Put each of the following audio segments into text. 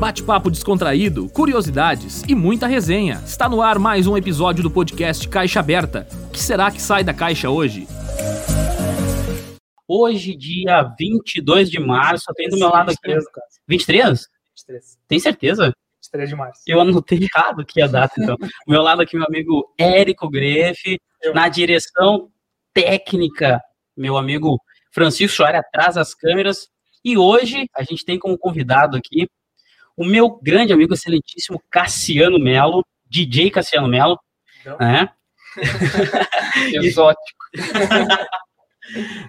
Bate-papo descontraído, curiosidades e muita resenha. Está no ar mais um episódio do podcast Caixa Aberta. O que será que sai da caixa hoje? Hoje, dia 22 de março, tem do meu lado aqui. 23? 23. Tem certeza? 23 de março. Eu anotei errado aqui a data, então. Do meu lado aqui, meu amigo Érico Grefe, Eu. na direção técnica, meu amigo Francisco Soares atrás das câmeras. E hoje a gente tem como convidado aqui o meu grande amigo, excelentíssimo Cassiano Melo, DJ Cassiano Melo, Então. né? Exótico.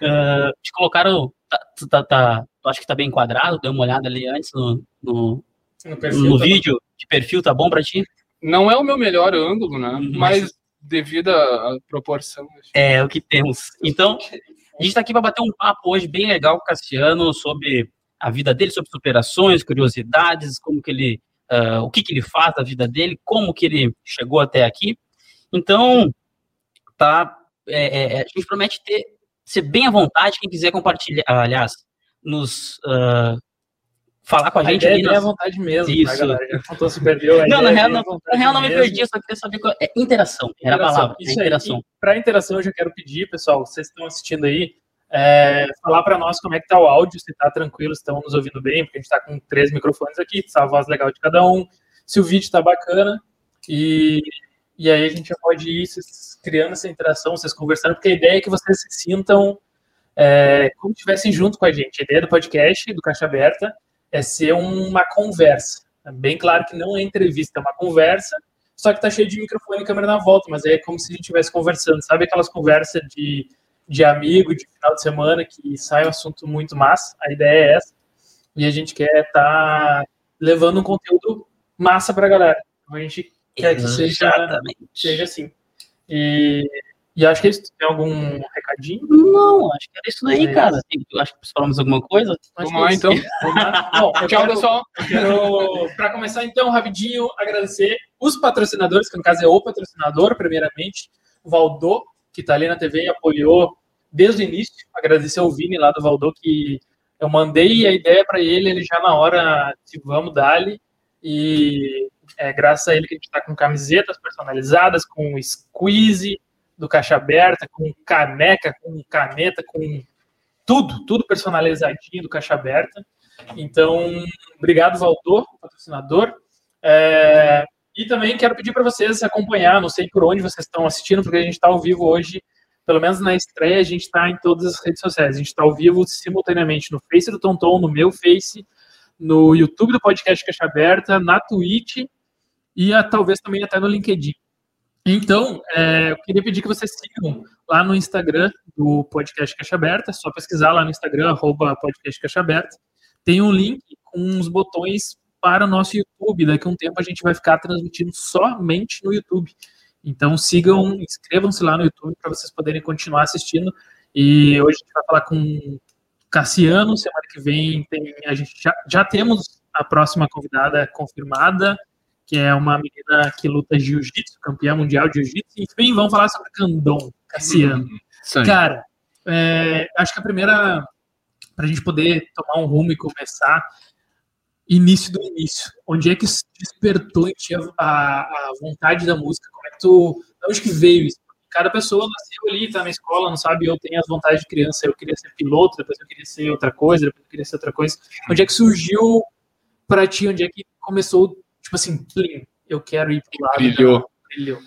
Ah, te colocaram, tá, tu tá, tá- tu acha que tá bem enquadrado? Deu uma olhada ali antes no, no, No perfil. no tá- vídeo de perfil, tá bom pra ti? Não é o meu melhor ângulo, né? Uhum. Mas devido à proporção. acho. É o que temos. Então, a gente está aqui para bater um papo hoje bem legal com o Cassiano sobre a vida dele, sobre superações, curiosidades, como que ele, ah, o que que ele faz da vida dele, como que ele chegou até aqui. Então, tá, é, é, a gente promete ter ser bem à vontade. Quem quiser compartilhar, aliás, nos ah, falar com a A gente ideia é à vontade mesmo, Isso. tá, galera? Já contou super a Não, na é real, não, na real não me mesmo. perdi, eu só queria saber qual é interação. Era a Interação. palavra, é Isso aí. interação. Para interação, eu já quero pedir, pessoal, vocês estão assistindo aí, é, falar para nós como é que tá o áudio, se tá tranquilo, se estão nos ouvindo bem, porque a gente tá com três microfones aqui, tá a voz legal de cada um, se o vídeo tá bacana, e, e aí a gente já pode ir criando essa interação, vocês conversando, porque a ideia é que vocês se sintam é, como se estivessem junto com a gente. A ideia do podcast, do Caixa Aberta, é ser uma conversa. É bem claro que não é entrevista, é uma conversa, só que tá cheio de microfone e câmera na volta, mas é como se a gente estivesse conversando. Sabe aquelas conversas de, de amigo, de final de semana, que sai um assunto muito massa? A ideia é essa. E a gente quer estar levando um conteúdo massa pra galera. Então a gente quer que seja, seja assim. E, e acho que é isso. Tem algum recadinho? Não, acho que era isso daí, É cara. Acho que falamos alguma coisa. Vamos lá, é então. Vamos lá. Bom, eu Tchau, quero- pessoal. Quero, para começar, então, rapidinho, agradecer os patrocinadores, que no caso é o patrocinador, primeiramente, o Valdô, que está ali na TV e apoiou desde o início. Agradecer ao Vini lá do Valdô, que eu mandei a ideia para ele, ele já na hora disse, vamos dar-lhe. E é graças a ele que a gente está com camisetas personalizadas, com squeeze do Caixa Aberta, com caneca, com caneta, com tudo, tudo personalizadinho do Caixa Aberta. Então, obrigado, Valdor, patrocinador. É, e também quero pedir para vocês acompanhar, não sei por onde vocês estão assistindo, porque a gente está ao vivo hoje, pelo menos na estreia, a gente está em todas as redes sociais. A gente está ao vivo simultaneamente no Face do Tonton, no meu Face, no YouTube do podcast Caixa Aberta, na Twitch e ah, talvez também até no LinkedIn. Então, é, eu queria pedir que vocês sigam lá no Instagram do Podcast Caixa Aberta, é só pesquisar lá no Instagram, arroba Podcast Caixa Aberta. Tem um link com uns botões para o nosso YouTube. Daqui a um tempo a gente vai ficar transmitindo somente no YouTube. Então sigam, inscrevam-se lá no YouTube para vocês poderem continuar assistindo. E hoje a gente vai falar com Cassiano, semana que vem tem, a gente já, já temos a próxima convidada confirmada, que é uma menina que luta jiu-jitsu, campeã mundial de jiu-jitsu. Enfim, vamos falar sobre Candon, Cassiano. Cara, é, acho que a primeira, para a gente poder tomar um rumo e começar, início do início. Onde é que se despertou a, a vontade da música? Tu, de onde que veio isso? Cada pessoa nasceu ali, tá na escola, não sabe, eu tenho as vontades de criança, eu queria ser piloto, depois eu queria ser outra coisa, depois eu queria ser outra coisa. Onde é que surgiu para ti, onde é que começou, tipo assim, eu quero ir pro lado Brilhou. da- brilhou.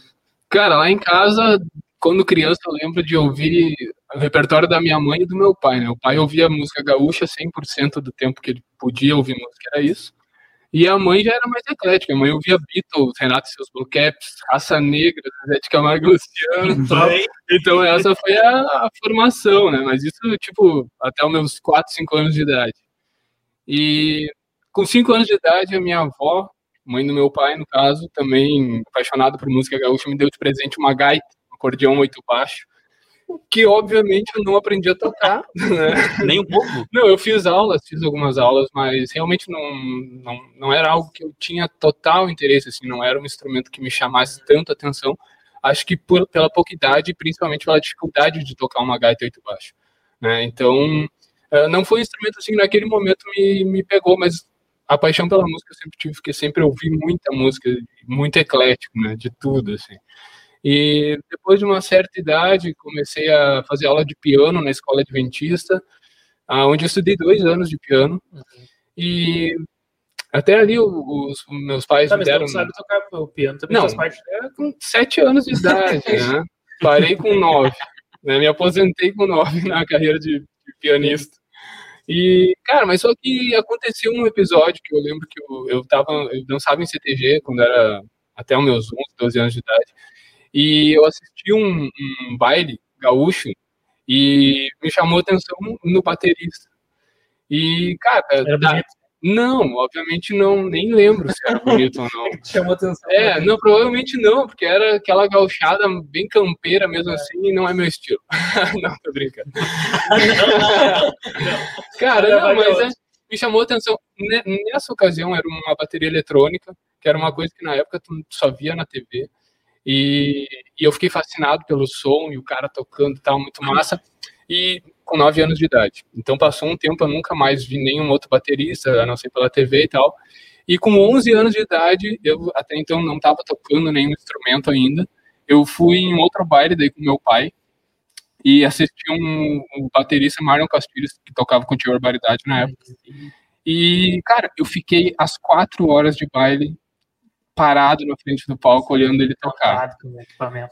Cara, lá em casa, quando criança, eu lembro de ouvir o repertório da minha mãe e do meu pai, né? O pai ouvia música gaúcha 100% do tempo que ele podia ouvir música, era isso. E a mãe já era mais eclética. A mãe ouvia Beatles, Renato e seus Blue Caps, Raça Negra, Zé de Camargo e Luciano. tal. Então essa foi a, a formação, né? Mas isso, tipo, até os meus 4, 5 anos de idade. E com 5 anos de idade, a minha avó, mãe do meu pai, no caso, também apaixonada por música gaúcha, me deu de presente uma gaita, um acordeão oito baixo, que obviamente eu não aprendi a tocar, né? Nem um pouco. Não, eu fiz aulas, fiz algumas aulas, mas realmente não, não, não era algo que eu tinha total interesse, assim, não era um instrumento que me chamasse tanto atenção. Acho que por, pela pouca idade, principalmente pela dificuldade de tocar uma gaita oito baixo. Né? Então, eh, não foi um instrumento assim que naquele momento me, me pegou, mas a paixão pela música eu sempre tive, porque sempre ouvi muita música, muito eclético, né, de tudo, assim. E depois de uma certa idade, comecei a fazer aula de piano na escola adventista, onde eu estudei dois anos de piano. Uhum. E até ali os, os meus pais tá, me deram... Mas sabe tocar o piano também Não, faz parte... É com sete anos de idade, né? Parei com nove. Né? Me aposentei com nove na carreira de, de pianista. E, cara, mas só que aconteceu um episódio que eu lembro que eu, eu, tava, eu dançava em CTG quando era até os meus 11, 12 anos de idade. E eu assisti um, um baile gaúcho e me chamou a atenção no baterista. E, cara, era. Não, obviamente não, nem lembro se era bonito ou não. Chamou atenção. É, não, provavelmente não, porque era aquela gauchada bem campeira mesmo é. assim, e não é meu estilo. não, tô brincando. Cara, não, mas é, me chamou atenção. Nessa ocasião era uma bateria eletrônica, que era uma coisa que na época tu só via na TV. E, e eu fiquei fascinado pelo som e o cara tocando e tal, muito massa. E com 9 anos de idade. Então passou um tempo, eu nunca mais vi nenhum outro baterista, a não ser pela TV e tal. E com 11 anos de idade, eu até então não estava tocando nenhum instrumento ainda. Eu fui em outro baile daí com meu pai e assisti um, um baterista, Marlon Castilhos, que tocava com Tia Barbaridade na época. E, cara, eu fiquei às quatro horas de baile parado na frente do palco olhando ele tocar.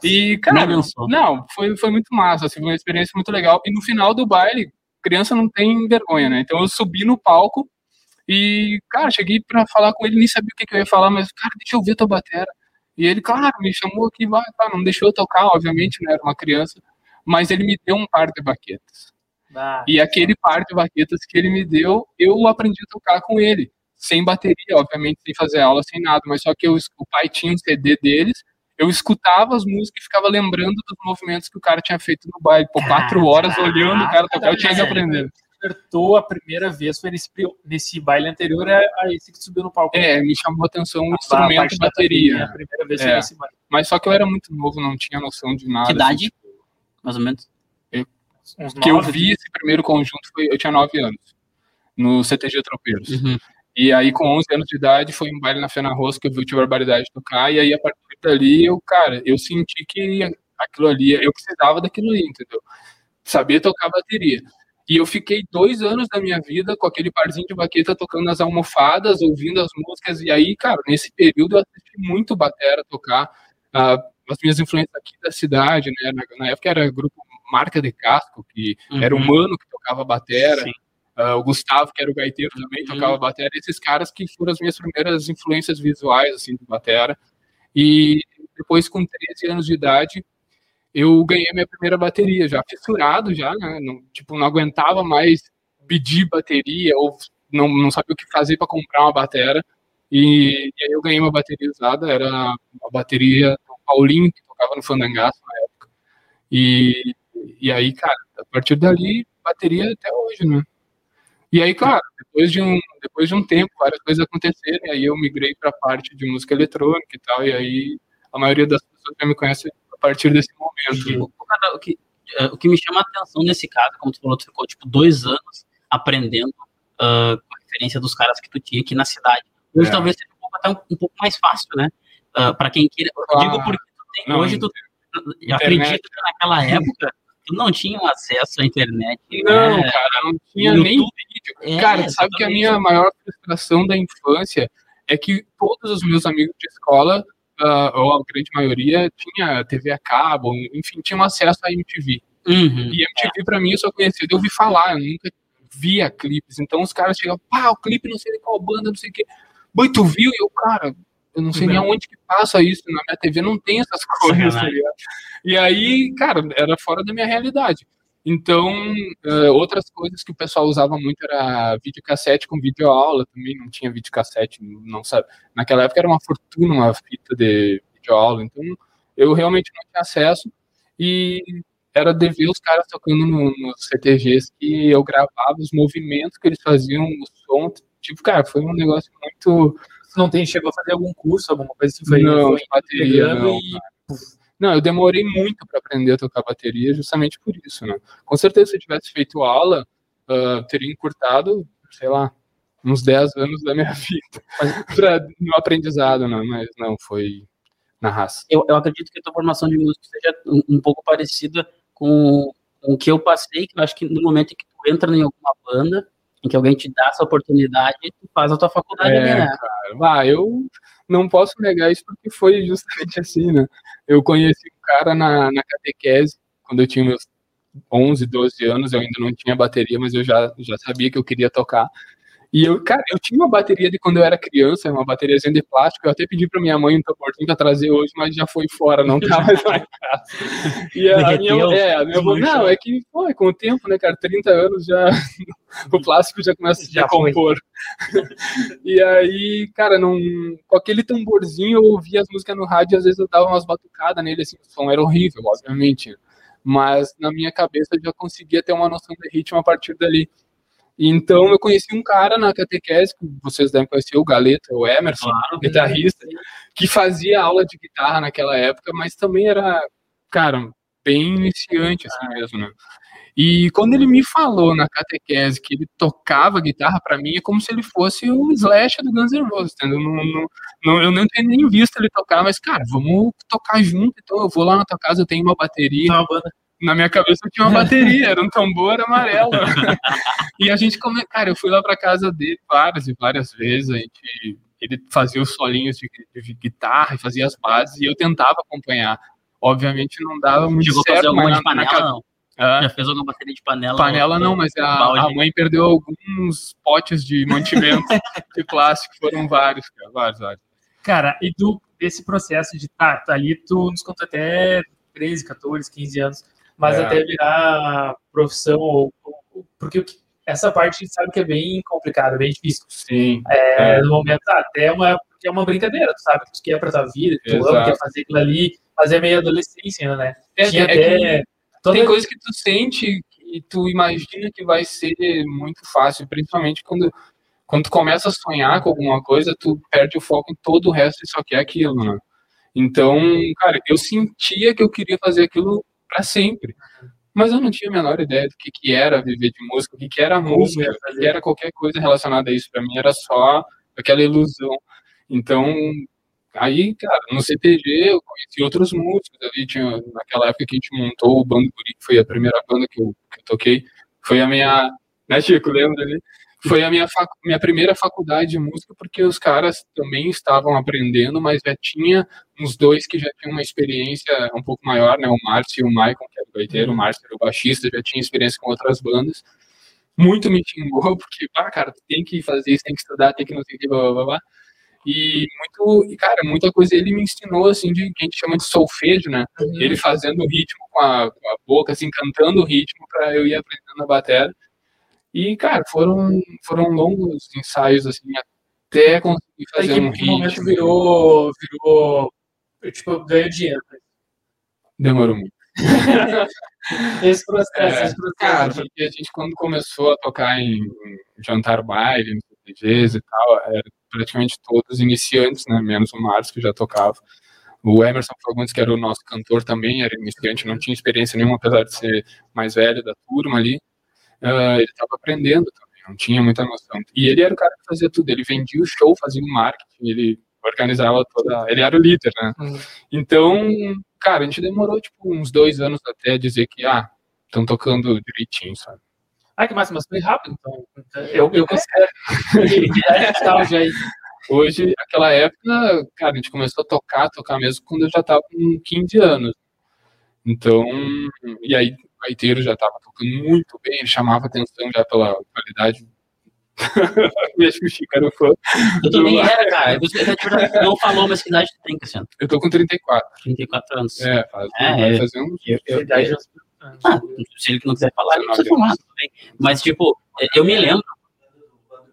E, cara, não, foi, foi muito massa, assim, foi uma experiência muito legal. E no final do baile, criança não tem vergonha, né? Então eu subi no palco e, cara, cheguei para falar com ele, nem sabia o que, que, eu ia falar, mas, cara, deixa eu ver tua batera. E ele, claro, me chamou aqui, vai, tá, não deixou eu tocar, obviamente, né? Era uma criança, mas ele me deu um par de baquetas. Ah, e aquele par de baquetas que ele me deu, eu aprendi a tocar com ele sem bateria, obviamente, sem fazer aula, sem nada, mas só que eu, o pai tinha um CD deles, eu escutava as músicas e ficava lembrando dos movimentos que o cara tinha feito no baile. Por quatro horas olhando o cara tocar, eu tinha que aprender. Acertou a primeira vez, foi nesse, nesse baile anterior a, a esse que subiu no palco. É, me chamou a atenção o um instrumento de bateria. bateria. A primeira vez é. foi nesse baile. Mas só que eu era muito novo, não tinha noção de nada. Que idade? Assim. Mais ou menos? Eu, que eu vi esse primeiro conjunto, foi, eu tinha nove anos, no CTG Tropeiros. Uhum. E aí, com 11 anos de idade, foi um baile na Fena Rosa que eu vi o Tio Barbaridade tocar. E aí, a partir dali, eu, cara, eu senti que aquilo ali, eu precisava daquilo ali, entendeu? Saber tocar bateria. E eu fiquei dois anos da minha vida com aquele parzinho de baqueta tocando nas almofadas, ouvindo as músicas. E aí, cara, nesse período eu assisti muito batera tocar. Uh, as minhas influências aqui da cidade, né? Na, na época era grupo Marca de Casco, que uhum. era humano que tocava batera. Sim. Uh, o Gustavo, que era o gaiteiro também, uhum. tocava bateria. Esses caras que foram as minhas primeiras influências visuais, assim, do batera. E depois, com 13 anos de idade, eu ganhei minha primeira bateria, já fissurado, já, né? Não, tipo, não aguentava mais pedir bateria ou não, não sabia o que fazer para comprar uma bateria. E, e, aí eu ganhei uma bateria usada, era a bateria do Paulinho, que tocava no Fandangaço na época. E, e aí, cara, a partir dali, bateria até hoje, né? E aí, claro, depois de um, depois de um tempo, várias coisas aconteceram, e aí eu migrei para a parte de música eletrônica e tal, e aí a maioria das pessoas já me conhece a partir desse momento. O, que, é, o que me chama a atenção nesse caso, como tu falou, tu ficou tipo dois anos aprendendo uh, com a referência dos caras que tu tinha aqui na cidade. Hoje é. talvez seja um pouco, até um, um pouco mais fácil, né? Uh, ah, para quem queira. Eu digo porque tu tem, não, hoje tu. Eu acredito que naquela época tu não tinha acesso à internet. Não, né? cara, não tinha nem vídeo. É, cara, sabe que a minha maior frustração da infância é que todos os meus amigos de escola, uh, ou a grande maioria, tinha TV a cabo, enfim, tinham acesso à MTV. Uhum, e MTV, é. pra mim, eu só conhecia de ouvir falar, eu nunca via clipes. Então os caras chegam, pá, o clipe não sei de qual banda, não sei o quê. Boi, tu viu? E eu, cara, eu não sei nem aonde que passa isso. Na minha TV não tem essas coisas, tá E aí, cara, era fora da minha realidade. Então, uh, outras coisas que o pessoal usava muito era videocassete com videoaula também, não tinha videocassete, não sabe. Naquela época era uma fortuna uma fita de videoaula, então eu realmente não tinha acesso e era de ver os caras tocando nos no CTGs que eu gravava os movimentos que eles faziam, o som, tipo, cara, foi um negócio muito não tem, chegou a fazer algum curso, alguma coisa assim? Foi, não, foi bateria, não, e... Não, eu demorei muito para aprender a tocar bateria justamente por isso, né? Com certeza, se eu tivesse feito aula, uh, teria encurtado, sei lá, uns 10 anos da minha vida para no aprendizado, não, mas não, foi na raça. Eu, eu acredito que a tua formação de músico seja um, um pouco parecida com, com o que eu passei, que eu acho que no momento em que tu entra em alguma banda, em que alguém te dá essa oportunidade, tu faz a tua faculdade É, ali, né? cara, ah, eu não posso negar isso porque foi justamente assim, né? Eu conheci um cara na, na catequese, quando eu tinha meus 11, 12 anos, eu ainda não tinha bateria, mas eu já, já sabia que eu queria tocar. E eu, cara, eu tinha uma bateria de quando eu era criança, uma bateriazinha de plástico, eu até pedi pra minha mãe um tamborzinho pra trazer hoje, mas já foi fora, não tá mais lá em casa. E a minha, é, a minha desmanchou. não, é que, pô, é com o tempo, né, cara, 30 anos já, o plástico já começa a se Já foi. decompor. E aí, cara, não, com aquele tamborzinho eu ouvia as músicas no rádio e às vezes eu dava umas batucadas nele, assim, o som era horrível, obviamente. Mas na minha cabeça eu já conseguia ter uma noção de ritmo a partir dali. Então eu conheci um cara na catequese, que vocês devem conhecer, o Galeta, o Emerson, Claro. guitarrista, que fazia aula de guitarra naquela época, mas também era, cara, bem iniciante assim mesmo, né? E quando ele me falou na catequese que ele tocava guitarra, pra mim é como se ele fosse o Slash do Guns N' Roses, entendeu? Não, não, não- eu não tenho nem visto ele tocar, mas, cara, vamos tocar junto, então eu vou lá na tua casa, eu tenho uma bateria. Tá banda. Na minha cabeça tinha uma bateria, era um tambor amarelo. e a gente, come... cara, eu fui lá pra casa dele várias e várias vezes, a gente... ele fazia os solinhos de, de guitarra e fazia as bases, e eu tentava acompanhar. Obviamente não dava muito Chegou certo, fazer alguma de panela? Ah, Já fez alguma bateria de panela? Panela não, mas a, a mãe perdeu alguns potes de mantimento de plástico, foram vários, cara, vários, vários. Cara, e do, desse processo de tá, tá ali, tu nos contou até 13, 14, 15 anos, mas É. até virar profissão, ou, ou- porque o que- essa parte a gente sabe que é bem complicada, bem difícil. Sim, É, no momento, ah, até uma, é uma brincadeira, tu sabe que tu quer pra tua vida, tu ama, quer fazer aquilo ali, mas é meio adolescência ainda, né? É, Tinha é até. toda- Tem coisa que tu sente e tu imagina que vai ser muito fácil, principalmente quando, quando tu começa a sonhar com alguma coisa, tu perde o foco em todo o resto e só quer aquilo, né? Então, cara, eu sentia que eu queria fazer aquilo para sempre. Mas eu não tinha a menor ideia do que, que era viver de música, o que, que era música, o que, era qualquer coisa relacionada a isso. Para mim era só aquela ilusão. Então, aí, cara, no CTG eu conheci outros músicos ali. Tinha, naquela época que a gente montou o Bando Guri, que foi a primeira banda que eu, que eu toquei. Foi a minha. Né, Chico? Lembra ali? Foi a minha, facu- minha primeira faculdade de música, porque os caras também estavam aprendendo, mas já tinha uns dois que já tinham uma experiência um pouco maior, né? O Márcio e o Maicon, que era o gaiteiro, o Márcio era o baixista, já tinha experiência com outras bandas. Muito me xingou, porque, ah, cara, tem que fazer isso, tem que estudar, tem que não sei o que, blá, blá, blá, blá. E muito, e, cara, muita coisa ele me ensinou, assim, de que a gente chama de solfejo, né? Uhum. Ele fazendo o ritmo com a, com a boca, assim, cantando o ritmo para eu ir aprendendo a bateria. E, cara, foram, foram longos ensaios, assim, até conseguir fazer um que momento ritmo. virou, virou, tipo, ganho dinheiro. Demorou muito. Esse processo, É, esse processo. Cara, porque a gente, quando começou a tocar em, em jantar baile, nos CTGs e tal, era praticamente todos iniciantes, né? Menos o Márcio, que já tocava. O Emerson Fagundes, que era o nosso cantor também, era iniciante, não tinha experiência nenhuma, apesar de ser mais velho da turma ali. Ah, ele estava aprendendo também, não tinha muita noção. E ele era o cara que fazia tudo, ele vendia o show, fazia o marketing, ele organizava toda. Ele era o líder, né? Uhum. Então, cara, a gente demorou tipo uns dois anos até dizer que, ah, estão tocando direitinho, sabe? Ah, que massa, mas foi rápido, então. Eu, eu considero. É nostalgia aí. Hoje, aquela época, cara, a gente começou a tocar, tocar mesmo quando eu já tava com 15 anos. Então, e aí gaiteiro já tava tocando muito bem, ele chamava atenção já pela qualidade. Acho que o Chico era um fã. Eu também era, cara. Você não falou, mas que idade tu tem, Cassiano? Eu tô com 34. 34 anos. É, faz, É, é. fazer uns. Eu, eu, Idade ah, se ele que não quiser falar, ele não precisa 19 falar. Mas, tipo, eu me lembro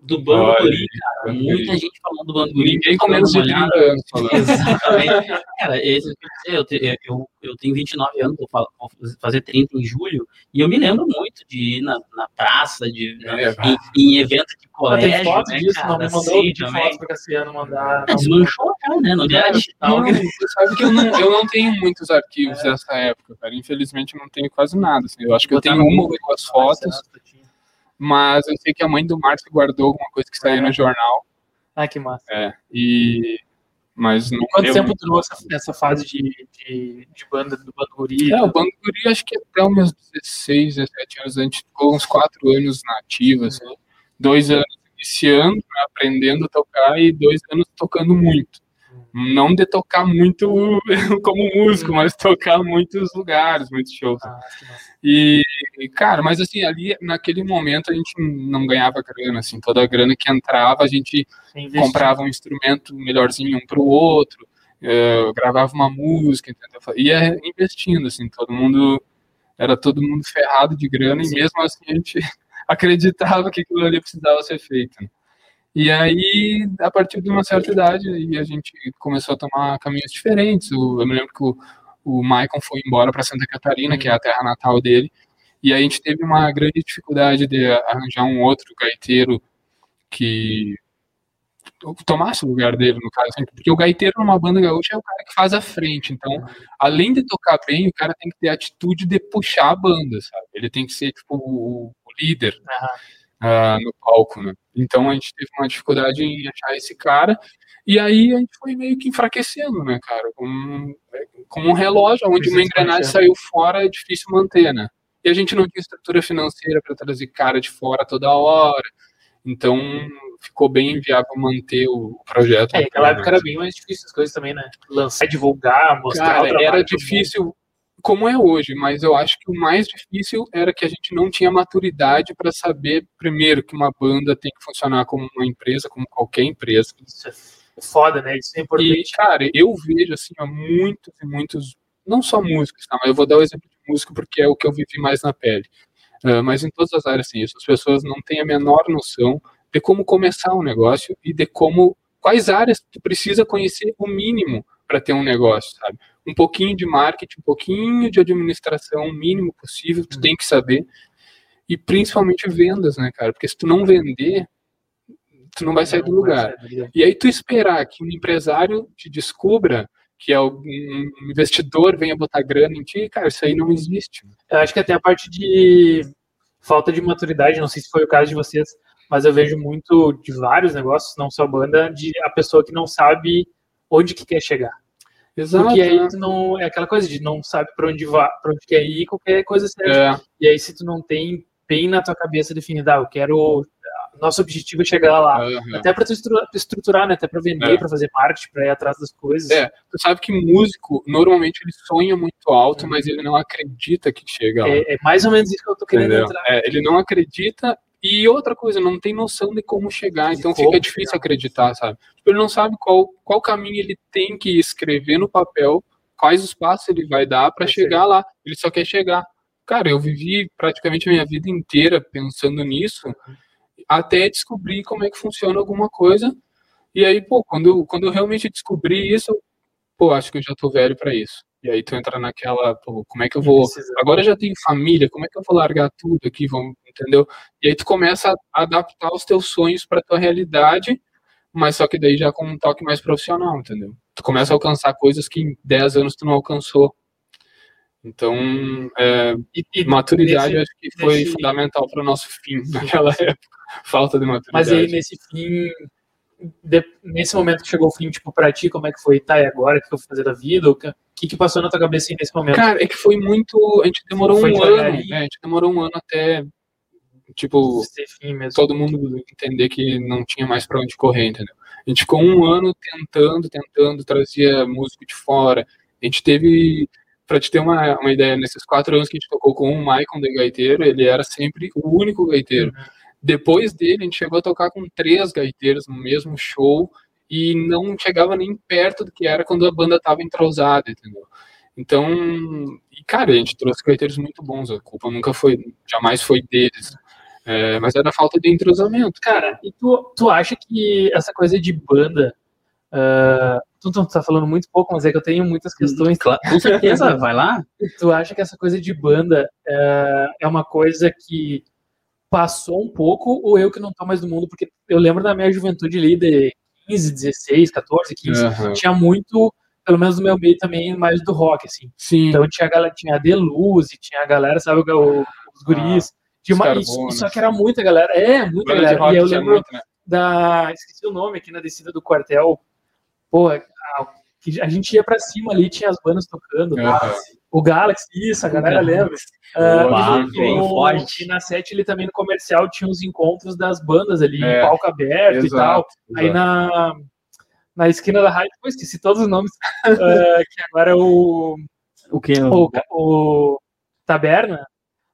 do Bando Olha Guri, aí, cara. Muita gente falando do Bando Guri. Ninguém com menos de uma 30 olhada. anos falando. Exatamente. Cara, esse, eu, te- eu, eu tenho 29 anos, vou fa- vou fazer 30 em julho, e eu me lembro muito de ir na, na praça, de, na- É, em, em evento de colégio, tem foto né, disso, cara, não me mandou assim, de também. fotos pra Cassiano mandar. É, desmanchou já, né? Não era digital. Não, você sabe que eu não, eu não tenho muitos arquivos dessa época, cara. Infelizmente eu não tenho quase nada. assim. Eu acho que eu tenho uma ou duas fotos. Mas eu sei que a mãe do Márcio guardou alguma coisa que saiu no jornal. Ah, que massa. É, e. Mas não Quanto deu tempo durou essa, essa fase de, de, de banda do Bando Guri? É, o Bando Guri, acho que até os meus 16, 17 anos, a gente ficou uns 4 anos na ativa, assim. Dois anos iniciando, né, aprendendo a tocar, e dois anos tocando muito. Não de tocar muito como músico, mas tocar muitos lugares, muitos shows. Ah. E, cara, mas assim, ali, naquele momento, a gente não ganhava grana, assim, toda a grana que entrava, a gente Investir. comprava um instrumento melhorzinho um para o outro, eh, gravava uma música, entendeu? Ia investindo, assim, todo mundo, era todo mundo ferrado de grana, Sim. e mesmo assim a gente acreditava que aquilo ali precisava ser feito. né? E aí, a partir de uma certa idade, a gente começou a tomar caminhos diferentes. Eu me lembro que o, o Maicon foi embora para Santa Catarina, que é a terra natal dele, e aí a gente teve uma grande dificuldade de arranjar um outro gaiteiro que tomasse o lugar dele, no caso, porque o gaiteiro numa banda gaúcha é o cara que faz a frente, então, além de tocar bem, o cara tem que ter a atitude de puxar a banda, sabe? Ele tem que ser, tipo, o, o líder ah, no palco, né? Então, a gente teve uma dificuldade em achar esse cara, e aí a gente foi meio que enfraquecendo, né, cara? Como, como um relógio, onde uma engrenagem saiu fora, é difícil manter, né? E a gente não tinha estrutura financeira para trazer cara de fora toda hora, então ficou bem inviável manter o projeto. É, naquela época era bem mais difícil as coisas também, né? Lançar, divulgar, mostrar Cara, era difícil, como é hoje, mas eu acho que o mais difícil era que a gente não tinha maturidade para saber, primeiro, que uma banda tem que funcionar como uma empresa, como qualquer empresa. Isso é foda, né? Isso é E, importante. cara, eu vejo, assim, ó, muitos e muitos, não só músicos, tá? Mas eu vou dar o exemplo de músico porque é o que eu vivi mais na pele. Ah, mas em todas as áreas, assim, isso. As pessoas não têm a menor noção de como começar um negócio e de como, quais áreas tu precisa conhecer o mínimo para ter um negócio, sabe? Um pouquinho de marketing, um pouquinho de administração, o mínimo possível, tu tem que saber. E principalmente vendas, né, cara? Porque se tu não vender, tu não vai sair do lugar. E aí tu esperar que um empresário te descubra, que é um investidor venha botar grana em ti, cara, isso aí não existe. Eu acho que até a parte de falta de maturidade, não sei se foi o caso de vocês, mas eu vejo muito de vários negócios, não só banda, de a pessoa que não sabe onde que quer chegar. Exato. Porque aí né? tu não é aquela coisa de não sabe para onde vai, para onde quer ir, qualquer coisa serve. É, E aí se tu não tem bem na tua cabeça definido, ah, eu quero nosso objetivo é chegar lá. aham. Até para tu estru- estruturar, né? Até para vender, É. para fazer marketing, para ir atrás das coisas. É, tu sabe que músico, normalmente ele sonha muito alto, mas ele não acredita que chega lá. É, é mais ou menos isso que eu tô querendo entendeu? entrar. É, ele não acredita e outra coisa, não tem noção de como chegar, então como fica difícil acreditar, sabe? Tipo, ele não sabe qual, qual caminho ele tem que escrever no papel, quais os passos ele vai dar para chegar lá. Ele só quer chegar. Cara, eu vivi praticamente a minha vida inteira pensando nisso, até descobrir como é que funciona alguma coisa. E aí, pô, quando, eu- quando eu realmente descobri isso, pô, acho que eu já tô velho para isso. E aí tu entra naquela, pô, como é que eu vou agora eu já tenho família, como é que eu vou largar tudo aqui, vamos, entendeu? E aí tu começa a adaptar os teus sonhos para tua realidade, mas só que daí já com um toque mais profissional, entendeu? Tu começa a alcançar coisas que em 10 anos tu não alcançou. Então, é, E, e maturidade nesse- acho que foi nesse- fundamental para o nosso fim naquela época. Falta de maturidade. Mas aí nesse fim, de- nesse momento que chegou o fim, tipo, pra ti, como é que foi? Tá, e agora? O que eu vou fazer da vida? O que, que que passou na tua cabeça nesse momento? Cara, é que foi muito. A gente demorou Foi um ano. né? A gente demorou um ano até. Tipo, todo mundo entender que não tinha mais para onde correr, entendeu? A gente ficou um ano tentando, tentando, trazia músico de fora. A gente teve, para te ter uma, uma ideia, nesses quatro anos que a gente tocou com o Maicon de gaiteiro, ele era sempre o único gaiteiro. Depois dele, a gente chegou a tocar com três gaiteiros no mesmo show e não chegava nem perto do que era quando a banda estava entrosada, entendeu? Então, e cara, a gente trouxe gaiteiros muito bons, a culpa nunca foi, jamais foi deles. É, mas era falta de entrosamento. Cara, e tu, tu acha que essa coisa de banda. ah, tu, tu tá falando muito pouco, mas é que eu tenho muitas questões. Claro, com certeza, vai lá. Tu acha que essa coisa de banda ah, é uma coisa que passou um pouco ou eu que não tô mais no mundo? Porque eu lembro da minha juventude ali de 15, 16, 14, 15. Aham. Tinha muito, pelo menos no meu meio também, mais do rock, assim. Sim. Então tinha a galera, tinha a Deluz, tinha a galera, sabe, o- os guris. De uma, isso, só que era muita galera. É, muita Banda galera. E eu lembro muito, né? da. Esqueci o nome aqui na descida do quartel. Porra, a, a gente ia pra cima ali, tinha as bandas tocando. Aham. O Galaxy, isso, a galera lembra. No- forte. e na sete ele também no comercial tinha os encontros das bandas ali, É, em palco aberto e tal. Exato, Aí exato. na, na esquina da rádio, esqueci todos os nomes, eh, que agora é o, O que? o, o Taberna,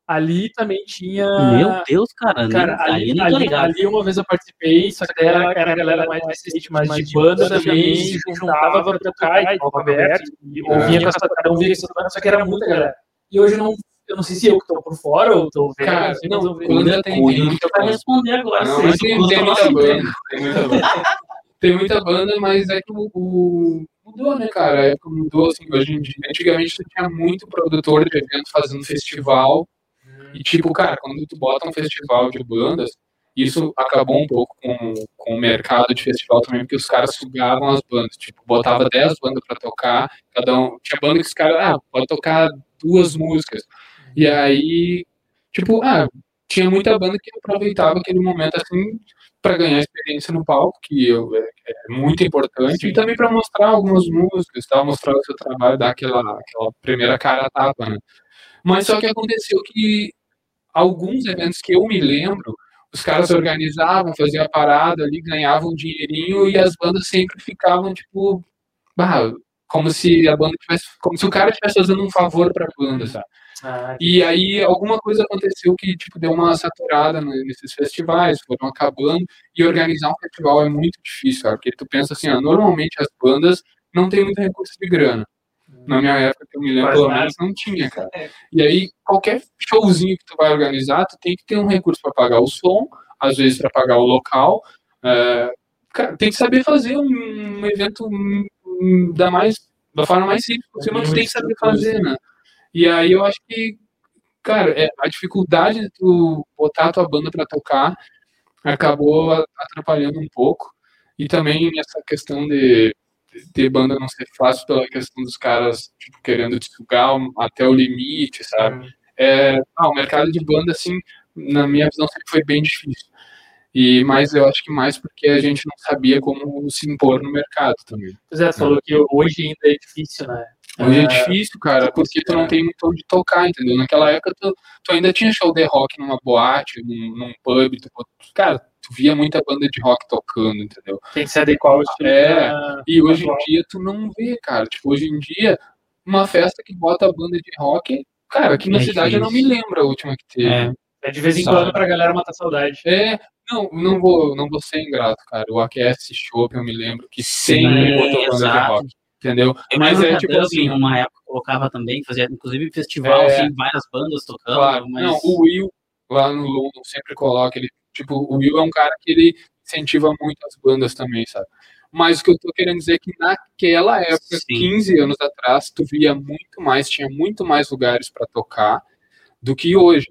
ali também tinha. Meu Deus, cara. Cara, nem- ali, ali, ali, ali uma vez eu participei, só que era, era a galera mais recente, mas de banda também se juntava pra tocar e palco aberto, e ouvia com essa cada um via com essa banda, só que era muita galera. E hoje eu não, eu não sei se eu que tô por fora ou tô vendo. Cara, não eu banda tem, muita banda. responder agora. Não, mas tem, tem muita banda. Tem muita banda. Tem muita banda, mas é que o, o- mudou, né, cara? A época mudou, assim, hoje em dia. Antigamente tu tinha muito produtor de evento fazendo festival. E, tipo, cara, quando tu bota um festival de bandas, isso acabou um pouco com, com o mercado de festival também, porque os caras sugavam as bandas. Tipo, botava 10 bandas pra tocar, cada um. Tinha banda que os caras, ah, pode tocar duas músicas. E aí, tipo, ah, tinha muita banda que aproveitava aquele momento assim para ganhar experiência no palco, que eu, é, é muito importante, e também para mostrar algumas músicas, tal, mostrar o seu trabalho, dar aquela, aquela primeira cara a tapa, né? Mas só que aconteceu que alguns eventos que eu me lembro, os caras organizavam, faziam a parada ali, ganhavam um dinheirinho e as bandas sempre ficavam tipo, bah, como se a banda tivesse, como se o cara estivesse fazendo um favor para a banda, sabe? Ah, E aí alguma coisa aconteceu que tipo deu uma saturada nesses festivais, foram acabando e organizar um festival é muito difícil, cara, porque tu pensa assim, ó, normalmente as bandas não têm muito recurso de grana. Na minha época, que eu me lembro, pelo menos não tinha, cara. E aí qualquer showzinho que tu vai organizar, tu tem que ter um recurso para pagar o som, às vezes para pagar o local. é, cara, tem que saber fazer um, evento da mais da forma mais simples possível, mas tu tem que saber fazer, né? E aí eu acho que, cara, é, a dificuldade de tu botar a tua banda para tocar acabou atrapalhando um pouco. E também essa questão de ter banda não ser fácil pela questão dos caras tipo, querendo te sugar até o limite, sabe? É, ah, o mercado de banda, assim, na minha visão, sempre foi bem difícil. E, mas eu acho que mais porque a gente não sabia como se impor no mercado também. Pois é, falou que hoje ainda é difícil, né? Hoje é É, difícil, cara, porque tu não tem muito onde tocar, entendeu? Naquela época tu, tu ainda tinha show de rock numa boate, num, num pub, tu, cara, tu via muita banda de rock tocando, entendeu? Tem que se adequar ao estilo. É, da- E hoje em dia tu não vê, cara. Tipo, hoje em dia, uma festa que bota banda de rock, cara, aqui na É cidade eu não me difícil. lembro a última que teve. É. É de vez em Sabe. quando pra galera matar saudade. É, não, não vou, não vou ser ingrato, cara. O AQS Shop, eu me lembro que sempre botou banda de exato. rock, entendeu? Eu Mas é tipo Dublin, assim, uma época, colocava também, fazia inclusive festival, É. assim, várias bandas tocando. claro. mas... Não, o Will, lá no London, sempre coloca, ele, tipo, o Will é um cara que ele incentiva muito as bandas também, sabe? Mas o que eu tô querendo dizer é que naquela época, Sim. 15 anos atrás, tu via muito mais, tinha muito mais lugares para tocar do que hoje.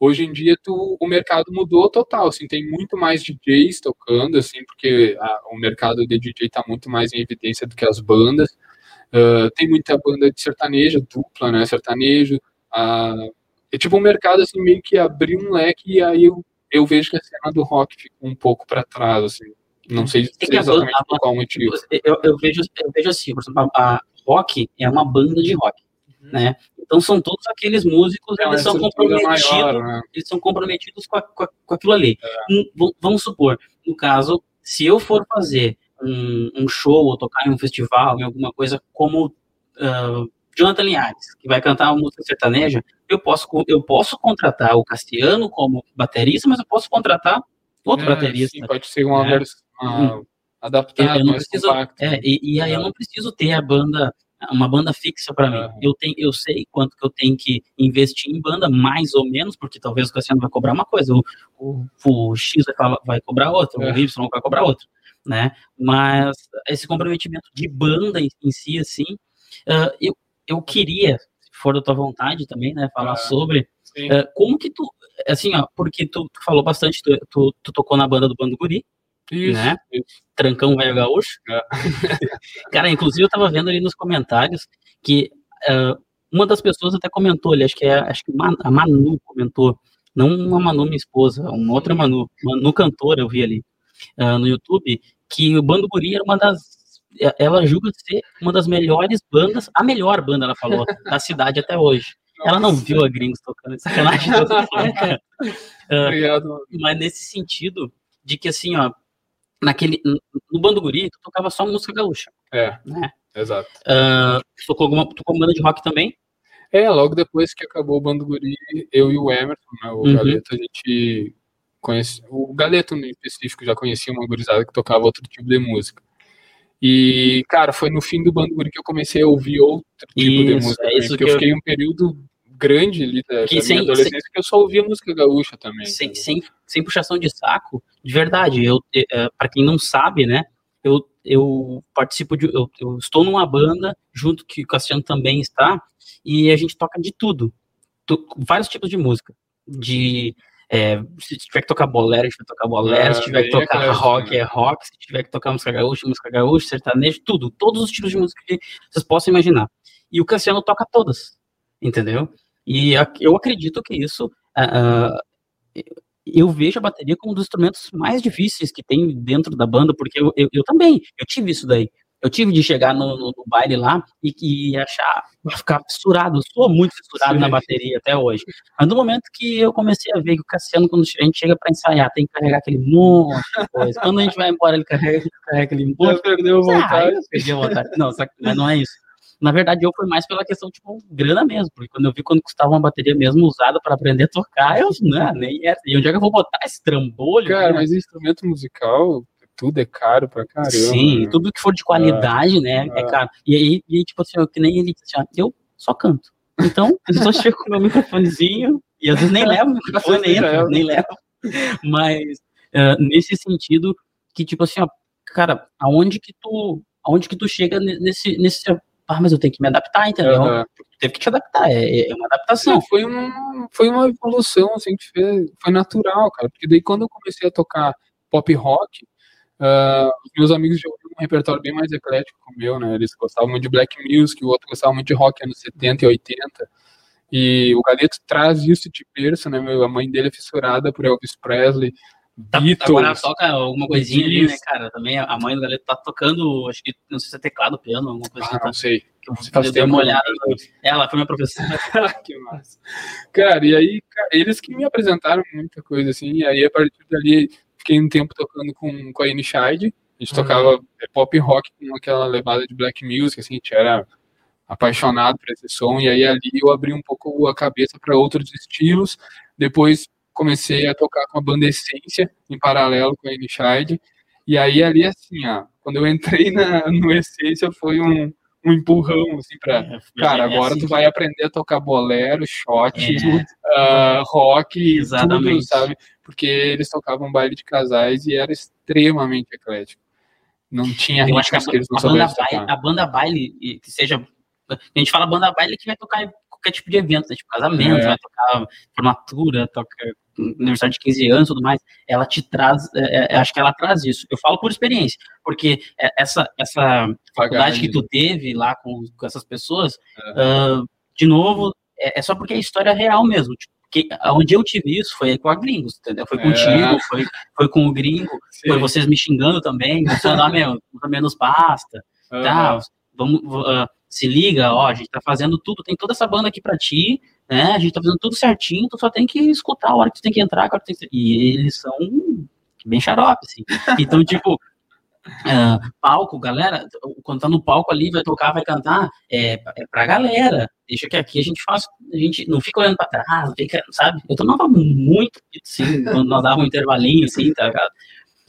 Hoje em dia tu, o mercado mudou total, assim, tem muito mais DJs tocando, assim, porque a- o mercado de DJ está muito mais em evidência do que as bandas. Ah, tem muita banda de sertanejo, dupla, né, sertanejo. ah, é tipo um mercado, assim, meio que abriu um leque e aí eu, eu vejo que a cena do rock ficou um pouco para trás, assim. Não sei É dizer a exatamente por qual motivo. Eu, eu vejo, eu vejo assim, por exemplo, a, a rock é uma banda de rock, Uhum. né? Então são todos aqueles músicos, É eles são estrutura comprometidos, maior, né? eles são comprometidos com, a- com, a- com aquilo ali. É. Um, vamos supor, no caso, se eu for fazer um, um show ou tocar em um festival, em alguma coisa como ah, Jonathan Linhares, que vai cantar uma música sertaneja, eu posso, eu posso contratar o Cassiano como baterista, mas eu posso contratar outro É, baterista. sim, pode ser uma né? versão uma adaptada, eu não mais preciso, compacta. é, e, e aí eu não preciso ter a banda, uma banda fixa para mim. Aham. Eu tenho, eu sei quanto que eu tenho que investir em banda, mais ou menos, porque talvez o Cassiano vai cobrar uma coisa, o, o, o X vai, vai cobrar outra, É. o Y vai cobrar outra, né? Mas esse comprometimento de banda em, em si, assim, ah, eu, eu queria, se for da tua vontade também, né, falar Ah, sobre ah, como que tu, assim, ó, porque tu, tu falou bastante, tu, tu, tu tocou na banda do Bando Guri, Isso, né? isso. Trancão Velho Gaúcho. É. Cara, inclusive eu tava vendo ali nos comentários que ah, uma das pessoas até comentou ali, acho que é acho que a Manu comentou não uma Manu, minha esposa, uma outra Manu, Manu cantora, eu vi ali uh, no YouTube, que o Bando Guri era uma das. Ela julga ser uma das melhores bandas, a melhor banda, ela falou, da cidade até hoje. Ela não viu a Gringos tocando, sacanagem. uh, Obrigado. Mas nesse sentido, de que assim, ó, naquele, no Bando Guri, tu tocava só música gaúcha. É, né? exato. Uh, tocou alguma, tocou uma banda de rock também? É, logo depois que acabou o Bando Guri, eu e o Emerson, né, o uhum. Galeto, a gente conhece, o Galeto em específico já conhecia uma gurizada que tocava outro tipo de música. E, cara, foi no fim do Bando Guri que eu comecei a ouvir outro tipo isso, de música. É isso que eu, fiquei um período grande ali da, que da sem, adolescência sem, que eu só ouvia música gaúcha também. Sem, sem, sem puxação de saco, de verdade. Eu, é, para quem não sabe, né, eu, eu participo de. Eu, eu, estou numa banda, junto que o Cassiano também está, e a gente toca de tudo. Tu, vários tipos de música. De. É, se tiver que tocar bolero, a gente vai tocar bolero, se tiver que é tocar é rock, né? é rock, se tiver que tocar música gaúcha, música gaúcha, sertanejo, tudo, todos os tipos de música que vocês possam imaginar. E o Cassiano toca todas, entendeu? E eu acredito que isso, uh, eu vejo a bateria como um dos instrumentos mais difíceis que tem dentro da banda, porque eu, eu, eu também, eu tive isso daí. Eu tive de chegar no, no, no baile lá e, e achar, ficar fissurado. Eu sou muito fissurado Sim. na bateria até hoje. Mas no momento que eu comecei a ver que o Cassiano, quando a gente chega para ensaiar, tem que carregar aquele monte de coisa. Quando a gente vai embora, ele carrega, carrega aquele monte. Já perdeu a vontade. Ah, perdi a vontade. Não, mas não é isso. Na verdade, eu fui mais pela questão, tipo, grana mesmo, porque quando eu vi quando custava uma bateria mesmo usada para aprender a tocar, eu, não, nem era. E onde é que eu vou botar esse trambolho? Cara, né? mas instrumento musical, tudo é caro pra caramba. Sim, né? tudo que for de qualidade, né, é caro. E aí, e, tipo assim, que nem ele disse, assim, eu só canto. Então, eu só chego com o meu microfonezinho, e às vezes nem levo o microfone, nem, entra, nem levo. Mas, uh, nesse sentido, que tipo assim, ó, cara, aonde que tu, aonde que tu chega nesse, nesse ah, mas eu tenho que me adaptar, entendeu? Uhum. Teve que te adaptar, é, é uma adaptação. foi, um, foi uma evolução, assim, que fez, foi natural, cara, porque daí quando eu comecei a tocar pop rock, uh, meus amigos ouviam um repertório bem mais eclético que o meu, né, eles gostavam muito de black music, o outro gostava muito de rock anos 70 e 80, e o Galeto traz isso de berço, né, a mãe dele é fissurada por Elvis Presley, Tá, Beatles. Agora toca alguma coisinha ali, né, cara? Também a mãe do Galeto tá tocando, acho que, não sei se é teclado, piano, alguma coisa ah, assim. Não tá, sei. Faz tempo uma olhada. Ela foi minha professora. que massa. Cara, e aí, cara, eles que me apresentaram muita coisa, assim, e aí a partir dali fiquei um tempo tocando com, com a Inishide, a gente uhum. tocava é, pop rock com aquela levada de black music, assim, a gente era apaixonado por esse som, e aí ali eu abri um pouco a cabeça para outros estilos, depois comecei a tocar com a banda Essência, em paralelo com a Inishide. E aí, ali, assim, ó, quando eu entrei na, no Essência, foi um, um empurrão, assim, pra, é, cara, agora assim, tu vai aprender a tocar bolero, shot, é. uh, rock, Exatamente. tudo, sabe? Porque eles tocavam baile de casais e era extremamente eclético. Não tinha eu acho que, a, que eles não a banda, baile, a banda baile, que seja. A gente fala banda baile que vai tocar em qualquer tipo de evento, né? tipo casamento, é. vai tocar formatura, toca aniversário de 15 anos e tudo mais, ela te traz, é, é, acho que ela traz isso. Eu falo por experiência, porque essa, essa faculdade que tu teve lá com, com essas pessoas, uh, de novo, é, é, só porque é história real mesmo. Tipo, que, onde eu tive isso foi com a Gringos, entendeu? Foi contigo, é. foi, foi com o Gringo, Sim. foi vocês me xingando também, você ah, meu, menos basta, uhum. tá, vamos, uh, se liga, ó, a gente tá fazendo tudo, tem toda essa banda aqui pra ti, né? A gente tá fazendo tudo certinho, tu só tem que escutar a hora que tu tem que entrar, a hora que tu tem que... E eles são bem xarope, assim. Então, tipo, uh, palco, galera, quando tá no palco ali, vai tocar, vai cantar, é, é pra galera. Deixa que aqui a gente faz, a gente não fica olhando pra trás, fica, sabe? Eu tomava muito, assim, quando nós dávamos um intervalinho, assim, tá ligado?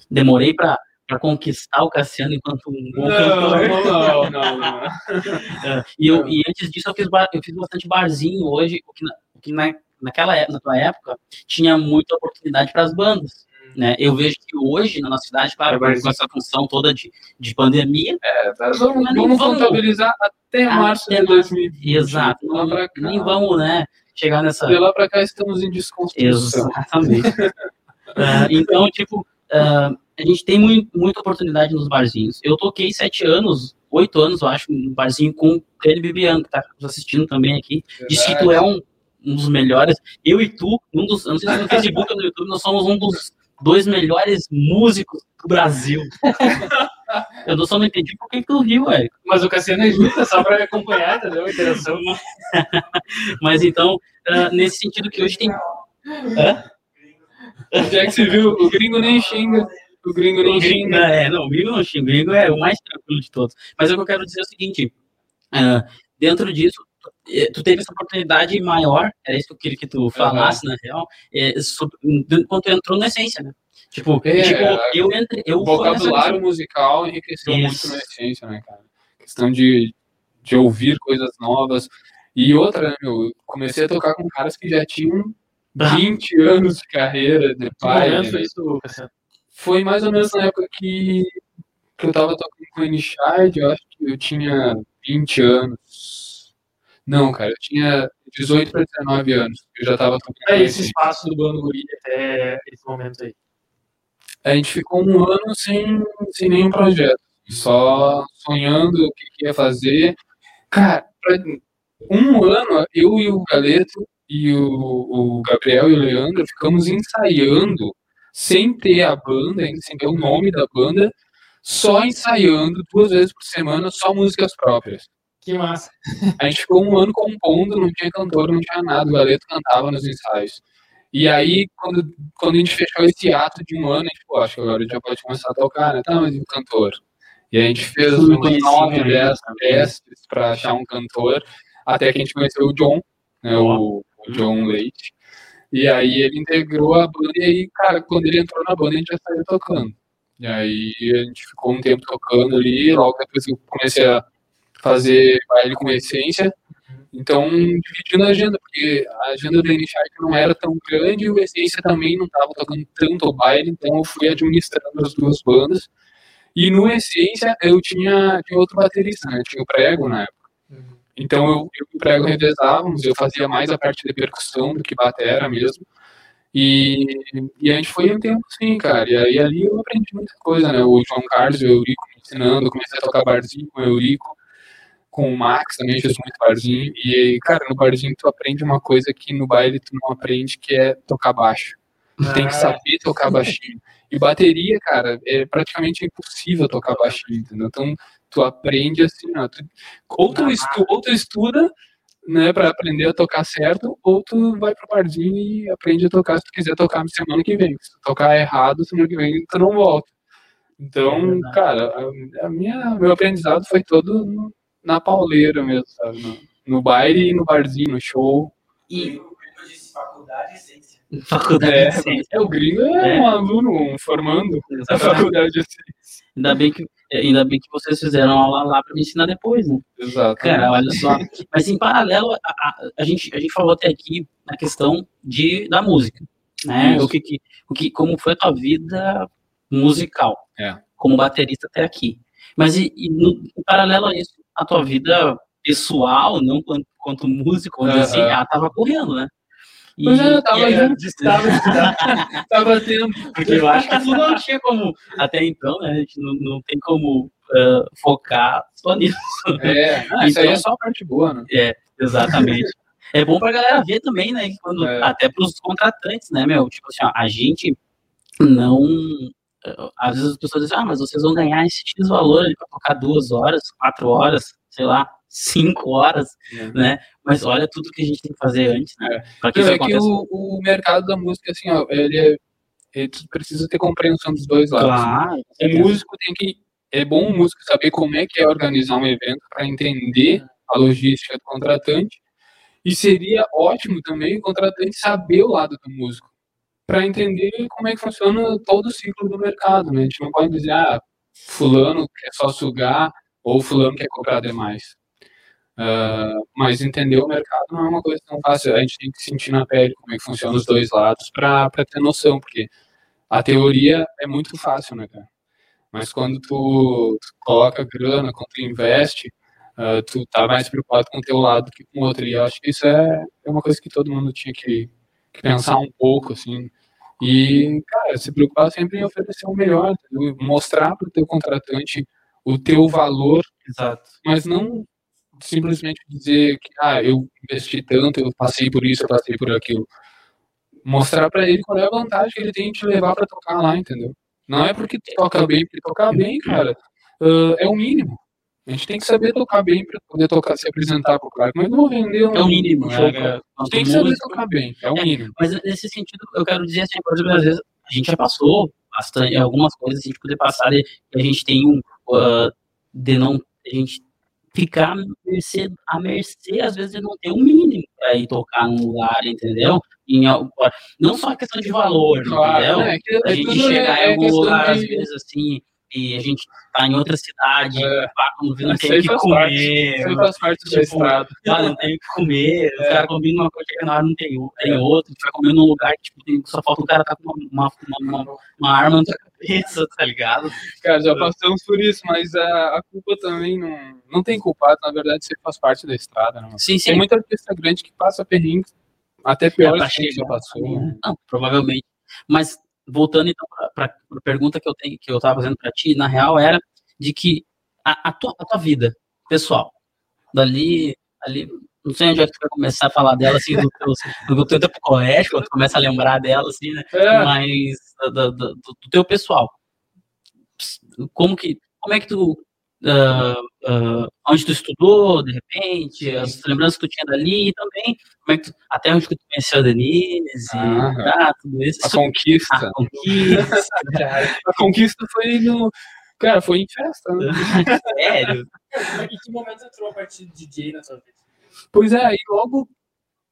Demorei pra para conquistar o Cassiano enquanto um bom cantor. Não, não, não. É, e, eu, e antes disso eu fiz, bar, eu fiz bastante barzinho hoje, o que, na, o que na, naquela época, na tua época tinha muita oportunidade para as bandas. Né? Eu vejo que hoje na nossa cidade, claro, é, com essa função toda de, de pandemia. É, tá, vamos, vamos, vamos contabilizar até março até de 2020. Exato. Não, nem vamos né, chegar nessa. De lá para cá estamos em desconstrução. Exatamente. uh, então, tipo, uh, a gente tem muito, muita oportunidade nos barzinhos. Eu toquei sete anos, oito anos, eu acho, no barzinho com o Kelly Bibiano, que tá nos assistindo também aqui. Diz que tu é um, um dos melhores. Eu e tu, um dos, não sei se no Facebook ou no YouTube, nós somos um dos dois melhores músicos do Brasil. Eu só não entendi por que tu riu, velho. Mas o Cassiano é justo, é só pra acompanhar, entendeu? A interação. Mas então, uh, nesse sentido que hoje tem. Hã? Onde é que você viu? O gringo nem xinga. O gringo nem xinga. É, não, o gringo não xinga. O gringo é o mais tranquilo de todos. Mas o que eu quero dizer é o seguinte: uh, dentro disso, eh, tu teve essa oportunidade maior, era isso que eu queria que tu falasse, uhum. na real, é, sobre, quando tu entrou na essência, né? Tipo, é, tipo eu entrei. Eu o vocabulário musical enriqueceu isso. muito na essência, né, cara? Questão de, de ouvir coisas novas. E outra, né, meu, comecei a tocar com caras que já tinham 20 anos de carreira de pai. Né? Isso, foi mais ou menos na época que, que eu tava tocando com o N-Shard, eu acho que eu tinha 20 anos. Não, cara, eu tinha 18 para 19 anos. Eu já tava tocando. É esse espaço do Bando Guri até esse momento aí. A gente ficou um ano sem, sem nenhum projeto, só sonhando o que, que ia fazer. Cara, um ano, eu e o Galeto e o, o Gabriel e o Leandro ficamos ensaiando sem ter a banda, sem ter o nome da banda, só ensaiando duas vezes por semana, só músicas próprias. Que massa. A gente ficou um ano compondo, não tinha cantor, não tinha nada, o Galeto cantava nos ensaios. E aí, quando, quando a gente fechou esse ato de um ano, a gente, pô, acho que agora a gente já pode começar a tocar, né? Tá, mas e o cantor? E a gente fez uns nove, dez testes para achar um cantor, até que a gente conheceu o John, né, o, o John Leite. E aí ele integrou a banda e aí, cara, quando ele entrou na banda, a gente já saiu tocando. E aí a gente ficou um tempo tocando ali, logo depois eu comecei a fazer baile com essência, então, dividindo a agenda, porque a agenda do N-Shark não era tão grande e o Essência também não estava tocando tanto o baile, então eu fui administrando as duas bandas. E no Essência eu tinha, tinha outro baterista, né? tinha o Prego na época. Uhum. Então eu, eu e o Prego revezávamos, eu fazia mais a parte de percussão do que batera mesmo. E, e a gente foi um tempo assim, cara. E aí ali eu aprendi muita coisa, né? O João Carlos e o Eurico me ensinando, comecei a tocar barzinho com o Eurico com o Max também fiz muito barzinho. E, cara, no barzinho tu aprende uma coisa que no baile tu não aprende, que é tocar baixo. Tu tem que ah. saber tocar baixinho. E bateria, cara, é praticamente impossível tocar baixinho, entendeu? Então, tu aprende assim, ó, tu, ou, tu estu, ou tu estuda, né, para aprender a tocar certo, ou tu vai pro barzinho e aprende a tocar se tu quiser tocar semana que vem. Se tu tocar errado, semana que vem tu não volta. Então, é cara, a, a, minha, meu aprendizado foi todo no, na pauleira mesmo, sabe? No, no baile e no barzinho, no show. E eu disse faculdade essência. Faculdade é, essência. É, o gringo é, é, um aluno um formando da faculdade essência. Ainda bem que ainda bem que vocês fizeram aula lá para me ensinar depois, né? Exato. Cara, olha só. Mas em paralelo, a, a, a, gente, a gente falou até aqui na questão de, da música, né? O que, que, o que, como foi a tua vida musical, é. como baterista até aqui. Mas e, e no, em paralelo a isso, a tua vida pessoal, não quanto, quanto músico, uhum. assim, ela tava correndo, né? E, Mas já tava, já estava, estava tendo. Porque eu acho que não tinha como, até então, né, a gente não, não tem como uh, focar só nisso. É, então, isso aí é só a parte boa, né? É, exatamente. é bom pra galera ver também, né, quando, é. até pros contratantes, né, meu, tipo assim, ó, a gente não às vezes as pessoas dizem, ah, mas vocês vão ganhar esse X valor para tocar duas horas, quatro horas, sei lá, cinco horas, é. né? Mas olha tudo que a gente tem que fazer antes, né? É. Para que, é que o, o, mercado da música, assim, ó, ele, é, ele precisa ter compreensão dos dois lados. Claro. O músico tem que, é bom o músico saber como é que é organizar um evento para entender a logística do contratante. E seria ótimo também o contratante saber o lado do músico para entender como é que funciona todo o ciclo do mercado. Né? A gente não pode dizer, ah, fulano quer só sugar ou fulano quer cobrar demais. Uh, mas entender o mercado não é uma coisa tão fácil. A gente tem que sentir na pele como é que funciona os dois lados para ter noção, porque a teoria é muito fácil, né, cara? Mas quando tu, tu coloca grana, quando tu investe, uh, tu tá mais preocupado com o teu lado que com o outro. E eu acho que isso é, é uma coisa que todo mundo tinha que, que pensar um pouco, assim. E, cara, se preocupar sempre em oferecer o melhor, mostrar para o teu contratante o teu valor, Exato. mas não simplesmente dizer que, ah, eu investi tanto, eu passei por isso, eu passei por aquilo. Mostrar pra ele qual é a vantagem que ele tem de te levar pra tocar lá, entendeu? Não é porque toca bem, porque tocar bem, cara, uh, é o mínimo. A gente tem que saber tocar bem para poder tocar, se apresentar pro cara. Mas não vender um, É o mínimo, show, né? cara. tem que saber tocar bem, é o É, mínimo. Mas nesse sentido, eu quero dizer assim, por exemplo, às vezes a gente já passou bastante, algumas coisas a gente poder passar que a gente tem um uh, de não a gente ficar à mercê, à mercê, às vezes, de não ter o mínimo para ir tocar num lugar, entendeu? Em, não só a questão de valor, entendeu? né? A é gente tudo chegar é em algum lugar, às de- vezes, assim, e a gente tá em outra cidade, É. pá, não Isso tem aí que faz comer, aí faz parte da Tipo, estrada. ah, não tenho que comer, os É. caras combinam uma coisa que na hora não tem, o- tem outra, tu vai comer num lugar que tipo, tem- só falta o cara tá com uma, uma, uma, uma arma na tua cabeça, tá ligado? Cara, já passamos por isso, mas a, a culpa também não, não tem culpado, na verdade, você faz parte da estrada, né? mano? Sim, sim. Tem muita artista grande que passa perrengue, até pior pra que gente já chegar. passou. né? Não, provavelmente. Mas voltando então para a pergunta que eu tenho, que eu tava fazendo para ti, na real era de que a, a, tua, a tua vida pessoal, dali, ali, não sei onde é que tu vai começar a falar dela assim do teu, do teu tempo colégio, quando tu começa a lembrar dela assim, né? É, mas do- do- do teu pessoal. Como que, como é que tu, ah, ah, onde tu estudou, de repente, as lembranças que tu tinha dali e também, como é que tu, até onde que tu conheceu a Denise, Aham. tá, tudo isso. a conquista. A conquista, A conquista foi no. Cara, foi em festa, né? sério. Em que momento entrou a parte de DJ na sua vida? Pois é, aí logo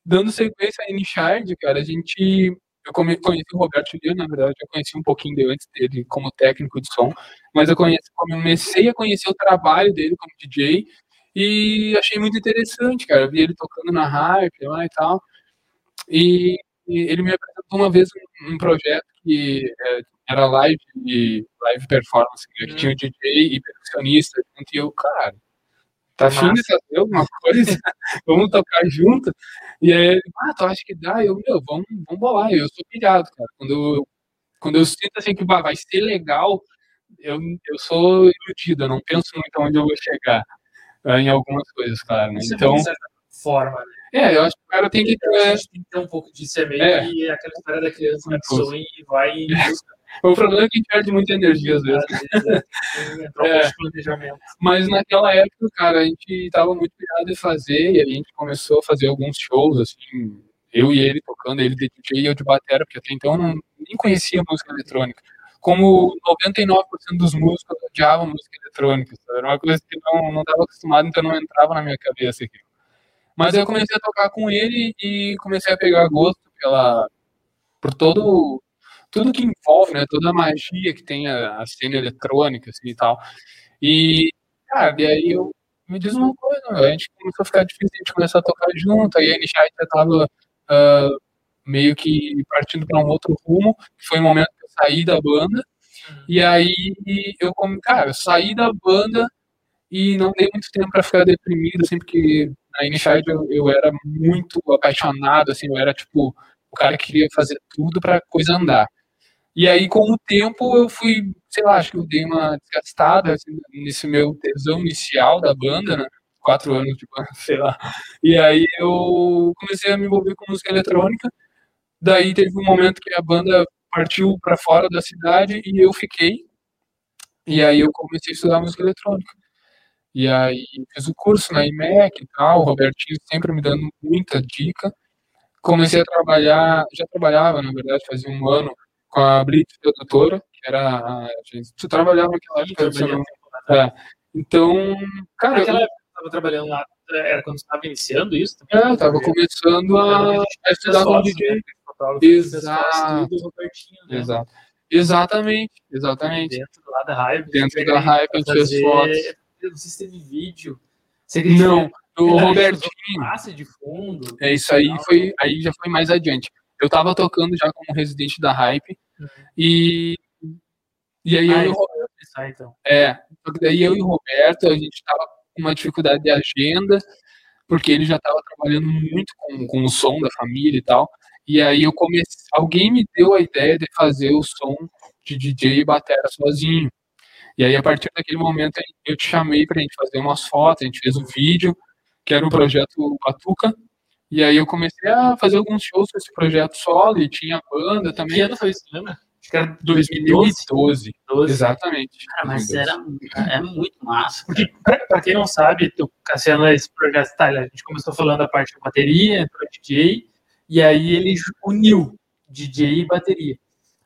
dando sequência a N-Shard, cara, a gente. Eu conheci o Roberto Juliano, na verdade, eu conheci um pouquinho de antes dele como técnico de som, mas eu conheci, comecei a conhecer o trabalho dele como DJ e achei muito interessante, cara. Eu vi ele tocando na hype lá e tal. E, e ele me apresentou uma vez um, um projeto que é, era live, live performance, né, que tinha o DJ e percussionista e eu, cara, tá afim de fazer alguma coisa? vamos tocar junto? E aí ele, ah, tu acha que dá? Eu, meu, vamos, vamos bolar. Eu sou pilhado, cara. Quando eu, quando eu sinto assim que bah, vai ser legal, eu, eu sou iludido, eu não penso muito onde eu vou chegar ah, em algumas coisas, claro. né? É Então, forma, né? é, eu acho que o cara tem que gente tem que ter um pouco disso, é meio É. que aquela história da criança que Impulso. sonha e vai busca. O problema é que a gente perde muita energia às vezes. Às vezes, é, um É. de planejamento. Mas naquela época, cara, a gente tava muito pirado em fazer, e a gente começou a fazer alguns shows, assim, eu e ele tocando, ele de DJ e eu de batera, porque até então eu não, nem conhecia música eletrônica. Como 99% dos músicos odiavam música eletrônica, sabe? era uma coisa que não não estava acostumado, então não entrava na minha cabeça aquilo. Mas eu comecei a tocar com ele e comecei a pegar gosto pela, por todo tudo que envolve, né, toda a magia que tem a, a cena eletrônica assim, e tal. E, cara, e aí eu me diz uma coisa, a gente começou a ficar difícil, a gente começou a tocar junto, aí a Nishai já tava ah, meio que partindo para um outro rumo, que foi o momento que eu saí da banda, e aí eu, como, cara, eu saí da banda e não dei muito tempo para ficar deprimido, assim, porque na Initiative eu, eu era muito apaixonado, assim, eu era tipo o cara que queria fazer tudo para coisa andar. E aí, com o tempo, eu fui, sei lá, acho que eu dei uma desgastada assim, nesse meu tesão inicial da banda, né? Quatro anos de banda, sei lá. E aí eu comecei a me envolver com música eletrônica. Daí teve um momento que a banda partiu para fora da cidade e eu fiquei. E aí eu comecei a estudar música eletrônica. E aí fiz o curso na IMEC e tal, o Robertinho sempre me dando muita dica. Comecei a trabalhar, já trabalhava, na verdade, fazia um ano com a Blitz Produtora, que era a gente, tu trabalhava naquela época, não- é. Então, cara, Naquela eu, época eu estava trabalhando lá, era quando você estava iniciando isso também? é, eu tava começando a, a estudar como DJ. Exato. Exato. Exato. Exatamente, exatamente. Dentro lá da Hype. Dentro da Hype, a gente fez fotos. Eu não sei se teve vídeo. Você Não, que o era Robertinho, Massa de fundo. é isso aí foi, aí já foi mais adiante. Eu tava tocando já como residente da Hype e e aí Ah, eu, e o isso, Ro- isso aí, então. é, daí eu e o Roberto, a gente tava com uma dificuldade de agenda, porque ele já tava trabalhando muito com, com o som da família e tal. E aí eu comecei, alguém me deu a ideia de fazer o som de DJ e batera sozinho. E aí a partir daquele momento eu te chamei pra gente fazer umas fotos, a gente fez um vídeo que era o projeto Batuca. E aí eu comecei a fazer alguns shows com esse projeto solo e tinha banda Que também. ano foi isso, lembra? Acho que era 2012. 2012. Exatamente. Cara, mas era é muito massa. Porque, pra, pra quem não sabe, o Cassiano, esse projeto, tá, a gente começou falando da parte da bateria, entrou DJ, e aí ele uniu DJ e bateria.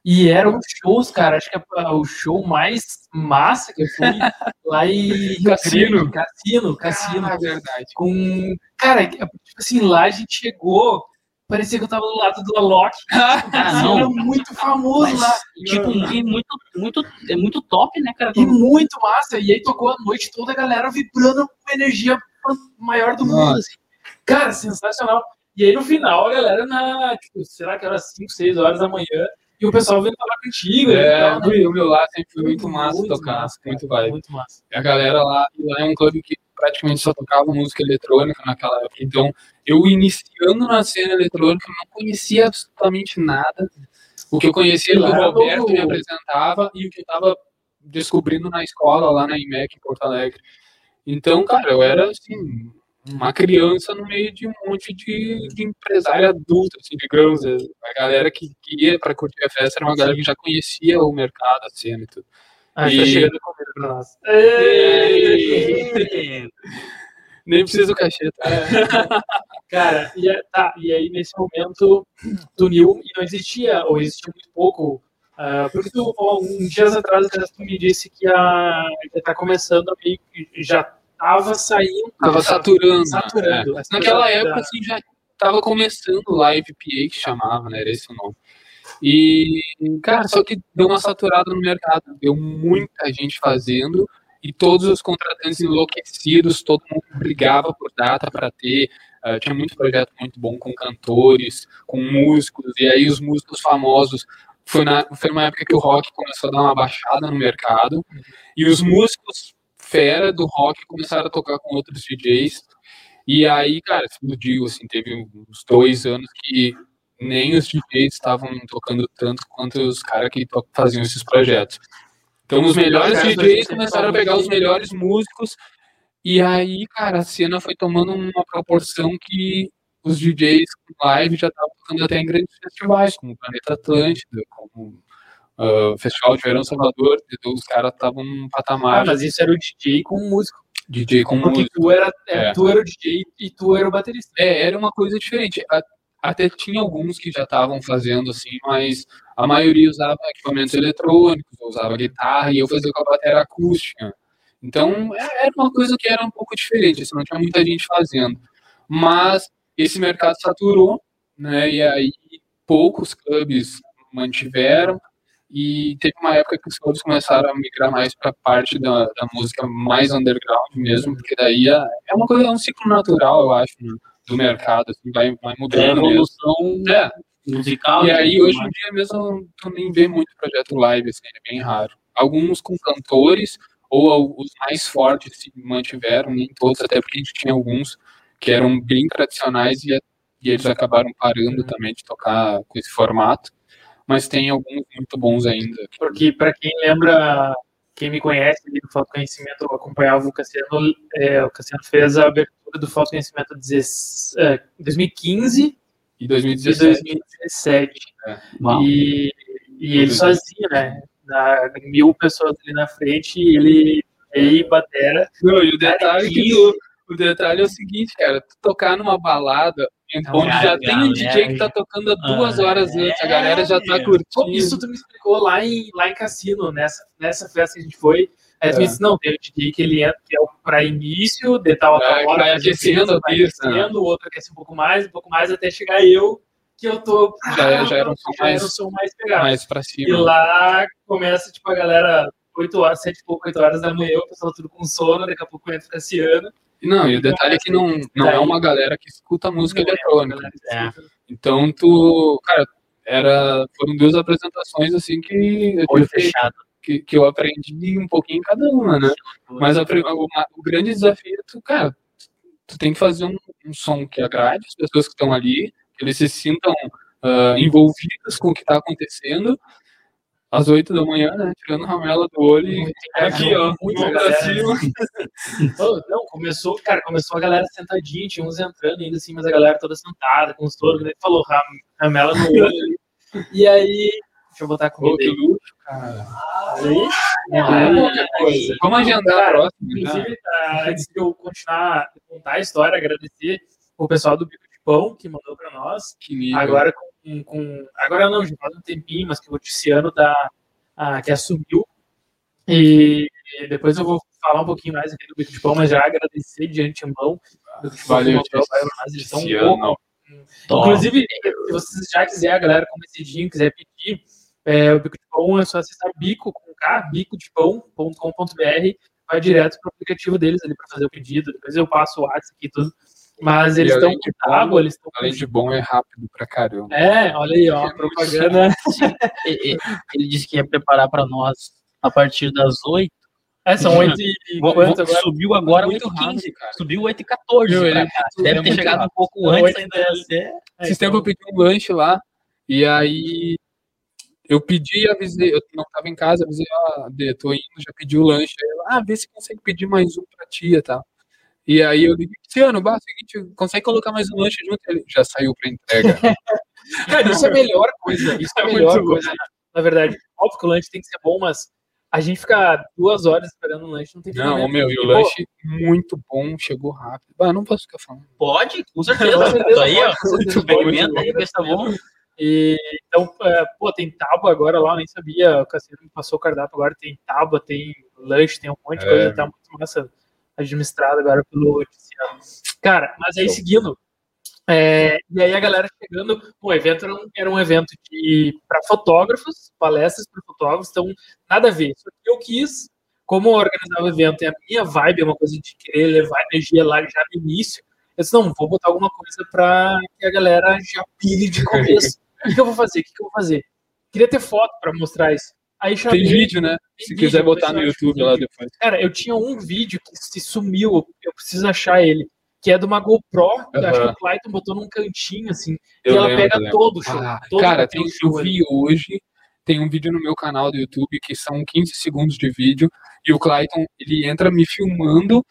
E eram shows, cara, acho que é o show mais massa que eu fui lá em Rio Cassino. Cassino, Cassino. Ah, verdade. com. Cara, tipo assim, lá a gente chegou, parecia que eu tava do lado do Alok. Ah, era muito famoso lá. Tipo, e muito, muito, é muito top, né, cara? E muito massa. E aí tocou a noite toda a galera vibrando com energia maior do mundo. Nossa. Assim. Cara, sensacional. E aí no final a galera na. Tipo, será que era 5, 6 horas da manhã? E o pessoal veio falar contigo. É, e tal, né? o meu lá sempre foi muito massa tocar, massa, muito vibe. Muito massa. A galera lá, e lá é um clube que praticamente só tocava música eletrônica naquela época. Então, eu iniciando na cena eletrônica, não conhecia absolutamente nada. O que eu conhecia era o. Roberto me apresentava e o que eu estava descobrindo na escola, lá na IMEC, em Porto Alegre. Então, cara, eu era, assim, uma criança no meio de um monte de, de empresário adulto, assim, digamos. A galera que, que ia para curtir a festa era uma galera que já conhecia o mercado, a cena e tudo. Ah, E- tá chegando comida pra nós. Nem precisa do cachê, tá? Cara, e, é- tá, e aí nesse momento tu uniu e não existia, ou existia muito pouco. ah, porque tu, uns dias atrás tu me disse que a que tá começando a meio já tava saindo. Tava saturando. né? saturando. É. Naquela época, assim, já tava começando o Live PA, que chamava, né? Era esse o nome. E, cara, só que deu uma saturada no mercado. Deu muita gente fazendo e todos os contratantes enlouquecidos, todo mundo brigava por data para ter. ah, tinha muito projeto muito bom com cantores, com músicos, e aí os músicos famosos. Foi, na, foi uma época que o rock começou a dar uma baixada no mercado, e os músicos fera do rock começaram a tocar com outros DJs. E aí, cara, explodiu, assim, teve uns dois anos que nem os DJs estavam tocando tanto quanto os caras que faziam esses projetos. Então, os melhores DJs começaram a pegar os melhores músicos, e aí, cara, a cena foi tomando uma proporção que os DJs live já estavam tocando até em grandes festivais, como o Planeta Atlântida, como ah, o Festival de Verão Salvador, os caras estavam num Ah, patamar mas isso era o DJ com o músico. DJ com Porque música. tu era, é, É. tu era o DJ e tu era o baterista. É, era uma coisa diferente. Até tinha alguns que já estavam fazendo assim, mas a maioria usava equipamentos eletrônicos, usava guitarra e eu fazia com a bateria acústica. Então, é- era uma coisa que era um pouco diferente, assim, não tinha muita gente fazendo. Mas esse mercado saturou, né? E aí poucos clubes mantiveram e teve uma época que os clubes começaram a migrar mais para a parte da, da música mais underground mesmo, porque daí é, é uma coisa, é um ciclo natural, eu acho, né, do mercado, assim, vai, vai É mudando mesmo. evolução É, musical. e aí tudo hoje em dia mesmo tu nem vê muito projeto live, assim, é bem raro. Alguns com cantores, ou os mais fortes se mantiveram, nem todos, até porque a gente tinha alguns que eram bem tradicionais e, e eles acabaram parando também de tocar com esse formato. Mas tem alguns muito bons ainda. Porque, para quem lembra, quem me conhece ali do Falta Conhecimento, eu acompanhava o Cassiano. é, o Cassiano fez a abertura do Falta Conhecimento 16, é, 2015 E e 2017. 2017. Uau. E, e ele sozinho, né? Na, mil pessoas ali na frente, e ele e batera. Não, e o detalhe, que tu- o detalhe é o seguinte, cara, tu tocar numa balada onde já tem um DJ que tá tocando há duas ah, horas antes, a galera já tá é. Curtindo. Isso tu me explicou lá em, lá em Cassino, nessa, nessa festa que a gente foi. Aí tu É. me disse, não, tem o DJ que ele entra, que é o pra início, de tal a tal É, hora, vai aquecendo vai aquecendo, o outro aquece um pouco mais, um pouco mais, até chegar eu, que eu tô... Já é- já era um som mais- um mais pegado. mais pra E cima. lá começa, tipo, a galera, 8 horas, 7 e pouco, 8 horas da manhã, o pessoal tudo com sono, daqui a pouco entra Cassiano. Não, e o detalhe é que não, não é uma galera que escuta música é, eletrônica. É. Então, tu, cara, era, foram duas apresentações assim que eu, Olho fechado. que, que eu aprendi um pouquinho em cada uma, né? Mas a o, o grande desafio é tu, cara, tu tem que fazer um, um som que agrade as pessoas que estão ali, que eles se sintam ah, envolvidas com o que está acontecendo, às 8 da manhã, né? Tirando ramela do olho e aqui, ó, Muita mão pra cima. Não, começou, cara, começou a galera sentadinha, tinha uns entrando ainda assim, mas a galera toda sentada, com os touros, né? Falou ram, ramela no olho. E aí, deixa eu botar a Pô, comida que luxo, cara. Aí, é pouca coisa. Vamos agendar a Cara, próxima. né? Inclusive, ah, antes de eu continuar a contar a história, agradecer o pessoal do Bico de Pão que mandou para nós. Que. Agora com, com- agora não, já faz um tempinho, mas que o Ticiano tá, ah, que assumiu. E, depois eu vou falar um pouquinho mais aqui do Bico de Pão, mas já agradecer de antemão. o Bico de Pão Valeu, para. Inclusive, se vocês já quiser, a galera com esse dia quiser pedir, é, o Bico de Pão é só acessar bico com K, bicodepão.com.br, vai direto pro aplicativo deles ali para fazer o pedido. Depois eu passo o WhatsApp aqui e tudo. Mas eles E estão com bom, água, eles estão. Além de bom, é rápido pra caramba. É, olha aí, ó, a propaganda. E- e- Ele disse que ia preparar para nós a partir das 8. É, são oito e e Vo- quanto agora? Subiu agora Muito 8 rápido, 15 cara. Subiu 8 e 14 Meu, ele-. Deve é ter chegado um rápido. pouco Oito antes ainda. deve ser. É, Esses então, tempos eu pedi um lanche lá, e aí eu pedi e avisei, eu não tava em casa, avisei, ah, Dê, tô indo, já pedi o lanche. Aí ela, ah, vê se consegue pedir mais um pra tia, tá? E aí eu liguei, Luciano, bah, seguinte, consegue colocar mais um lanche junto? Ele já saiu pra entrega. Cara, isso é a melhor coisa. Isso é a É melhor coisa. Na, na verdade, óbvio que o lanche tem que ser bom, mas a gente ficar duas horas esperando um lanche não tem não, fundamento. meu, e o lanche muito bom, chegou rápido. Bah, não posso ficar falando. Pode, com certeza. Com certeza, aí, ó. Muito aí, que tá bom. E, então, é, pô, tem tábua agora lá, eu nem sabia. O Cassiano me passou o cardápio agora. Tem tábua, tem lanche, tem um monte de É. coisa. Tá muito massa administrado agora pelo Tiziano. Cara, mas aí seguindo. é, e aí a galera chegando, o evento era um, era um evento para fotógrafos, palestras para fotógrafos, então nada a ver. Só que eu quis, como organizar o evento, e a minha vibe é uma coisa de querer levar energia lá já no início, eu disse, não, vou botar alguma coisa para que a galera já pile de começo. O que, eu vou fazer? O que, que eu vou fazer? Queria ter foto para mostrar isso. Aí chamei, Tem vídeo, né? tem Se vídeo, quiser botar no eu acho YouTube lá depois. Cara, eu tinha um vídeo que se sumiu, eu preciso achar ele, que é de uma GoPro, que eu acho que o Clayton botou num cantinho, assim, Eu e ela lembro, pega lembro. todo o show. Ah, todo cara, tem, show eu ali. vi hoje, tem um vídeo no meu canal do YouTube que são 15 segundos de vídeo e o Clayton, ele entra me filmando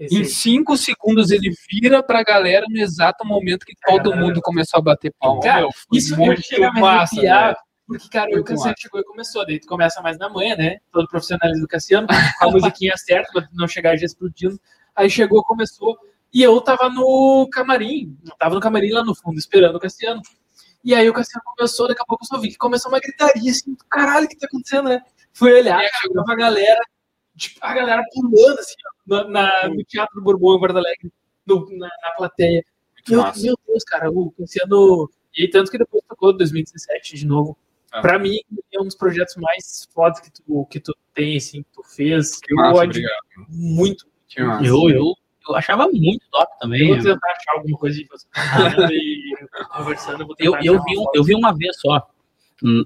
Esse em. 5 segundos ele vira pra galera no exato momento que todo Cara, mundo começou a bater palma. Cara, Meu, Isso muito massa, arrepiar. Porque, cara, o Muito Cassiano massa. chegou e começou, daí tu começa mais na manhã, né? Todo profissionalismo do Cassiano, com a musiquinha certa, pra não chegar já explodindo. Aí chegou, começou, e eu tava no camarim, tava no camarim lá no fundo, esperando o Cassiano. E aí o Cassiano começou, daqui a pouco eu só vi que começou uma gritaria, assim, caralho, o que tá acontecendo, né? Fui olhar, cara, chegou- galera, tipo, a galera pulando, assim, na, na- no Teatro do Bourbon, em Porto Alegre, no- na, na plateia. Meu, meu Deus, cara, o Cassiano. E aí, tanto que depois tocou 2017 de novo. Ah. Pra mim, é um dos projetos mais fodas que tu, que tu tem, assim, que tu fez. Que eu massa, admiro obrigado. muito. Que massa. Eu, eu, eu achava muito top Eu também. vou tentar achar alguma coisa de você falando e conversando. Eu, vou Eu, eu, vi, uma um- eu vi uma vez só, no,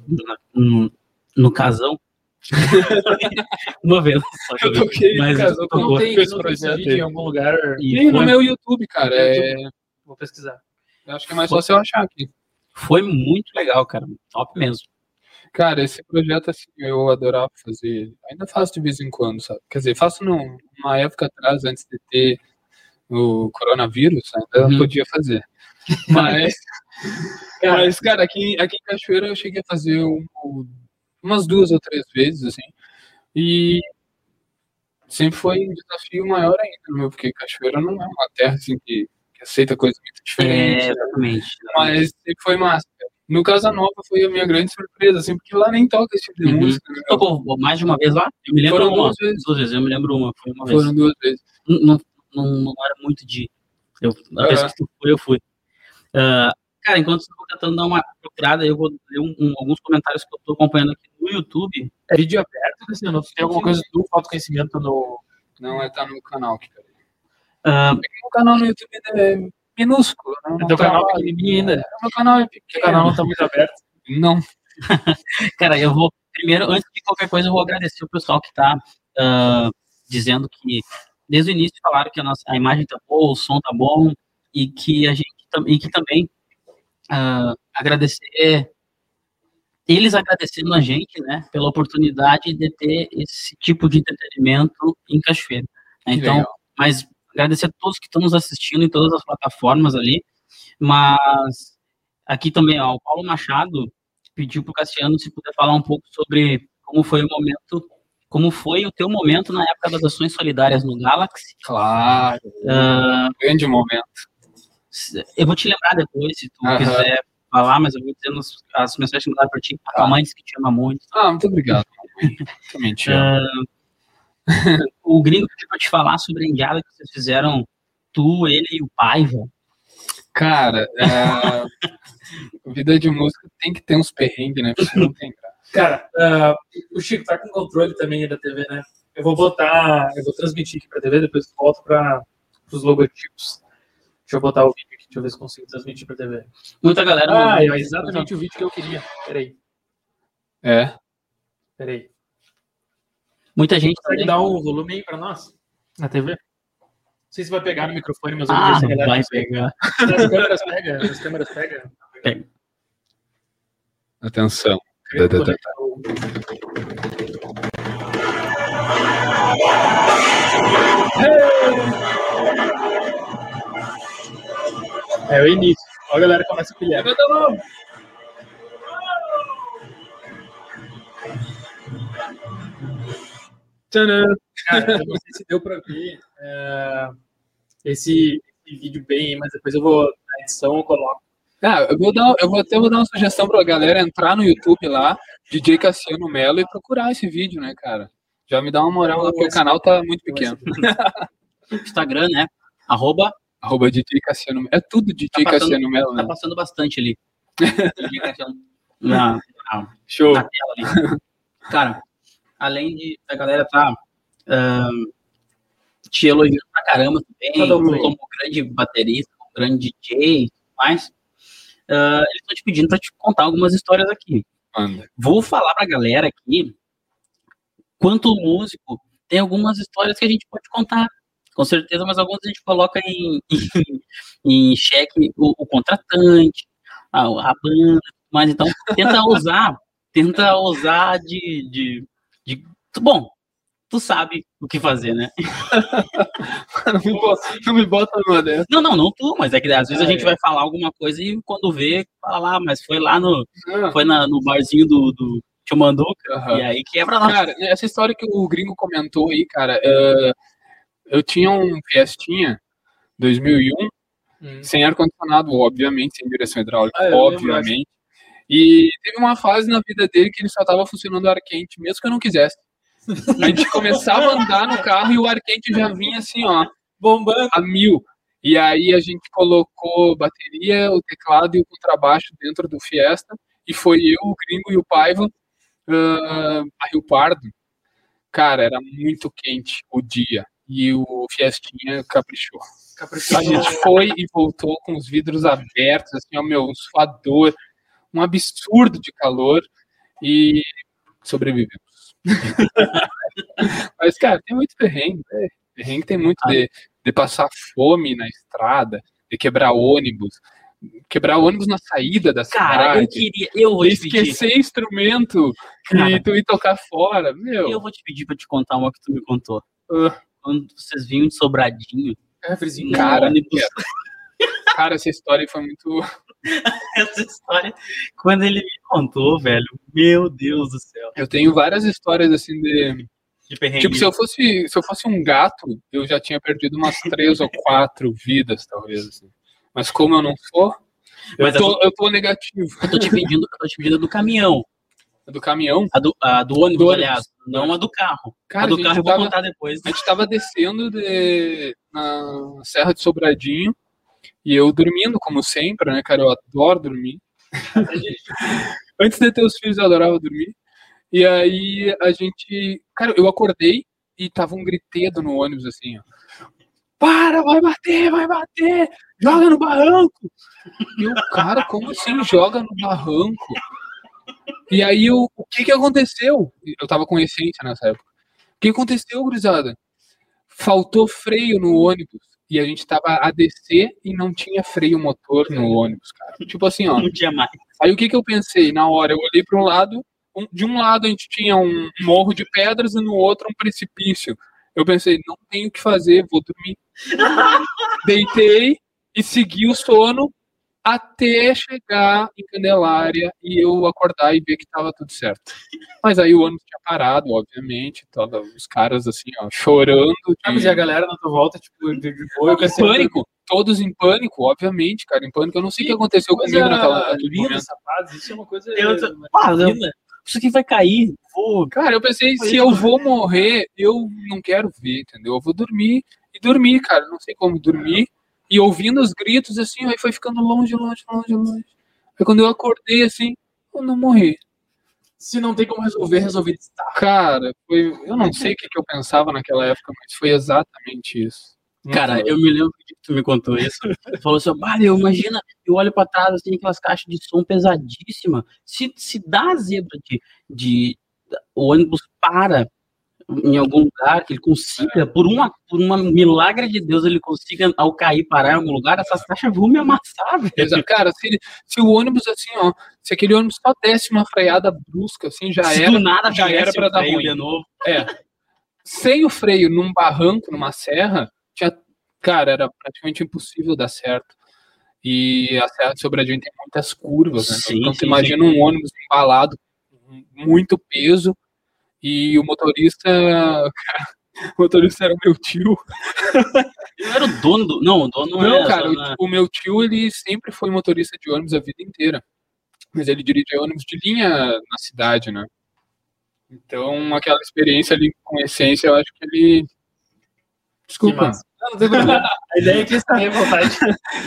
no, no casão. uma vez só. que eu Eu toquei no Mas casal tocou. Não tem, com esse não tem esse projeto em algum lugar. E Tem no foi, meu YouTube, cara. É... Vou pesquisar. eu Acho que é mais fácil eu achar aqui. foi muito legal, cara. Top mesmo. Cara, esse projeto, assim, eu adorava fazer. Ainda faço de vez em quando, sabe? Quer dizer, faço num- numa época atrás, antes de ter o coronavírus, ainda Uhum. podia fazer. Mas, mas, cara, aqui, aqui em Cachoeira eu cheguei a fazer um- umas duas ou três vezes, assim. E sempre foi um desafio maior ainda, meu, porque Cachoeira não é uma terra, assim, que, que aceita coisas muito diferentes. É, exatamente. Mas sempre foi massa. No Casa Nova foi a minha grande surpresa, assim, porque lá nem toca esse tipo de Uhum. música. né? Tocou mais de uma vez lá? Eu me lembro Foram uma. duas vezes. Duas vezes, eu me lembro uma. Foi uma vez. Foram duas vezes. não, não, não era muito de. Eu, a vez que tu foi, eu fui. Ah, cara, enquanto eu tô tentando dar uma procurada, eu vou ler um- um- alguns comentários que eu tô acompanhando aqui no YouTube. É vídeo aberto, Cassiano? Tem alguma coisa do autoconhecimento no. Não, é tá no canal aqui, cara. Ah, O canal no YouTube é minúsculo, né? Não Teu tá canal lá. pequenininho ainda. O meu canal é O pequeno. canal não tá muito aberto. Não. cara, eu vou. Primeiro, antes de qualquer coisa, eu vou agradecer o pessoal que tá ah, dizendo que desde o início falaram que a, nossa, a imagem tá boa, o som tá bom, e que a gente e que também ah, agradecer eles agradecendo a gente, né, pela oportunidade de ter esse tipo de entretenimento em Cachoeira. né? Então, mas agradecer a todos que estão nos assistindo em todas as plataformas ali, mas aqui também, ó, o Paulo Machado pediu para o Cassiano se puder falar um pouco sobre como foi o momento, como foi o teu momento na época das ações solidárias no Galaxy. Claro, Ah, grande momento. eu vou te lembrar depois, se tu quiser falar, mas eu vou dizendo as, as mensagens que mandaram para ti. A tua Tá. mãe disse que te ama muito. Ah, muito obrigado. Também te amo. O gringo pediu para te falar sobre a indiada que vocês fizeram, tu, ele e o Paiva. Cara, é, vida de música tem que ter uns perrengues, né? Porque não tem graça. Cara, ah, o Chico tá com controle também da TV, né? Eu vou botar, eu vou transmitir aqui pra TV, depois volto para os logotipos. Deixa eu botar o vídeo aqui, deixa eu ver se consigo transmitir pra TV. Muita galera. Ah, é exatamente o vídeo que eu queria. Peraí, É. peraí. Muita gente Consegue também. dar um volume aí pra nós? Na TV? Não sei se vai pegar no microfone, mas eu vou Ah, ver se a galera vai pegar. As câmeras pegam, as câmeras pegam. Atenção. Eu vou Tá, tá, conectar o- É o início. Ó, a galera começa a pilhar. Tcharam! Cara, eu não sei se deu pra ver é, esse, esse vídeo bem, mas depois eu vou, na edição, eu coloco. Ah, eu vou dar, eu vou até vou dar uma sugestão pra galera entrar no YouTube lá, DJ Cassiano Melo, e procurar esse vídeo, né, cara? Já me dá uma moral lá, porque o canal tá muito pequeno. Instagram, né? Arroba, Arroba DJ Cassiano Melo. É tudo DJ Tá passando- Cassiano Melo, tá né? passando bastante ali. na, na, Show. na tela ali. Cara, além de a galera tá te elogiando pra caramba também, Tá como grande baterista, como grande DJ e tudo mais, ah, eles estão te pedindo pra te contar algumas histórias aqui. Manda. Vou falar pra galera aqui, quanto músico, tem algumas histórias que a gente pode contar. Com certeza, mas algumas a gente coloca em, em, em xeque o, o contratante, a, a banda, mas então tenta usar, tenta usar de, de, de- Bom, tu sabe o que fazer, né? Não me bota, não me bota numa dessa. Não, não, não tu, mas é que às vezes a Ah, gente é. vai falar alguma coisa e quando vê, fala lá, mas foi lá no, Ah, foi na- no barzinho do, do Tio Manduca, aham. e aí quebra lá. Cara, essa história que o gringo comentou aí, cara, é, eu tinha um Fiestinha 2001, Hum. sem ar-condicionado, obviamente, sem direção hidráulica, Ah, obviamente. E teve uma fase na vida dele que ele só tava funcionando ar quente, mesmo que eu não quisesse. A gente começava a andar no carro e o ar quente já vinha assim, ó, Bombando. a mil. E aí a gente colocou bateria, o teclado e o contrabaixo dentro do Fiesta. E foi eu, o Gringo e o Paiva ah, a Rio Pardo. Cara, era muito quente o dia. E o Fiestinha caprichou. A gente foi e voltou com os vidros abertos, assim, ó, meu, um suador, um absurdo de calor. E sobrevivemos. Mas, cara, tem muito perrengue, né? Perrengue tem muito de, de passar fome na estrada, de quebrar ônibus, quebrar ônibus na saída da Cara, eu cidade, queria, eu vou te pedir, esquecer instrumento Cara. e tu ir tocar fora, meu. eu vou te pedir pra te contar uma que tu me contou. Ah. Quando vocês vinham de Sobradinho, É, Cara, ônibus, Cara, essa história foi muito. essa história, quando ele me contou, velho, meu Deus do céu. Eu tenho várias histórias assim de. De. Tipo, se eu fosse, se eu fosse um gato, eu já tinha perdido umas três ou quatro vidas, talvez. assim. Mas como eu não sou, eu Mas tô, eu tô negativo. eu tô te pedindo, eu tô te pedindo a do caminhão, Do caminhão, a do, a do ônibus, Do ônibus. aliás, não a do carro. cara, a do a, carro gente eu vou tava, contar depois. a gente tava descendo de, na Serra de Sobradinho e eu dormindo, como sempre, né, cara? Eu adoro dormir. Antes de ter os filhos, eu adorava dormir. E aí a gente. Cara, eu acordei e tava um gritedo no ônibus assim, ó. Para, vai bater, vai bater! Joga no barranco! E eu, cara, como assim joga no barranco? E aí eu, o que que aconteceu? Eu tava com essência nessa época. O que aconteceu, gurizada? Faltou freio no ônibus e a gente tava a descer e não tinha freio motor no ônibus, cara. Tipo assim, ó. Não tinha mais. Aí o que que eu pensei? Na hora, eu olhei para um lado, um- de um lado a gente tinha um morro de pedras e no outro um precipício. Eu pensei, não tenho o que fazer, vou dormir. Deitei e segui o sono até chegar em Candelária e eu acordar e ver que tava tudo certo. Mas aí o ônibus tinha parado, obviamente, todos os caras assim, ó, chorando. de- Ah, mas e a galera na tua volta, tipo, de, de boa, em pânico, todos em pânico, obviamente, cara, em pânico. Eu não sei o que aconteceu comigo naquela, linda, momento. rapaz, isso é uma coisa Eu tô- Ah. Isso aqui vai cair. Vou. Cara, eu pensei, se eu vou morrer, eu não quero ver, entendeu? Eu vou dormir e dormir, cara. Não sei como dormir. E ouvindo os gritos, assim, aí foi ficando longe, longe, longe, longe. Aí quando eu acordei, assim, eu não morri. Se não tem como resolver, resolver estar. Cara, foi, eu não sei o que, que eu pensava naquela época, mas foi exatamente isso. Cara, eu me lembro que tu me contou isso. Tu falou assim, meu, imagina, eu olho pra trás, assim, aquelas caixas de som pesadíssimas. Se, se dá a zebra de, de o ônibus para em algum lugar, que ele consiga, por, uma, por uma milagre de Deus, ele consiga, ao cair, parar em algum lugar, essas caixas vão me amassar, velho. Cara, se, ele- se o ônibus, assim, ó, se aquele ônibus só desse uma freada brusca, assim, já Se era. do nada já era pra dar ruim. de novo. É. Sem o freio num barranco, numa serra, tinha, cara, era praticamente impossível dar certo. E a Serra de Sobradinho tem muitas curvas, né? Sim, então sim, você imagina um ônibus embalado, com muito peso, e o motorista, cara, o motorista era o meu tio. Eu era o dono do... Não, o dono não, Não, cara, o, meu tio, ele sempre foi motorista de ônibus a vida inteira. Mas ele dirige ônibus de linha na cidade, né? Então, aquela experiência ali com essência, eu acho que ele. Desculpa. Não, não tem problema. A ideia é que à vontade.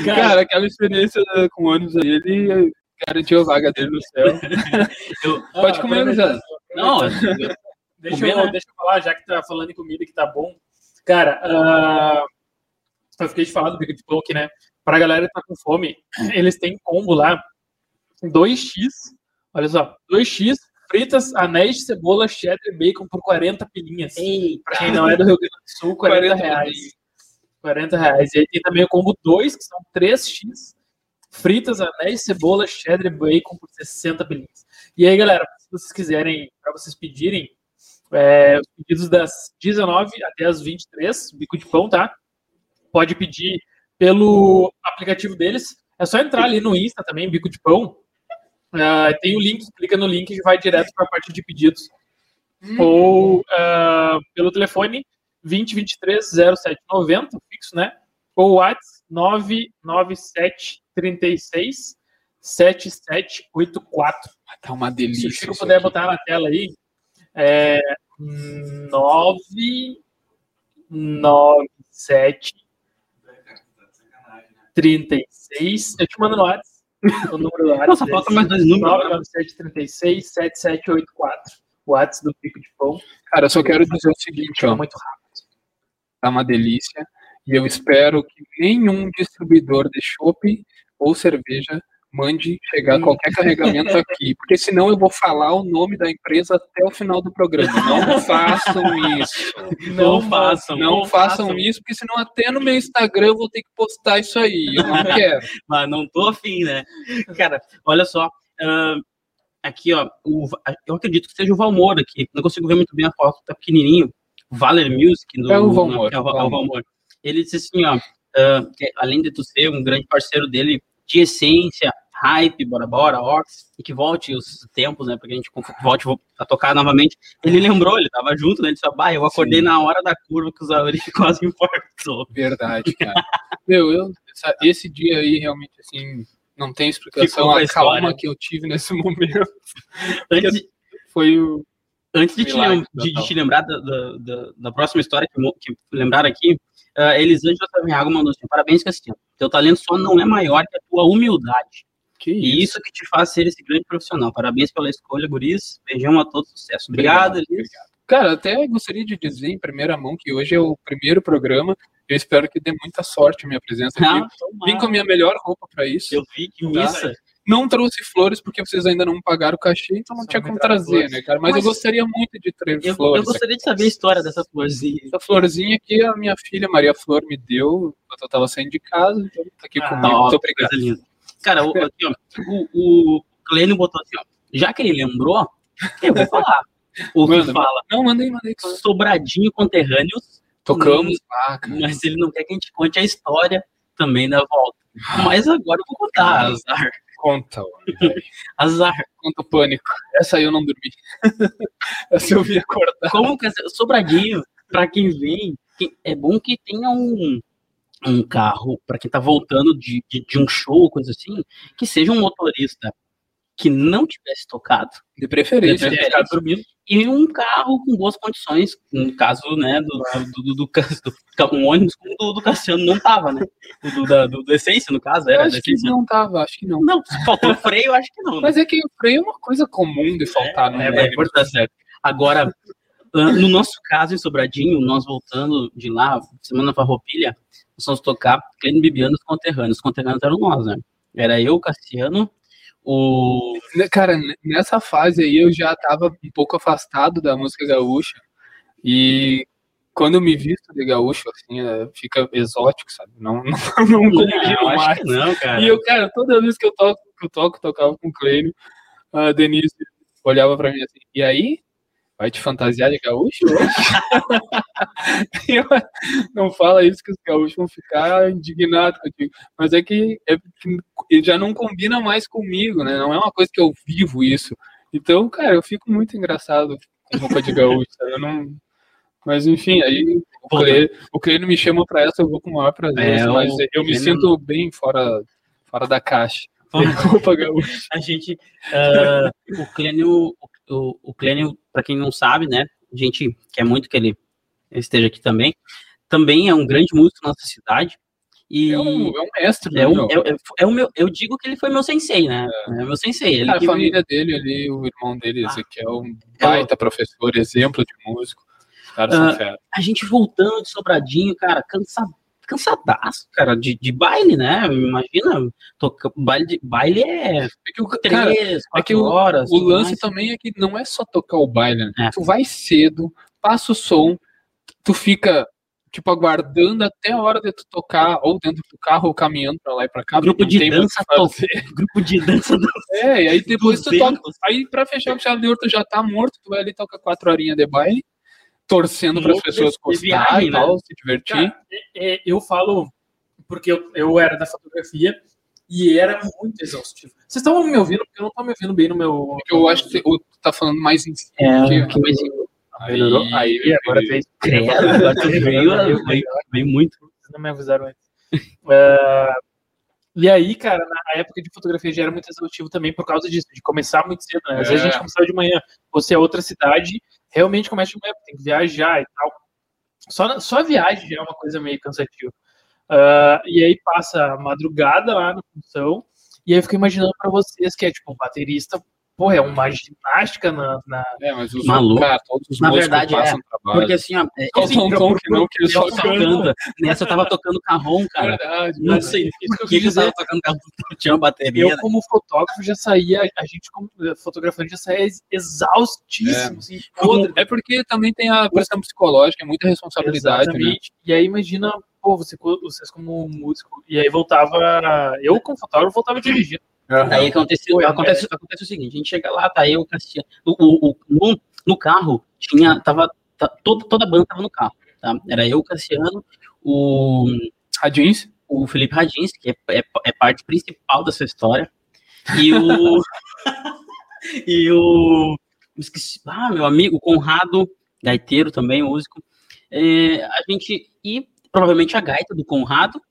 Cara, Cara, aquela experiência com ônibus aí, ele garantiu a vaga dele no céu. Eu- Pode ah, comer, José. Não, Deixa, Comer, eu, deixa eu falar, já que tá falando em comida que tá bom. Cara, ah, eu fiquei de falar do pão aqui, né? Pra galera que tá com fome, eles têm combo lá, 2x, olha só, 2x, fritas, anéis de cebola, cheddar e bacon por 40 pilinhas. Pra quem não é do Rio Grande do Sul, 40, 40 reais. 40 reais. E aí tem também o combo 2, que são 3x, fritas, anéis, cebola, cheddar e bacon por 60 pilinhas. E aí, galera, vocês quiserem, para vocês pedirem, é, os pedidos das 19 até as 23, bico de pão, tá? Pode pedir pelo aplicativo deles. É só entrar ali no Insta também, bico de pão. Ah, tem o link, clica no link e vai direto para a parte de pedidos. Ou ah, pelo telefone 2023 0790, fixo, né? Ou WhatsApp 997 36 7784. Tá uma Se delícia. o Chico isso puder aqui. botar na tela aí, é 9 97 36. Eu te mando no WhatsApp. O número do WhatsApp. Nossa, falta mais dois números. agora. 997 36 7784. O WhatsApp do Pico de Pão. Cara, eu só quero dizer o seguinte, ó. muito rápido. tá uma delícia. E eu espero que nenhum distribuidor de chopp ou cerveja mande chegar qualquer carregamento aqui, porque senão eu vou falar o nome da empresa até o final do programa. Não façam isso. Não façam. Não façam isso, porque senão até no meu Instagram eu vou ter que postar isso aí. Eu não quero. Mas não tô afim, né? Cara, olha só. ahn, aqui, ó. o- eu acredito que seja o Valmor aqui. Não consigo ver muito bem a foto, tá pequenininho. Valer Music. Do, É o Valmor, É o, Va- Valmor. o Valmor. Ele disse assim, ó. que além de tu ser um grande parceiro dele de essência, hype, bora bora, Ox, e que volte os tempos, né? Pra que a gente volte a tocar novamente. Ele lembrou, ele tava junto, né? Ele disse, bah, eu acordei Sim. na hora da curva que o Zauri quase infartou. Verdade, cara. Meu, eu, esse dia aí realmente, assim, não tem explicação. a A calma que eu tive nesse momento Antes de, foi o. Antes de te, lem- de- de te lembrar da, da, da- próxima história que, que lembraram aqui, uh, Elisângela Saviago mandou assim, parabéns, Cassiano. Teu talento só não é maior que a tua humildade. Que E isso que te faz ser esse grande profissional. Parabéns pela escolha, guris. Beijão a todos, sucesso. Obrigado, Obrigado, Elis. Cara, até gostaria de dizer em primeira mão que hoje é o primeiro programa. Eu espero que dê muita sorte a minha presença aqui. Não, Vim com a minha melhor roupa para isso. eu vi que Tá. missa. não trouxe flores porque vocês ainda não pagaram o cachê, então não São tinha como trazer, flores. né, cara? Mas, Mas- eu gostaria muito de ter Eu, flores. eu gostaria de saber a história dessa florzinha. Essa florzinha aqui, a minha filha Maria Flor me deu quando eu tava saindo de casa, então tá aqui Ah, comigo. Ó, Muito obrigado. Cara, o, aqui, ó, o, o Clênio botou assim, ó. Já que ele lembrou, eu vou falar. O que Manda, fala Não, mandei, mandei. Sobradinho Conterrâneos, Tocamos. Ah, cara. mas ele não quer que a gente conte a história também da volta. Mas agora eu vou contar. Azar. Conta, homem. Azar. Conta o pânico. Essa aí eu não dormi. Essa eu vi acordar. Como que é Sobradinho, pra quem vem, é bom que tenha um, um carro, pra quem tá voltando de, de, de um show, coisa assim, que seja um motorista que não tivesse tocado, De preferência. De ficar dormindo. e um carro com boas condições, no caso, né, do, do, do, do, um ônibus como o do, do Cassiano não tava, né, o do, da, do, Essência, no caso, era acho que não tava, acho que não. Não, se faltou freio, acho que não. né? Mas é que o freio é uma coisa comum de faltar no É, é, certo. Agora, ah, no nosso caso, em Sobradinho, nós voltando de lá, semana farroupilha, nós fomos tocar Clênio Bibiano os conterrâneos. Os conterrâneos eram nós, né? Era eu, Cassiano, o... Né, Cara, nessa fase aí eu já tava um pouco afastado da música gaúcha. E quando eu me visto de gaúcho, assim, é, fica exótico, sabe? Não, não, não Não, acho mais. que não, cara. E eu, cara, toda vez que eu toco, que eu toco, tocava com o Clênio, a Denise olhava pra mim assim, e aí? Vai te fantasiar de gaúcho hoje? Eu, não fala isso que os gaúchos vão ficar indignados contigo. Mas é que, é que já não combina mais comigo, né? Não é uma coisa que eu vivo isso. Então, cara, eu fico muito engraçado com roupa de gaúcho. Eu não... Mas enfim, aí o Clênio, o Clênio me chama pra essa, eu vou com o maior prazer. É, o mas eu me Clênio- sinto bem fora, fora da caixa. Tem roupa gaúcha. A gente... ah, o Clênio, o, o Clênio, pra quem não sabe, né? A gente quer muito que ele esteja aqui também. Também é um grande músico na nossa cidade. E... É um, é um mestre, É, né, um, meu? é, é- é o meu, eu digo que ele foi meu sensei, né? É, meu sensei. Cara, a me- família dele ali, o irmão dele, Ah. Ezequiel, um É o- baita professor, exemplo de músico. Os caras Ah, a gente voltando de Sobradinho, cara, cansa, cansadaço, cara, de, de baile, né? Imagina, toca, baile, de- baile é É que o, três, cara, quatro que o- horas. o lance mais. também é que não é só tocar o baile, né? É. Tu vai cedo, passa o som, tu fica, tipo, aguardando até a hora de tu tocar, ou dentro do carro, ou caminhando pra lá e pra cá. Grupo de dança. Grupo de dança É, e aí depois tu toca. 200. Aí pra fechar o chave de ouro, tu já tá morto, tu vai ali toca quatro horinhas de baile, torcendo para as pessoas gostarem e tal, né? se divertir. Cara, é- é, eu falo porque eu, eu era da fotografia e era muito exaustivo. Vocês estão me ouvindo? Porque eu não estou me ouvindo bem no meu. Eu acho que tu tá falando mais em si. É, que- que mais Aí, Melhorou? Aí, agora fez. credo, agora tu veio, veio, veio muito. Vocês não me avisaram antes. Ah, e aí, cara, na época de fotografia já era muito exaustivo também por causa disso, de começar muito cedo, né? Às vezes a É. gente começava de manhã, você é outra cidade, realmente começa de manhã, tem que viajar e tal. Só, só a viagem já é uma coisa meio cansativa. Ah, e aí passa a madrugada lá na função, e aí eu fico imaginando pra vocês que é tipo, baterista, porra, é uma ginástica na. na... É, mas os Maluco. cara, todos os Na verdade, passam trabalho. Porque assim, ó, é, o assim, Tom que não, que ele só eu só canta. Nessa eu tava tocando carrom, cara. Verdade, Não verdade. sei por que eu tava tocando carrom, tinha uma bateria. Eu, né? como fotógrafo, já saía, a gente, como fotografando, já saía ex- exaustíssimo. assim, Como-. É porque também tem a questão psicológica, é muita responsabilidade, né? E aí imagina, pô, você, vocês como músico, e aí voltava, eu como fotógrafo voltava dirigindo. Aí aconteceu, acontece, acontece o seguinte, a gente chega lá, tá eu, o Cassiano, o, o, o- no, carro tinha, tava, tá- toda, toda a banda tava no carro, tá? Era eu, o Cassiano, o, Radins, o Felipe Radins, que é, é, é parte principal dessa história, e o, e o, esqueci, ah, meu amigo, o Conrado, gaiteiro também, músico, é, a gente, e provavelmente a gaita do Conrado,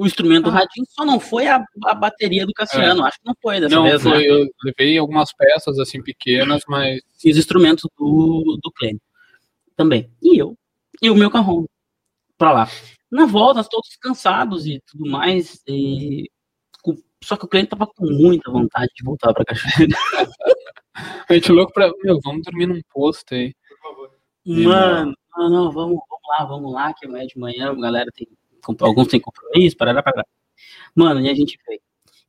o instrumento do Ah. Radins, só não foi a, a bateria do Cassiano, acho que não foi dessa não, vez, né? foi, eu levei algumas peças assim pequenas, mas e os instrumentos do, do Clênio também. E eu, e o meu carrão pra lá. Na volta, nós todos cansados e tudo mais. e só que o Clênio tava com muita vontade de voltar pra Cachoeira. a gente louco pra. Meu, vamos dormir num posto aí. Mano, não, não, vamos, vamos lá, vamos lá, que amanhã de manhã a galera tem. Alguns têm compromisso, parará, parará. Mano, e a gente veio.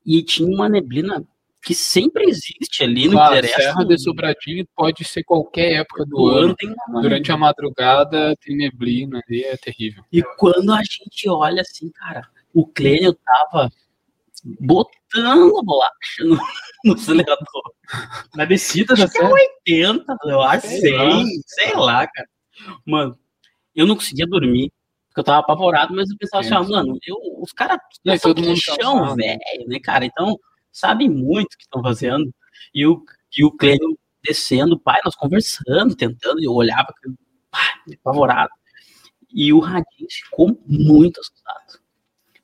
E tinha uma neblina que sempre existe ali no Claro, interessa. Serra de Sobradinho pode ser qualquer época do do ano. Durante a madrugada tem neblina e é terrível. E quando a gente olha assim, cara, o Clênio tava botando a bolacha no, no acelerador. Na descida da é serra. 80, eu acho, Sei lá. 100, sei lá, cara. Mano, eu não conseguia dormir, porque eu tava apavorado, mas eu pensava assim, ah, mano, eu, os caras são todo mundo chão, cansado. velho, né, cara? Então, sabem muito o que estão fazendo. E o, e o Clênio descendo, pai, nós conversando, tentando, e eu olhava, pá, apavorado. E o Radins ficou muito assustado.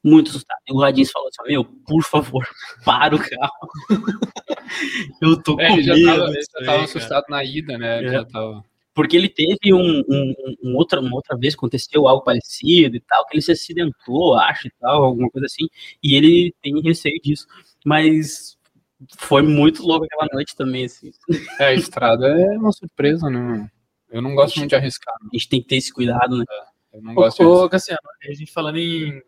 Muito assustado. E o Radins falou assim: Meu, por favor, para o carro. eu tô com É, ele já medo. tava, ele já aí, tava cara. assustado na ida, né? Ele É. já tava... Porque ele teve um, um, um outra, uma outra vez que aconteceu algo parecido e tal, que ele se acidentou, acho, e tal, alguma coisa assim, e ele tem receio disso. Mas foi muito louco aquela noite também, assim. É, a estrada é uma surpresa, né? Eu não gosto muito de arriscar. não. A gente tem que ter esse cuidado, né? Eu não gosto de Ô, arriscar. ô, Cassiano, a gente falando em,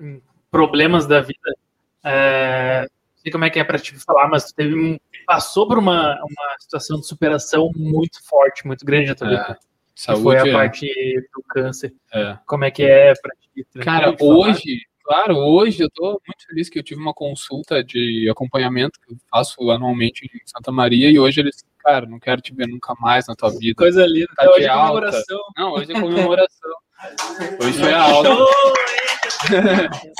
em problemas da vida, é, não sei como é que é pra te falar, mas tu teve um, passou por uma, uma situação de superação muito forte, muito grande na tua vida. É, que saúde foi a é- parte do câncer. é. Como é que é pra ti? Cara, hoje, claro, hoje eu tô muito feliz que eu tive uma consulta de acompanhamento que eu faço anualmente em Santa Maria e hoje eles, cara, não quero te ver nunca mais na tua vida. Coisa linda. Tá hoje é comemoração. Não, hoje é comemoração. Hoje foi a alta.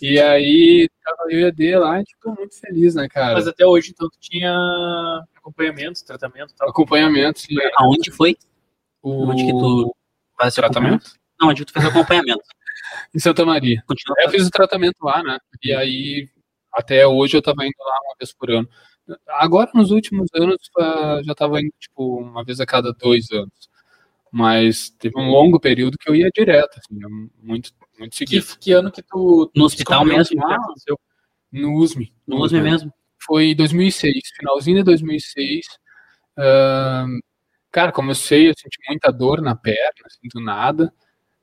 E aí, tava eu e a D lá, e tipo, muito feliz, né, cara? Mas até hoje, então, tu tinha acompanhamento, tratamento tal. Acompanhamento, sim. Aonde foi? O Onde que tu faz tratamento? Não, onde que tu fez o acompanhamento? em Santa Maria. Continua Eu fiz o tratamento lá, né? E aí, até hoje eu tava indo lá uma vez por ano. Agora, nos últimos anos, já tava indo, tipo, uma vez a cada dois anos. Mas teve um longo período que eu ia direto, assim, muito, muito Que, seguido. que ano que tu No hospital mesmo? que aconteceu? No USME. No USP mesmo. Foi em 2006, finalzinho de 2006. Ahn, cara, comecei a sentir muita dor na perna, assim, do nada.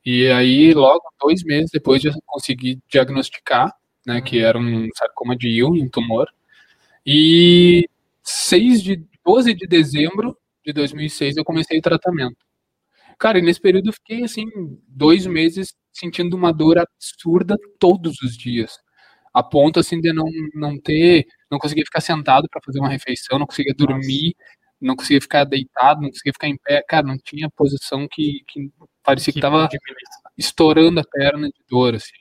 E aí, logo dois meses depois, já consegui diagnosticar, né, que era um sarcoma de Ewing, um tumor. E 6 de, 12 de dezembro de 2006 eu comecei o tratamento. Cara, e nesse período eu fiquei, assim, dois meses sentindo uma dor absurda todos os dias. A ponto, assim, de não, não ter, não conseguia ficar sentado para fazer uma refeição, não conseguia dormir, não conseguia ficar deitado, não conseguia ficar em pé. Cara, não tinha posição que, que parecia que tava estourando a perna de dor, assim.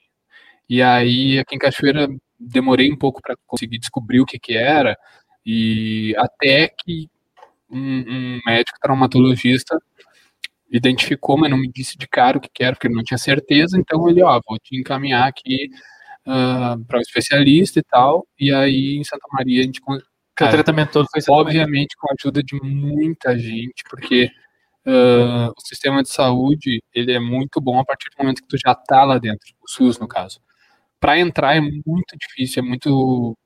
E aí, aqui em Cachoeira, demorei um pouco para conseguir descobrir o que que era, e até que um, um médico traumatologista identificou, mas não me disse de cara o que que era, porque ele não tinha certeza, então ele, ó, vou te encaminhar aqui para um especialista e tal, e aí em Santa Maria a gente, con- O cara, tratamento todo foi obviamente com a ajuda de muita gente, porque ah, o sistema de saúde ele é muito bom a partir do momento que tu já tá lá dentro, o SUS no caso. Para entrar é muito difícil, é muito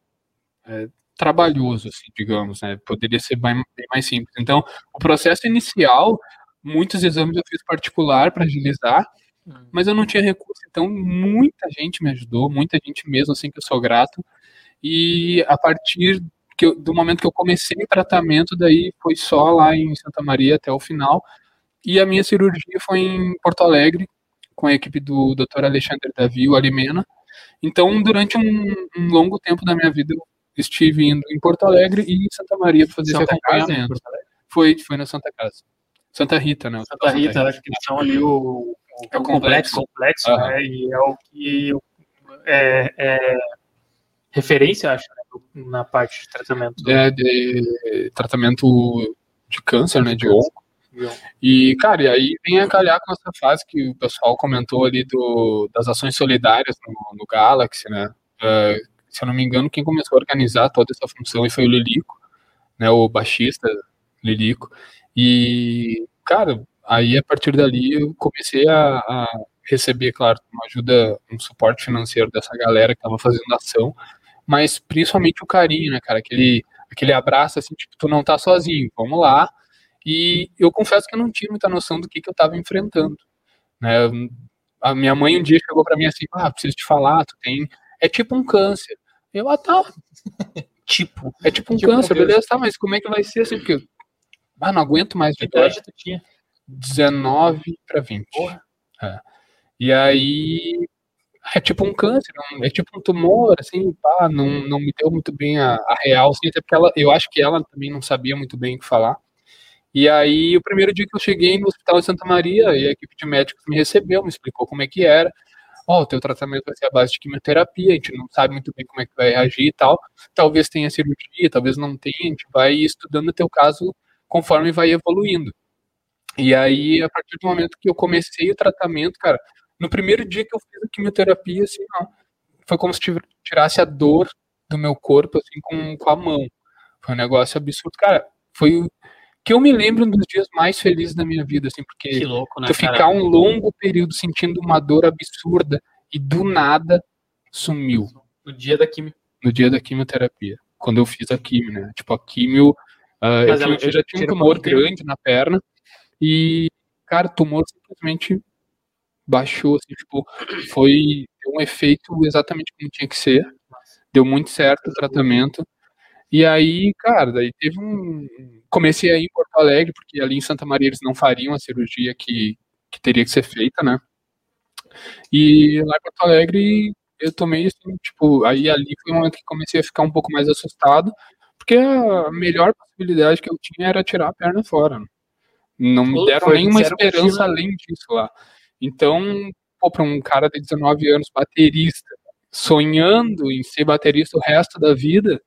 é, trabalhoso, assim, digamos, né? Poderia ser bem mais simples. Então, o processo inicial, muitos exames eu fiz particular para agilizar, mas eu não tinha recurso, então muita gente me ajudou, muita gente mesmo, assim, que eu sou grato. E a partir eu- do momento que eu comecei o tratamento, daí foi só lá em Santa Maria até o final. E a minha cirurgia foi em Porto Alegre, com a equipe do Dr. Alexandre Davi, o Alimena. Então, durante um, um longo tempo da minha vida, eu estive indo em Porto Alegre e em Santa Maria para fazer esse Santa Casa, em acompanhamento. Alegre. Foi, foi na Santa Casa. Santa Rita, né? Santa Rita, acho que eles são ali o, É o complexo. complexo Aham. né? E é o que é, é referência, acho, né, na parte de tratamento. é, de tratamento de câncer, né, de onco. E, cara, e aí vem a calhar com essa fase que o pessoal comentou ali do, das ações solidárias no, no Galaxy, né? Eh, se eu não me engano, quem começou a organizar toda essa função foi o Lilico, né, o baixista Lilico. E, cara, aí a partir dali eu comecei a, a receber, claro, uma ajuda, um suporte financeiro dessa galera que tava fazendo ação, mas principalmente o carinho, né, cara? Aquele, aquele abraço, assim, tipo, tu não tá sozinho, vamos lá. E eu confesso que eu não tinha muita noção do que, que eu tava enfrentando, né? A minha mãe um dia chegou para mim assim, ah, preciso te falar, tu tem... É tipo um câncer. Eu, ah, tá. Tipo, É tipo um Tipo, câncer, beleza, tá, mas como é que vai ser assim? Porque, ah, não aguento mais Que idade tu tinha? 19 para 20. É. E aí é tipo um câncer, um- é tipo um tumor, assim, pá, não, não me deu muito bem a, a real, assim, até porque ela, eu acho que ela também não sabia muito bem o que falar. E aí, o primeiro dia que eu cheguei no Hospital de Santa Maria, e a equipe de médicos me recebeu, me explicou como é que era. Ó, o teu tratamento vai ser a base de quimioterapia, a gente não sabe muito bem como é que vai reagir e tal. Talvez tenha cirurgia, talvez não tenha, a gente vai estudando o teu caso conforme vai evoluindo. E aí, a partir do momento que eu comecei o tratamento, cara, no primeiro dia que eu fiz a quimioterapia, assim, ó, foi como se tirasse a dor do meu corpo, assim, com, com a mão. Foi um negócio absurdo. Cara, foi o que eu me lembro um dos dias mais felizes da minha vida, assim, porque que louco, né, tu cara? ficar um longo período sentindo uma dor absurda e do nada sumiu No dia da quimio. no dia da quimioterapia, quando eu fiz a quimio, né? Tipo, a quimio, ah, eu, ela tinha- eu já tinha um tumor grande na perna e, cara, o tumor simplesmente baixou, assim, tipo, foi um efeito exatamente como tinha que ser, deu muito certo o tratamento, e aí, cara, daí teve um... Comecei aí em Porto Alegre, porque ali em Santa Maria eles não fariam a cirurgia que, que teria que ser feita, né? E lá em Porto Alegre eu tomei, assim, tipo, aí ali foi o momento que comecei a ficar um pouco mais assustado, porque a melhor possibilidade que eu tinha era tirar a perna fora. né? Não me deram foi nenhuma esperança além disso lá. Então, pô, pra um cara de 19 anos, baterista, sonhando em ser baterista o resto da vida,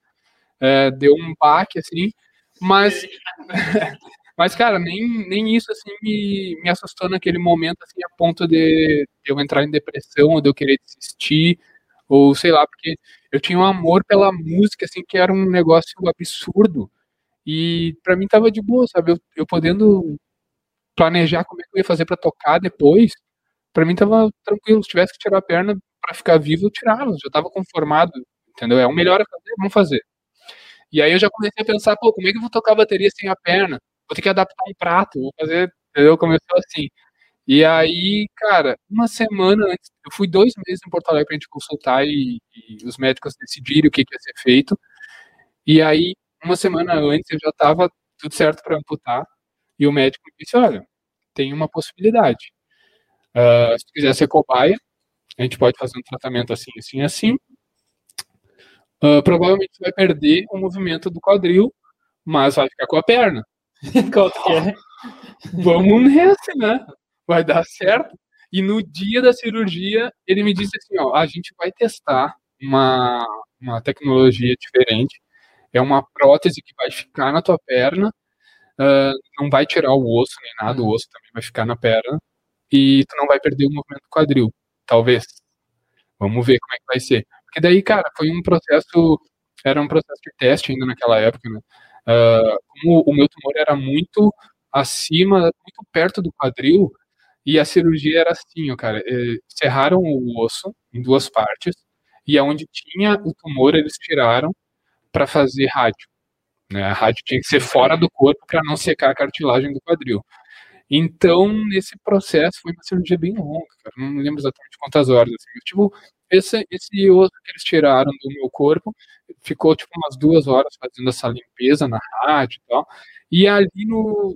é, deu um baque, assim, mas, mas cara, nem, nem isso, assim, me, me assustou naquele momento, assim, a ponto de, de eu entrar em depressão, ou de eu querer desistir, ou sei lá, porque eu tinha um amor pela música, assim, que era um negócio absurdo, e pra mim tava de boa, sabe, eu, eu podendo planejar como é que eu ia fazer pra tocar depois, pra mim tava tranquilo, se tivesse que tirar a perna pra ficar vivo, eu tirava, já tava conformado, entendeu? É o melhor a fazer, vamos fazer. E aí eu já comecei a pensar, pô, como é que eu vou tocar bateria sem a perna? Vou ter que adaptar um prato, vou fazer, entendeu? Começou assim. E aí, cara, uma semana antes, eu fui dois meses em Porto Alegre pra gente consultar e, e os médicos decidirem o que, que ia ser feito. E aí, uma semana antes, eu já tava tudo certo para amputar. E o médico me disse, olha, tem uma possibilidade. Ah, se tu quiser ser cobaia, a gente pode fazer um tratamento assim, assim, assim. Ah, provavelmente vai perder o movimento do quadril, mas vai ficar com a perna. É? Vamos nessa, né? Vai dar certo. E no dia da cirurgia, ele me disse assim, ó, a gente vai testar uma, uma tecnologia diferente. É uma prótese que vai ficar na tua perna, ah, não vai tirar o osso nem nada, o osso também vai ficar na perna, e tu não vai perder o movimento do quadril, talvez. Vamos ver como é que vai ser. Porque daí, cara, foi um processo, era um processo de teste ainda naquela época, né? Ah, como o meu tumor era muito acima, muito perto do quadril, e a cirurgia era assim, ó, cara, eh, serraram o osso em duas partes, e aonde tinha o tumor eles tiraram para fazer rádio. Né? A rádio tinha que ser fora do corpo para não secar a cartilagem do quadril. Então, nesse processo, foi uma cirurgia bem longa, cara. Não lembro exatamente quantas horas. Assim. Tipo, esse, esse osso que eles tiraram do meu corpo ficou tipo umas duas horas fazendo essa limpeza na rádio e tal. E ali no-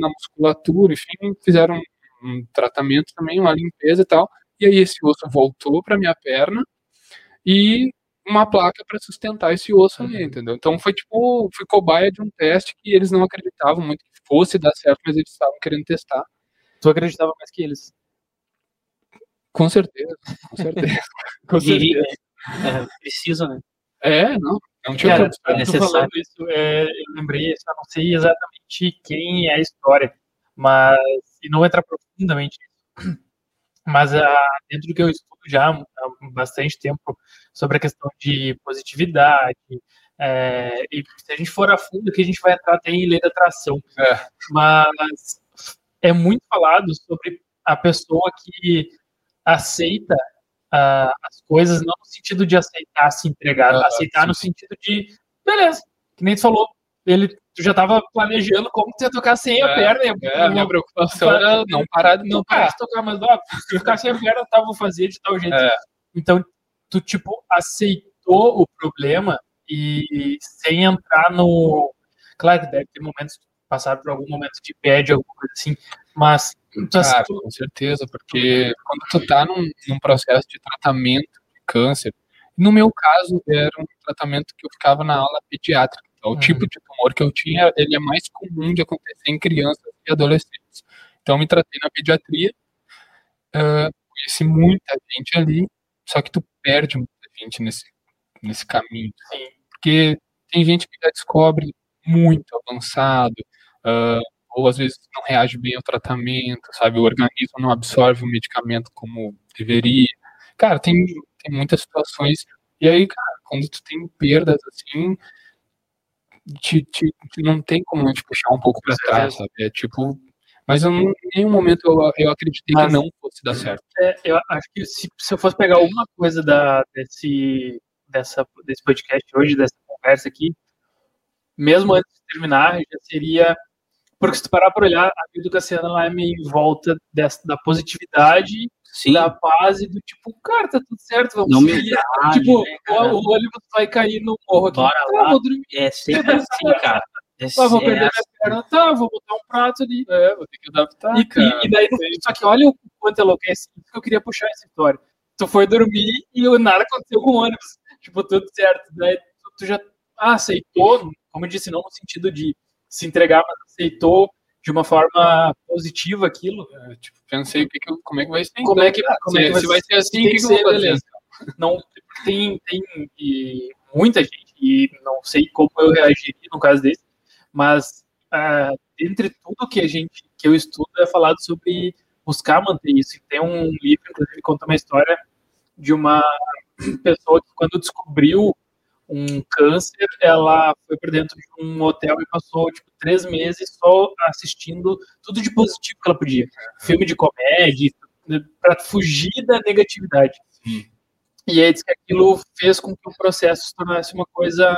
na musculatura, enfim, fizeram um, tratamento também, uma limpeza e tal. E aí esse osso voltou para minha perna e uma placa para sustentar esse osso ali, entendeu? Então foi tipo, fui cobaia de um teste que eles não acreditavam muito que fosse dar certo, mas eles estavam querendo testar. Tu acreditava mais que eles. Com certeza, com certeza. com E, certeza. é, precisa, né? É, não, não tinha Cara, é necessário. falando isso, é, eu lembrei, eu só não sei exatamente quem é a história, mas, e não entrar profundamente nisso, mas ah, dentro do que eu estudo já há bastante tempo sobre a questão de positividade, é, e se a gente for a fundo, que a gente vai entrar até em lei da atração, É. mas é muito falado sobre a pessoa que aceita ah, as coisas, não no sentido de aceitar se entregar, Ah, aceitar sim, no sentido de, beleza, que nem tu falou, ele, tu já tava planejando como tu ia tocar sem a É, perna, ia- É, a minha preocupação era não parar de não tocar. para de tocar, mas ó, se ficar sem a perna, tá, vou fazer de tal jeito. É. Então, tu, tipo, aceitou o problema e sem entrar no. Claro que deve ter momentos, passar por algum momento de bad, alguma coisa assim, mas. tu- Cara, tu- com certeza, porque quando tu tá num, num processo de tratamento de câncer, no meu caso era um tratamento que eu ficava na ala pediátrica. Então, O Uhum. tipo de tumor que eu tinha, ele é mais comum de acontecer em crianças e adolescentes. Então, me tratei na pediatria, ah, conheci muita gente ali, só que tu perde muita gente nesse, nesse caminho. Sim. Porque tem gente que já descobre muito avançado, ah, ou às vezes não reage bem ao tratamento, sabe? O organismo não absorve o medicamento como deveria. Cara, tem, tem muitas situações. E aí, cara, quando tu tem perdas assim, te, te, te- não tem como te puxar um pouco pra trás, sabe? É tipo. Mas eu, em nenhum momento eu, eu acreditei Mas- que não fosse dar certo. É, eu acho que se, se eu fosse pegar alguma coisa da, desse, dessa, desse podcast hoje, dessa conversa aqui, mesmo antes de terminar, já seria. Porque se tu parar para olhar, a vida do Cassiano ela é meio em volta dessa, da positividade, Sim, da paz e do tipo, cara, tá tudo certo, vamos seguir. humildade, Tipo, né, o, o ônibus vai cair no morro aqui. Bora tá, lá. vou dormir. É sempre assim, cara. É Tá, vou perder minha perna. Tá, vou botar um prato ali. É, vou ter que adaptar. E, cara. e, e daí, só que olha o quanto enlouquece que eu queria puxar essa história. Tu foi dormir e o nada aconteceu com o ônibus. Tipo, tudo certo. Daí tu, tu já ah, aceitou, como eu disse, não no sentido de se entregar, mas aceitou de uma forma positiva aquilo. É, tipo, pensei que que como é que vai ser. Como é que, então, como é que se, se vai ser assim, tem que, que vou ser, beleza. Não, tem, tem e muita gente, e não sei como eu reagiria no caso desse, mas ah, entre tudo que a gente, que eu estudo, é falado sobre buscar manter isso. E tem um livro, inclusive, que conta uma história de uma pessoa que, quando descobriu um câncer, ela foi para dentro de um hotel e passou tipo, três meses só assistindo tudo de positivo que ela podia. Filme de comédia, para fugir da negatividade. Sim. E aí diz que aquilo fez com que o processo se tornasse uma coisa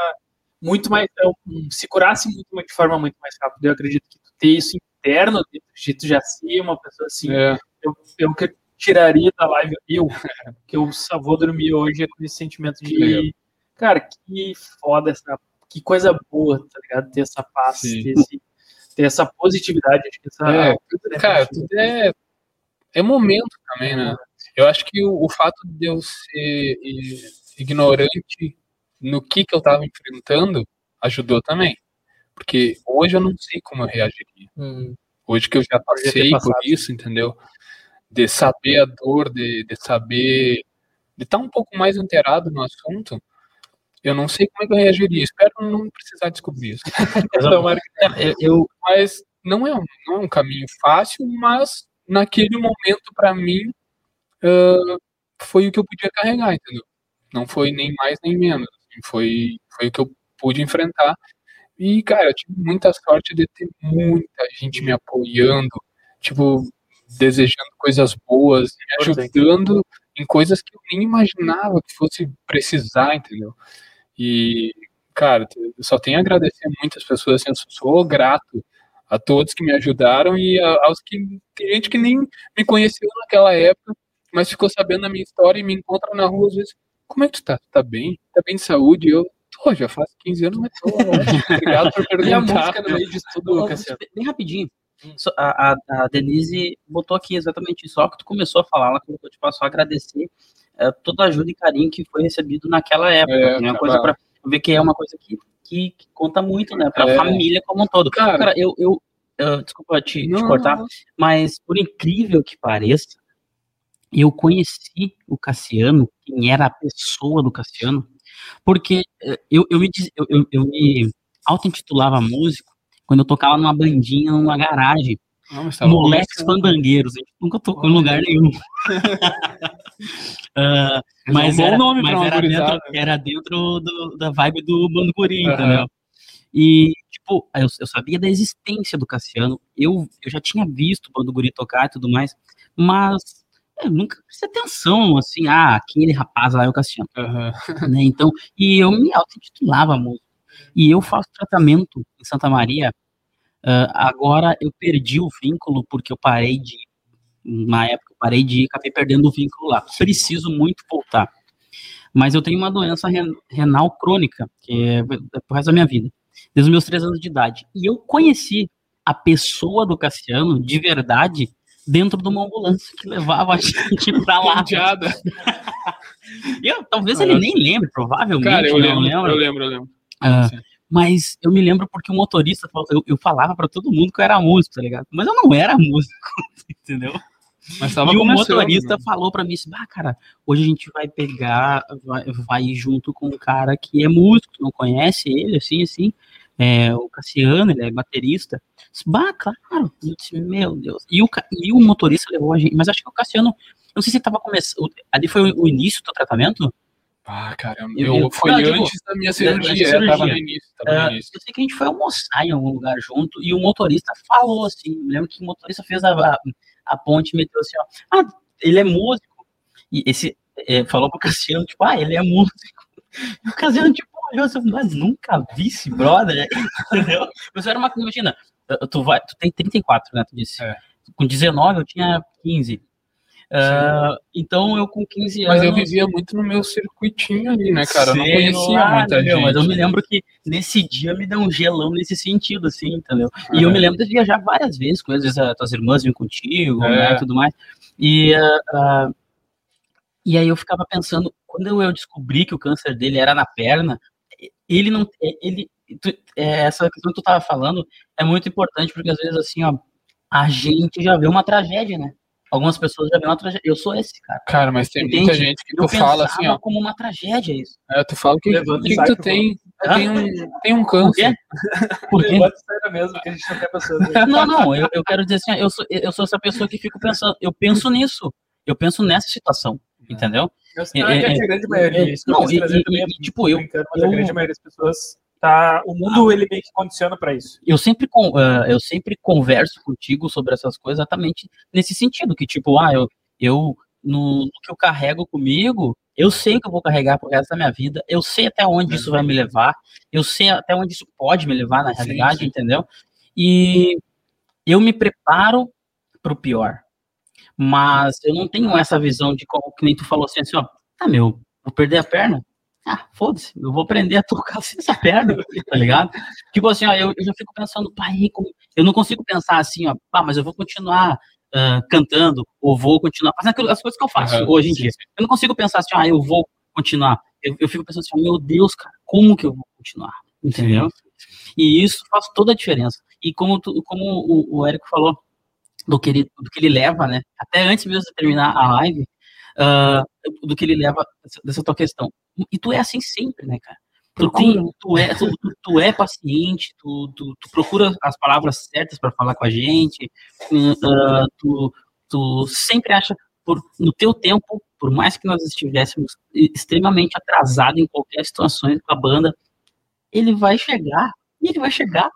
muito mais. é, se curasse muito, de forma muito mais rápida. Eu acredito que tu ter isso interno, de tu já ser uma pessoa assim, É, eu, eu que tiraria da live, eu, que eu só vou dormir hoje é com esse sentimento de. Cara, que foda essa, que coisa boa, tá ligado? Ter essa paz, ter, esse- ter essa positividade, acho que essa... É, tudo- cara, tudo é, é momento também, né? Eu acho que o, o fato de eu ser ignorante no que que eu tava enfrentando ajudou também. Porque hoje eu não sei como eu reagiria. Hum, Hoje que eu já passei por passado. isso, entendeu? De saber a dor, de, de saber, de estar um pouco mais inteirado no assunto, eu não sei como é que eu reagiria. Espero não precisar descobrir isso. tomara que- É, eu, mas não é um, não é um caminho fácil, mas naquele momento, para mim, ah, foi o que eu podia carregar, entendeu? Não foi nem mais nem menos. assim, foi, foi o que eu pude enfrentar. E, cara, eu tive muita sorte de ter muita gente me apoiando, tipo, desejando coisas boas, me ajudando em coisas que eu nem imaginava que fosse precisar, entendeu? E, cara, eu só tenho a agradecer muitas pessoas, assim, eu sou grato a todos que me ajudaram e a- aos que tem gente que nem me conheceu naquela época, mas ficou sabendo da minha história e me encontra na rua às vezes. Como é que tu tá? Tu tá bem? Tá bem de saúde? E eu, tô, já faz 15 anos, mas tô. Obrigado por E a perguntar. música no meio disso tudo, bem rapidinho. Só- A, a, a Denise botou aqui exatamente isso. Ó, que tu começou a falar, ela colocou, tipo, só agradecer eh, toda a ajuda e carinho que foi recebido naquela época. É, né? Uma coisa para ver que é uma coisa que, que, que conta muito, né? Pra É. família como um todo. Cara, Cara, eu, eu, eu- desculpa te, te não, cortar, não, mas por incrível que pareça, eu conheci o Cassiano, quem era a pessoa do Cassiano, porque eh, eu, eu me, eu, eu, eu me auto-intitulava músico quando eu tocava numa bandinha, numa garagem. não, tava Moleques começando. Fandangueiros. A gente nunca tocou em lugar nenhum. Ah, mas é era, nome mas era dentro, era dentro do- da vibe do Bando Guri, Aham. entendeu? E, tipo, eu, eu sabia da existência do Cassiano. Eu, eu já tinha visto o Bando Guri tocar e tudo mais, mas eu nunca prestei atenção, assim, ah, aquele rapaz lá é o Cassiano Aham. né? Então, e eu me auto-intitulava músico. E eu faço tratamento em Santa Maria. ah, agora eu perdi o vínculo porque eu parei de. Na época eu parei de ir, acabei perdendo o vínculo lá. Preciso muito voltar. Mas eu tenho uma doença ren- renal crônica, que é pro resto da minha vida, desde os meus três anos de idade. E eu conheci a pessoa do Cassiano, de verdade, dentro de uma ambulância que levava a gente pra lá. Eu, talvez ele nem lembre, provavelmente. Cara, eu lembro, lembra. eu lembro, eu lembro. Ah, mas eu me lembro porque o motorista, eu, eu falava pra todo mundo que eu era músico, tá ligado? Mas eu não era músico, entendeu? Mas tava e o motorista né? falou pra mim assim, ah, cara, hoje a gente vai pegar, vai, vai ir junto com um cara que é músico, tu não conhece ele, assim, assim, é, o Cassiano, ele é baterista. Bah, claro. Eu disse, meu Deus. E o, e o motorista levou a gente, mas acho que o Cassiano, não sei se ele tava começando, ali foi o, o início do tratamento? Ah, caramba. Eu- Eu, foi não, tipo, antes da minha antes da cirurgia. cirurgia. Tava no início. Tava no Ah, início. eu sei que a gente foi almoçar em algum lugar junto e o motorista falou assim. Eu lembro que o motorista fez a, a, a ponte meteu assim: ó, ah, ele é músico. E esse é, falou pro Cassiano, tipo, ah, ele é músico. E o Cassiano, tipo, olhou assim, mas nunca vi esse brother, entendeu? Mas era uma coisa, imagina, tu, vai, tu tem 34, né? Tu disse. É. Com 19 eu tinha 15. Ah, então eu com 15 anos. Mas eu vivia muito no meu circuitinho ali, né, cara? Eu não conhecia lá, muita meu, gente. Mas eu me lembro que nesse dia me deu um gelão nesse sentido, assim, entendeu? E eu me lembro de viajar várias vezes com eles, as tuas irmãs vinham contigo, É. né, tudo mais. E, ah, e aí eu ficava pensando, quando eu descobri que o câncer dele era na perna, ele não, ele, tu- é, essa questão que tu tava falando é muito importante, porque às vezes, assim, ó, a gente já vê uma tragédia, né? Algumas pessoas já vê uma tragédia. Eu sou esse, cara. Cara, mas tem Entende? muita gente que Eu tu fala assim, ó. como uma tragédia isso. É, tu fala que, Levanta que, e que tu por tem, tem um, tem um Por quê? câncer. Por quê? Levanta sério mesmo, que a gente não quer pessoas. né? Não, não, eu, eu quero dizer assim, eu sou, eu sou essa pessoa que fico pensando, eu penso nisso, eu penso nessa situação, entendeu? Eu É, acho que é, a grande maioria, isso não, e- e- também é e, tipo, eu- eu- a grande maioria das pessoas tá. O mundo ele meio que condiciona pra isso. Eu sempre, ah, eu sempre converso contigo sobre essas coisas exatamente nesse sentido, que tipo, ah, eu, eu no, no que eu carrego comigo, eu sei que eu vou carregar pro resto da minha vida, eu sei até onde isso vai me levar, eu sei até onde isso pode me levar na Sim, realidade, sim. entendeu? E eu me preparo pro pior. Mas eu não tenho essa visão de como que nem tu falou assim, assim ó, ah, meu, vou perder a perna? Ah, foda-se, eu vou aprender a tocar sem essa perna, tá ligado? Tipo assim, ó, eu, eu já fico pensando, pai, como... eu não consigo pensar assim, ó, pá, mas eu vou continuar ah, cantando, ou vou continuar fazendo aquilo- as coisas que eu faço Aham, hoje em sim, dia. Eu não consigo pensar assim, ah, eu vou continuar. Eu, eu fico pensando assim, ó, meu Deus, cara, como que eu vou continuar? Entendeu? E isso faz toda a diferença. E como, tu, como o, o Érico falou, do que, ele, do que ele leva, né? Até antes mesmo de terminar a live, ah, do que ele leva dessa, tua questão. E tu é assim sempre, né, cara? Tu, tem, tu, é, tu, tu- é paciente, tu, tu, tu procura as palavras certas para falar com a gente, ah, tu, tu sempre acha, por, no teu tempo, por mais que nós estivéssemos extremamente atrasados em qualquer situação com a banda, ele vai chegar, e ele vai chegar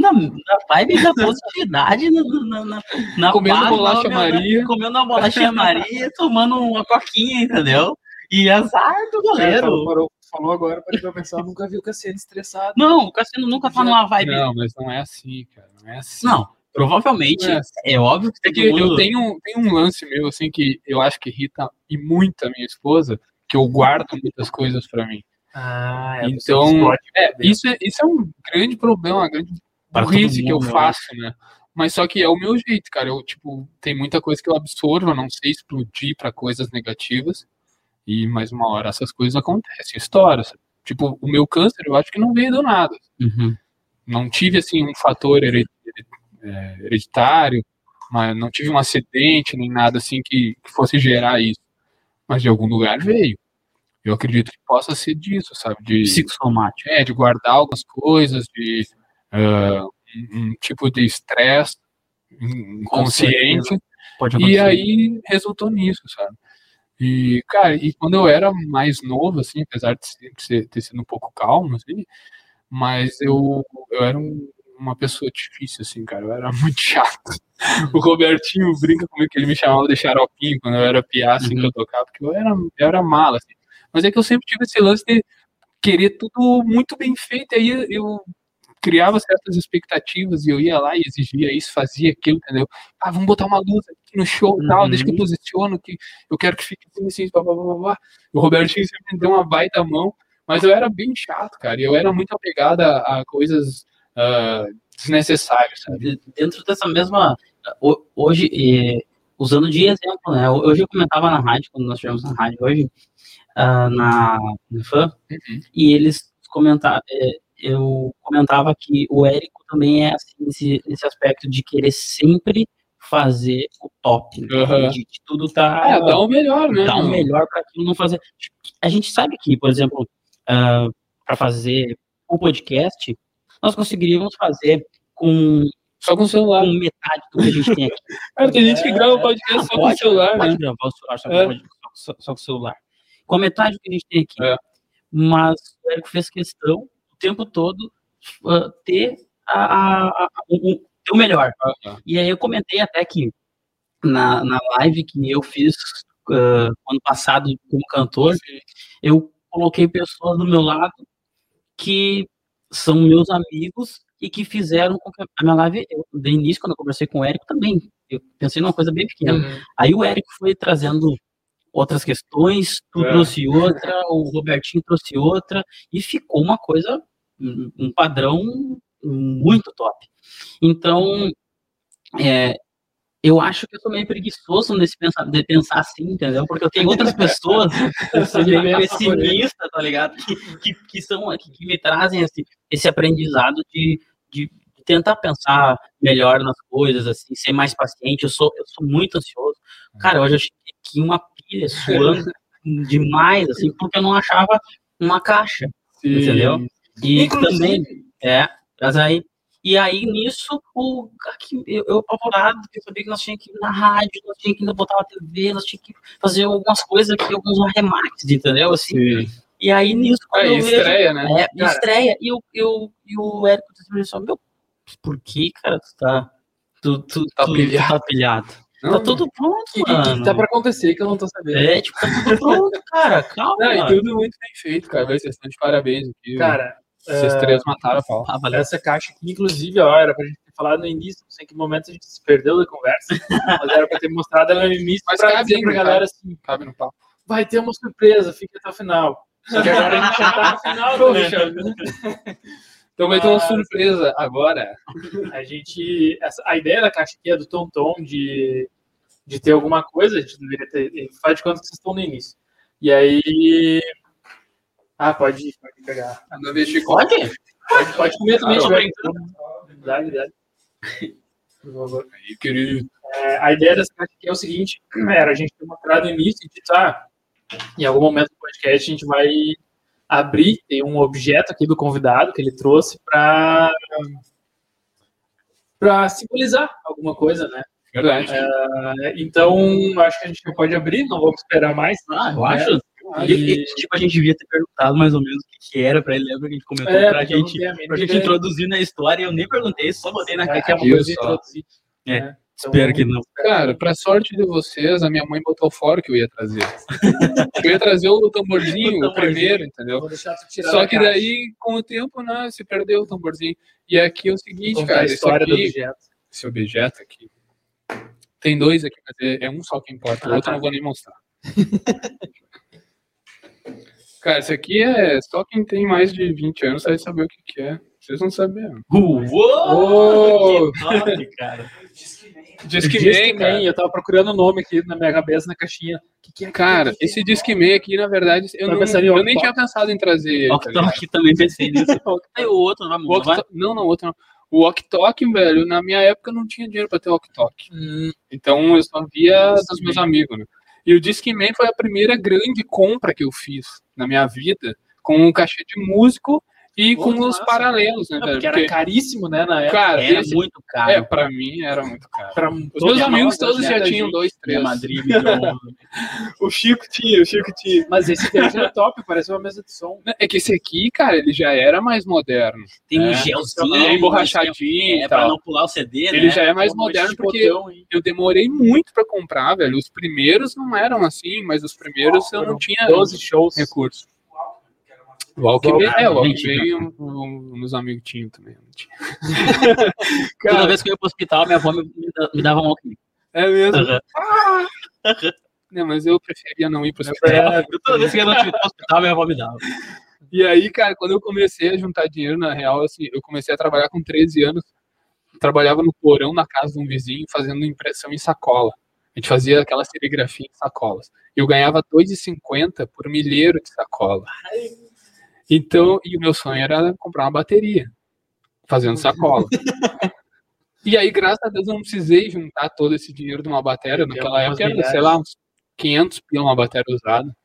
na, na vibe da positividade, na, na, na, na Comendo paz, bolacha na- Maria. comendo uma bolachinha Maria, tomando uma coquinha, entendeu? E azar do goleiro. Falou, parou- falou agora, parei pra pensar, eu nunca vi o Cassiano estressado. Não, o Cassino nunca tá numa vibe. Não, mas não é assim, cara. Não é assim. provavelmente. Não é É, assim. óbvio que É que mundo... eu tenho, tenho um lance meu, assim, que eu acho que irrita e muito a minha esposa, que eu guardo muitas coisas pra mim. Ah, Então, é, isso é, isso é um grande problema, uma grande Para burrice que eu faço, né? Mas só que é o meu jeito, cara. Eu, tipo, tem muita coisa que eu absorvo, eu não sei explodir pra coisas negativas. E mais uma hora essas coisas acontecem, histórias. Tipo, o meu câncer, eu acho que não veio do nada. Uhum. Não tive, assim, um fator é, hereditário, mas não tive um acidente, nem nada assim que, que fosse gerar isso. Mas de algum lugar veio. Eu acredito que possa ser disso, sabe? De, Psicossomático. é, de guardar algumas coisas, de ah, um, um tipo de estresse inconsciente, e aí resultou nisso, sabe? E, cara, e quando eu era mais novo, assim, apesar de sempre ser- ter sido um pouco calmo, assim, mas eu, eu era um- uma pessoa difícil, assim, cara, eu era muito chato. O Robertinho brinca comigo que ele me chamava de xaropinho quando eu era piá, assim, que eu tocava, porque eu era, eu era mala, assim. Mas é que eu sempre tive esse lance de querer tudo muito bem feito, aí eu criava certas expectativas e eu ia lá e exigia isso, fazia aquilo, entendeu? Ah, vamos botar uma luz aqui no show e tal, Uhum. deixa que eu posiciono, que eu quero que fique assim, assim, blá, blá, blá, blá. O Robertinho sempre me deu uma baita mão, mas eu era bem chato, cara, e eu era muito apegado a, a coisas ah, desnecessárias, sabe? de- dentro dessa mesma. ho- Hoje, eh, usando de exemplo, né? Hoje eu comentava na rádio, quando nós tivemos na rádio hoje, ah, na, na FAM, Uhum. e eles comentavam. Eu comentava que o Érico também é assim, nesse, nesse aspecto de querer sempre fazer o top, né? Aham. de, de tudo tá É, dá o melhor, né? dar o melhor para aquilo não fazer. A gente sabe que, por exemplo, para fazer o podcast, nós conseguiríamos fazer com, Só com o celular. com metade do que a gente tem aqui. Cara, tem gente que grava podcast só com o celular, pode né? gravar o celular só, É. com, só- só com o celular. Com a metade do que a gente tem aqui. É. Mas o Érico fez questão o tempo todo ah, ter a, a- o, o- ter o melhor. Aham. E aí eu comentei até que na, na live que eu fiz ah, ano passado como cantor, eu coloquei pessoas do meu lado que são meus amigos e que fizeram com que a minha live, eu, de início, quando eu conversei com o Érico também, eu pensei numa coisa bem pequena. Uhum. Aí o Érico foi trazendo outras questões, tu É. trouxe outra, o Robertinho trouxe outra, e ficou uma coisa, um padrão muito top. Então, é, eu acho que eu sou meio preguiçoso nesse pensar, de pensar assim, entendeu? Porque eu tenho outras pessoas, eu sou meio pessimista, tá ligado? Que, que, que são, que, que me trazem esse, esse aprendizado de, de tentar pensar melhor nas coisas, assim, ser mais paciente. Eu sou, eu sou muito ansioso. Cara, hoje eu cheguei aqui uma pilha suando demais, assim, porque eu não achava uma caixa, entendeu? E Inclusive- também, é, mas aí, e aí nisso, o, aqui, eu, eu apavorado, porque eu sabia que nós tínhamos que ir na rádio, nós tínhamos que botar a TV, nós tínhamos que fazer algumas coisas aqui, alguns arremates, entendeu? Assim, e aí nisso, Aí eu vejo, estreia, né? é, estreia, e, eu, eu, e o Érico disse assim, meu, por que, cara, tu tá, tu, tu, Tá tu, pilhado. tá pilhado? Não, Tá tudo pronto, Que, que, mano. que tá pra acontecer que eu não tô sabendo. É, tipo, tá tudo pronto, cara, calma. Não, e tudo muito bem feito, cara. Vocês estão de parabéns aqui. Cara, Vocês é, três mataram a pau. Ah, valeu. essa caixa aqui, inclusive, ó, era pra gente ter falado no início, não sei em que momento a gente se perdeu da conversa, mas era pra ter mostrado ela no início Mas pra cabe dizer pra galera assim, Cabe no papo. vai ter uma surpresa, fique até o final. Só que agora a gente já tá no final, Poxa. Então vai ter uma surpresa agora. A gente. Essa, a ideia da caixa aqui é do Tom Tom de, de ter alguma coisa, a gente deveria ter. Faz de conta que vocês estão no início. E aí. Ah, pode ir, pode pegar. Pode? Pode, pode comer também, Ah, se tô tiver. Dá, dá. Por favor. Aí, querido. É, a ideia dessa caixa aqui é o seguinte: era a gente ter mostrado no início e dito, ah, em algum momento do podcast a gente vai abrir, tem um objeto aqui do convidado que ele trouxe para para simbolizar alguma coisa, né? Verdade. É, então, acho que a gente pode abrir, não vamos esperar mais. Ah, eu acho. E- E- tipo, a gente devia ter perguntado mais ou menos o que, que era pra ele. Lembra que a gente comentou É, pra gente, pra gente introduzir na história. Eu nem perguntei, só botei na É, que é uma coisa introduzir. É, né? Então, Espero que não. Cara, pra sorte de vocês, a minha mãe botou fora que eu ia trazer. eu ia trazer o tamborzinho, O o primeiro, entendeu? Só que daí, com o tempo, né, se perdeu o tamborzinho. E aqui é o seguinte, cara, a esse, história do aqui, objeto. esse objeto aqui, tem dois aqui, mas é, é um só que importa, o Ah, outro tá. eu não vou nem mostrar. cara, esse aqui é só quem tem mais de 20 anos vai saber o que, que é. Vocês não sabiam. Uou! Que top, cara. Disque Disque Man, cara. Man, eu tava procurando o nome aqui na minha cabeça, na caixinha. Que que é? Cara, Que que é? esse Discman aqui, na verdade, eu, não, eu nem tinha pensado em trazer. Ó, tá aqui também pensei nisso. Aí o outro, não O vai? Okto- Não, não, outro não. O Ok-Tok, velho, na minha época eu não tinha dinheiro pra ter Ok-Tok. Hum, Então eu só via dos meus amigos, né? E o Discman foi a primeira grande compra que eu fiz na minha vida, com um cachê de músico e Pô, com os massa. paralelos, né, velho? porque era Porque, caríssimo, né, na época. cara, Era esse- muito é, caro. pra mim era muito caro. Pra Os todos meus amigos todos né, já da tinham gente. dois, três. Madrid O Chico tinha, o Chico tinha. Mas esse dele já é top, parece uma mesa de som. É que esse aqui, cara, ele já era mais moderno. Tem um É. gelzinho. Ele é emborrachadinho É, e pra não pular o CD, né? Ele já é mais moderno porque botão, eu demorei muito pra comprar, velho. Os primeiros não eram assim, mas os primeiros eu não tinha 12 shows. recurso. O Alckmin, é, o Alckmin, Alckmin, um, um, meus amigos tinham também. não tinha. Toda Cara, vez que eu ia pro hospital, minha avó me, me da- me dava um Alckmin. é mesmo. Aham. Não, mas eu preferia não ir pro hospital. É, Toda vez que eu ia no hospital, minha avó me dava. E aí, cara, quando eu comecei a juntar dinheiro, na real, assim, eu comecei a trabalhar com 13 anos. Trabalhava no porão na casa de um vizinho, fazendo impressão em sacola. A gente fazia aquela serigrafia em sacolas. Eu ganhava R$ 2,50 por milheiro de sacola. Então, e o meu sonho era comprar uma bateria, fazendo sacola. E aí, graças a Deus, eu não precisei juntar todo esse dinheiro de uma bateria. Naquela época era, sei lá, uns 500 pila uma bateria usada.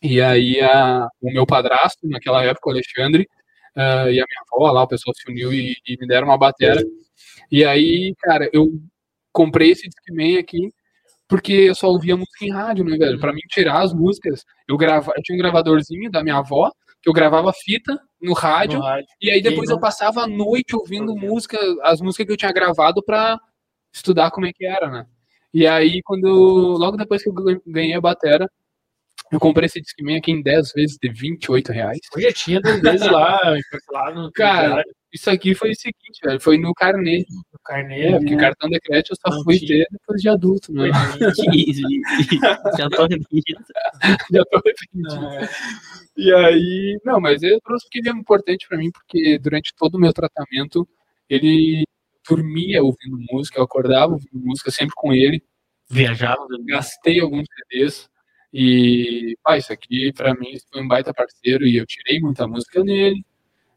E aí, a, o meu padrasto, naquela época, o Alexandre, ah, e a minha avó lá, o pessoal se uniu e, e me deram uma bateria. E aí, cara, eu comprei esse Discman aqui porque eu só ouvia música em rádio, né, velho? Pra mim tirar as músicas, eu grava, eu tinha um gravadorzinho da minha avó, que eu gravava fita no rádio, No rádio. e aí depois Quem eu passava a noite ouvindo música, as músicas que eu tinha gravado pra estudar como é que era, né? E aí, quando logo depois que eu ganhei a batera, eu comprei esse Discman aqui em 10 vezes de 28 reais. Hoje tinha duas vezes lá, lá no Cara, Isso aqui foi o seguinte, velho, foi no carnê. no carnê. É, porque né? cartão de crédito eu só Não fui ter depois de adulto, né? Já tô arrependido. Já tô arrependido. E aí, não, mas eu trouxe porque ele é importante pra mim, porque durante todo o meu tratamento, ele dormia ouvindo música, eu acordava ouvindo música sempre com ele, Viajava. gastei alguns CDs, e, pá, isso aqui pra mim foi um baita parceiro, e eu tirei muita música nele,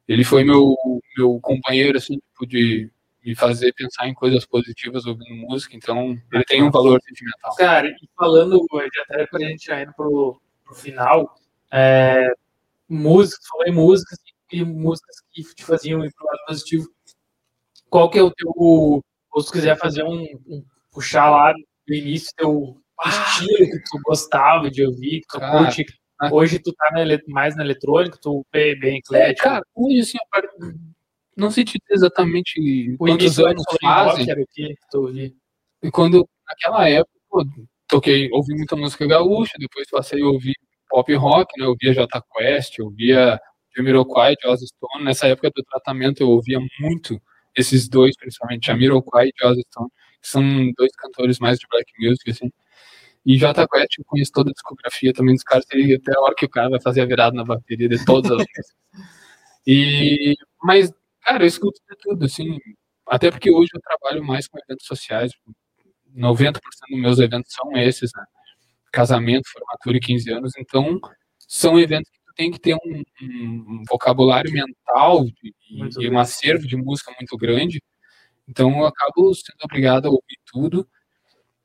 ele foi meu, meu companheiro, assim, tipo, de me fazer pensar em coisas positivas ouvindo música, então ele tem um valor sentimental. Cara, e falando, até pra gente já indo pro, pro final, é, música, falei músicas e músicas que te faziam ir pro lado positivo. Qual que é o teu, ou se quiser fazer um, um- puxar lá do início, teu estilo que tu gostava de ouvir, que tu Cara, curte. ah. Hoje tu tá na ele- mais na eletrônica, tu é bem É, eclético. cara, hoje, assim, não sei te dizer exatamente quantos anos fazem, era o que tu e quando, naquela época, pô, toquei, ouvi muita música gaúcha, depois passei a ouvir pop rock, né, eu ouvia Jota Quest, eu ouvia Jamiroquai, Joss Stone, nessa época do tratamento eu ouvia muito esses dois, principalmente Jamiroquai e Joss Stone, que são dois cantores mais de black music, assim, e Jota Quest, eu conheço toda a discografia também dos caras, e até a hora que o cara vai fazer a virada na bateria de todas as músicas. E, mas, cara, eu escuto de tudo, assim, até porque hoje eu trabalho mais com eventos sociais, 90% dos meus eventos são esses, né? Casamento, formatura e 15 anos, então são eventos que tu tem que ter um, um vocabulário mental e, e um acervo de música muito grande, então eu acabo sendo obrigado a ouvir tudo,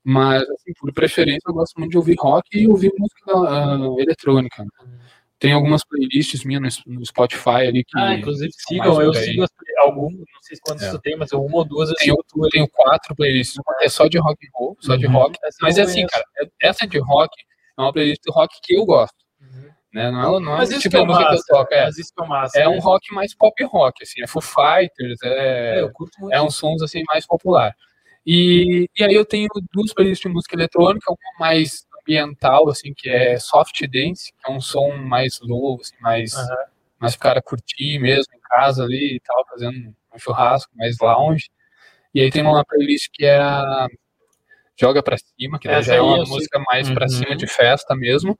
mas, assim, por preferência, eu gosto muito de ouvir rock e ouvir música ah, eletrônica. né? Tem algumas playlists minhas no, Spotify ali que Ah, inclusive sigam, eu sigo as- algum, não sei quantos É. tu tem, mas uma ou duas eu Tenho, eu tenho quatro playlists. Uma é só de rock and roll, só de Uhum. rock. Essa Mas é assim, conheço. cara, é- essa de rock é uma playlist de rock que eu gosto. Uhum. Né? Não é, não é Mas tipo é de música massa, que eu toco. É, é massa. é né? um rock mais pop rock, assim. É Foo Fighters, É, é, eu curto muito. é uns sons assim mais popular. E, e aí eu tenho duas playlists de música eletrônica, uma mais ambiental, assim, que é Soft Dance, que é um som mais low, assim, mais, Aham. mais pro cara curtir mesmo em casa ali e tal, fazendo um churrasco, mais lounge. E aí tem uma playlist que é a Joga Pra Cima, que daí Essa já é uma música mais pra Uhum. cima de festa mesmo.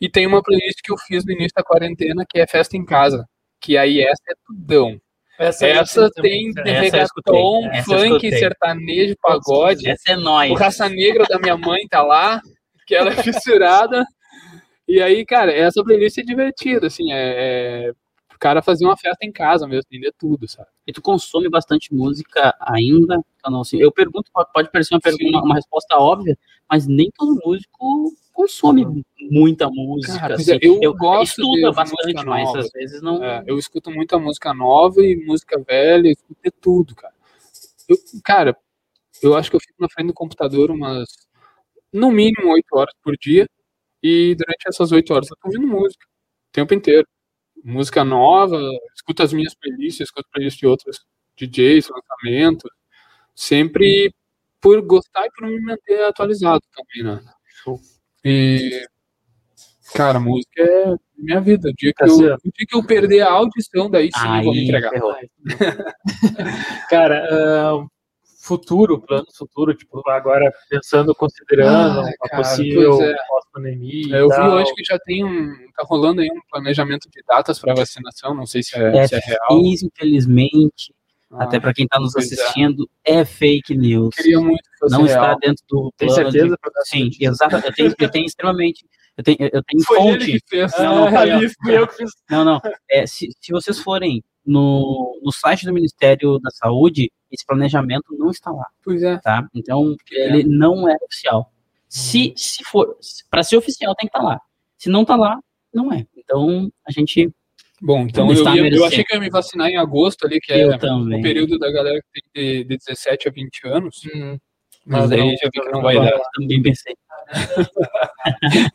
E tem uma playlist que eu fiz no início da quarentena, que é Festa em Casa. Que aí essa é tudão. Essa, Essa tem reggaeton, funk, sertanejo, pagode. Essa é nóis. O Raça Negra da minha mãe tá lá, que ela é fissurada. E aí, cara, essa playlist é divertida, assim, é, é o cara fazer uma festa em casa mesmo, entender tudo, sabe? E tu consome bastante música ainda? Então, não, assim, eu pergunto, pode- parecer uma, pergunta, uma, uma resposta óbvia, mas nem todo músico consome muita música. Cara, assim. é, eu gosto de estuda bastante, mas nova. às vezes não. É, eu escuto muita música nova e música velha, eu escuto tudo, cara. Eu, cara, eu acho que eu fico na frente do computador umas, no mínimo, oito horas por dia, e durante essas oito horas eu tô ouvindo música, o tempo inteiro. Música nova, escuto as minhas playlists, escuto playlists de outros DJs, lançamentos, sempre por gostar e por me manter atualizado também, né? E, cara, música é minha vida. O dia que, Tá eu, dia que eu perder a audição, daí sim eu vou me Aí, entregar. Cara, ah, futuro, plano futuro, tipo, agora pensando, considerando Ah, uma cara, possível é. pós-pandemia. Eu vi tal. hoje que já tem um. Tá rolando aí um planejamento de datas para vacinação. Não sei se é, É, se é real. Infelizmente, Ah, até para quem está nos é. assistindo, é fake news. Queria muito que fosse Não real. está dentro do Tem plano de- certeza? dar Sim, exato. Eu tenho, eu tenho extremamente. Eu tenho, eu tenho Foi ele fonte. que fez. Não, não, Ah, eu. eu que fiz. Não, não. É, se, se vocês forem no, no site do Ministério da Saúde, esse planejamento não está lá, Pois é. tá? Então, É. ele não é oficial. Se, se for, para ser oficial, tem que estar lá. Se não está lá, não é. Então, a gente. Bom, então Não eu, ia- eu achei que eu ia me vacinar em agosto ali, que é o período da galera que tem de, de 17 a 20 anos. Hum, Mas não, aí já vi que não vai não dar. Também pensei.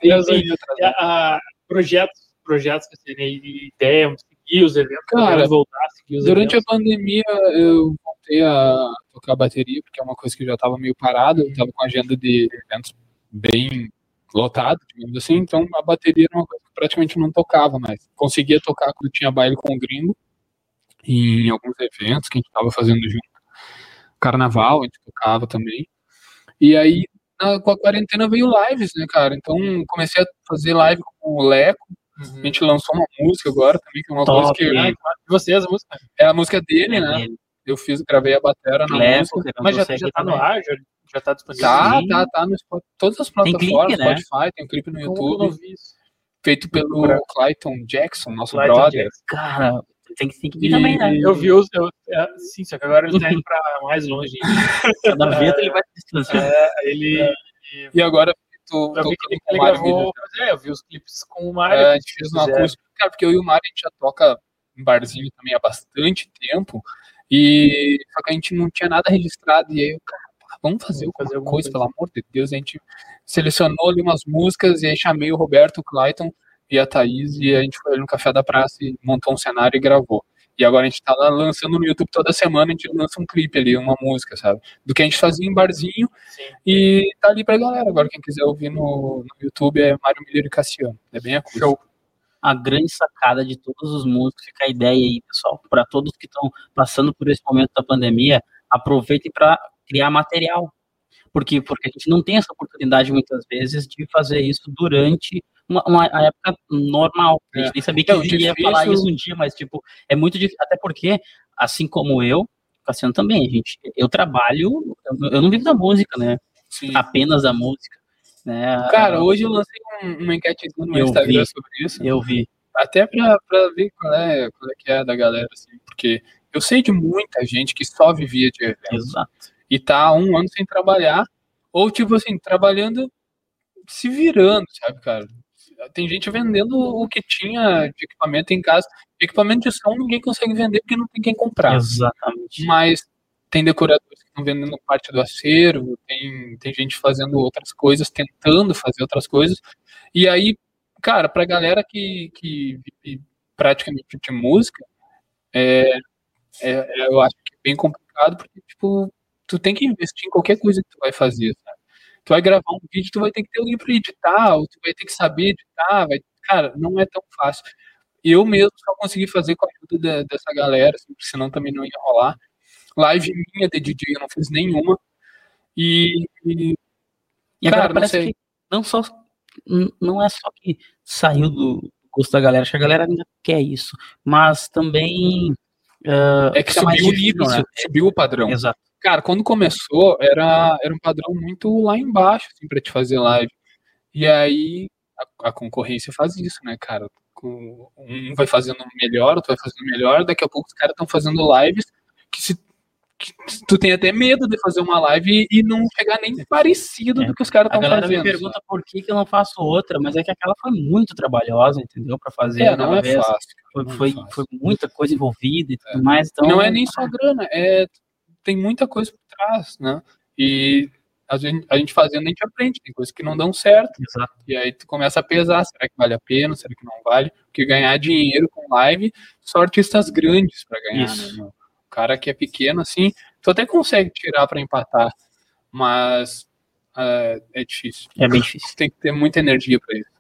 E Enfim, e a- a- projetos, projetos que você tem ideia, seguir os eventos, Cara, voltar a seguir os Durante a eventos. pandemia, eu voltei a tocar bateria, porque é uma coisa que já estava meio parada, eu estava com a agenda de eventos bem lotada, digamos assim, então a bateria era uma coisa praticamente não tocava mais. Conseguia tocar quando tinha baile com o gringo, em alguns eventos que a gente estava fazendo junto. Carnaval, a gente tocava também. E aí, na- com a quarentena veio lives, né, cara? Então comecei a fazer live com o Leco, a Uhum. gente lançou uma música agora também, que é uma Top, coisa que. E vocês, a música? é a música dele, né? Ele, Eu fiz, gravei a batera na Leco, música. Mas já, já tá no ar? Já, já tá disponível? Tá, tá, tá no todas as Tem plataformas, clipe, né? Spotify, tem um clipe no que eu YouTube, não vi isso? Feito pelo Procurar. Clayton Jackson, nosso Clayton brother. Jackson. Cara, tem que, E- também, né? Eu vi os. Eu, é, sim, só que agora ele tá indo pra mais longe. Cada vez ele vai se distanciando. É, ele. E agora tô, Eu tô vi que ele, com ele o Mário gravou. É, eu vi os clipes com o Mário. É, a gente fez uma fizeram. acústica. Cara, porque eu e o Mário a gente já toca em barzinho também há bastante tempo. E só que a gente não tinha nada registrado. E aí, eu, cara, vamos fazer Vamos alguma fazer alguma coisa, coisa. pelo amor de Deus. A gente selecionou ali umas músicas e aí chamei o Roberto, o Clayton e a Thaís. E a gente foi ali no Café da Praça e montou um cenário e gravou. E agora a gente tá lá lançando no YouTube toda semana, a gente lança um clipe ali, uma música, sabe? Do que a gente fazia em barzinho. Sim. E tá ali pra galera. Agora, quem quiser ouvir no, no YouTube é Mário Miller e Cassiano. É bem acústico. Show. a grande sacada de todos os músicos, fica a ideia aí, pessoal, para todos que estão passando por esse momento da pandemia, aproveitem para criar material. Porque, porque a gente não tem essa oportunidade muitas vezes de fazer isso durante uma, uma época normal. A gente É. nem sabia que Não, ia difícil- falar isso um dia, mas tipo, é muito difícil, até porque, assim como eu, Cassiano também, gente, eu trabalho, eu, eu não vivo da música, né? Sim. Apenas da música. Né? Cara, hoje eu lancei um- uma enquete no Eu Instagram vi. sobre isso. eu vi. Até pra, pra ver qual é, qual é que é da galera, assim. Porque eu sei de muita gente que só vivia de eventos. Exato. E tá um ano sem trabalhar. Ou, tipo assim, trabalhando, se virando, sabe, cara? Tem gente vendendo o que tinha de equipamento em casa. Equipamento de som ninguém consegue vender porque não tem quem comprar. Exatamente. mas tem decoradores que estão vendendo parte do acervo, tem, tem gente fazendo outras coisas, tentando fazer outras coisas. E aí, cara, pra galera que, que vive praticamente de música, é- é- eu acho que é bem complicado, porque, tipo, tu tem que investir em qualquer coisa que tu vai fazer, sabe? Tu vai gravar um vídeo, tu vai ter que ter alguém pra editar, ou tu vai ter que saber editar, vai, cara, não é tão fácil. Eu mesmo só consegui fazer com a ajuda da- dessa galera, assim, senão também não ia rolar. Live minha de DJ eu não fiz nenhuma. E, e E agora Cara, não parece sei. que não só não é só que saiu do gosto da galera, acho que a galera ainda quer isso, mas também ah, é que subiu o nível, né? Subiu o padrão. Exato. Cara, quando começou, era, era um padrão muito lá embaixo, assim, pra te fazer live. E aí, a, a concorrência faz isso, né, cara? Um vai fazendo melhor, outro vai fazendo melhor, daqui a pouco os caras estão fazendo lives que se tu tem até medo de fazer uma live e não chegar nem parecido É. do que os caras A estão galera fazendo. me pergunta por que, que eu não faço outra, mas é que aquela foi muito trabalhosa, entendeu? Pra fazer É, não é vez. fácil. Foi, não é foi, fácil. foi muita coisa envolvida e tudo mais. Então, não é nem só grana, é tem muita coisa por trás, né? E a gente, a gente fazendo, a gente aprende, tem coisas que não dão certo, Exato. e aí tu começa a pesar, será que vale a pena, será que não vale? Porque ganhar dinheiro com live, só artistas grandes para ganhar, Isso. né? O cara que é pequeno, assim, tu até consegue tirar para empatar, mas é, é difícil. É bem difícil. Tem que ter muita energia para isso.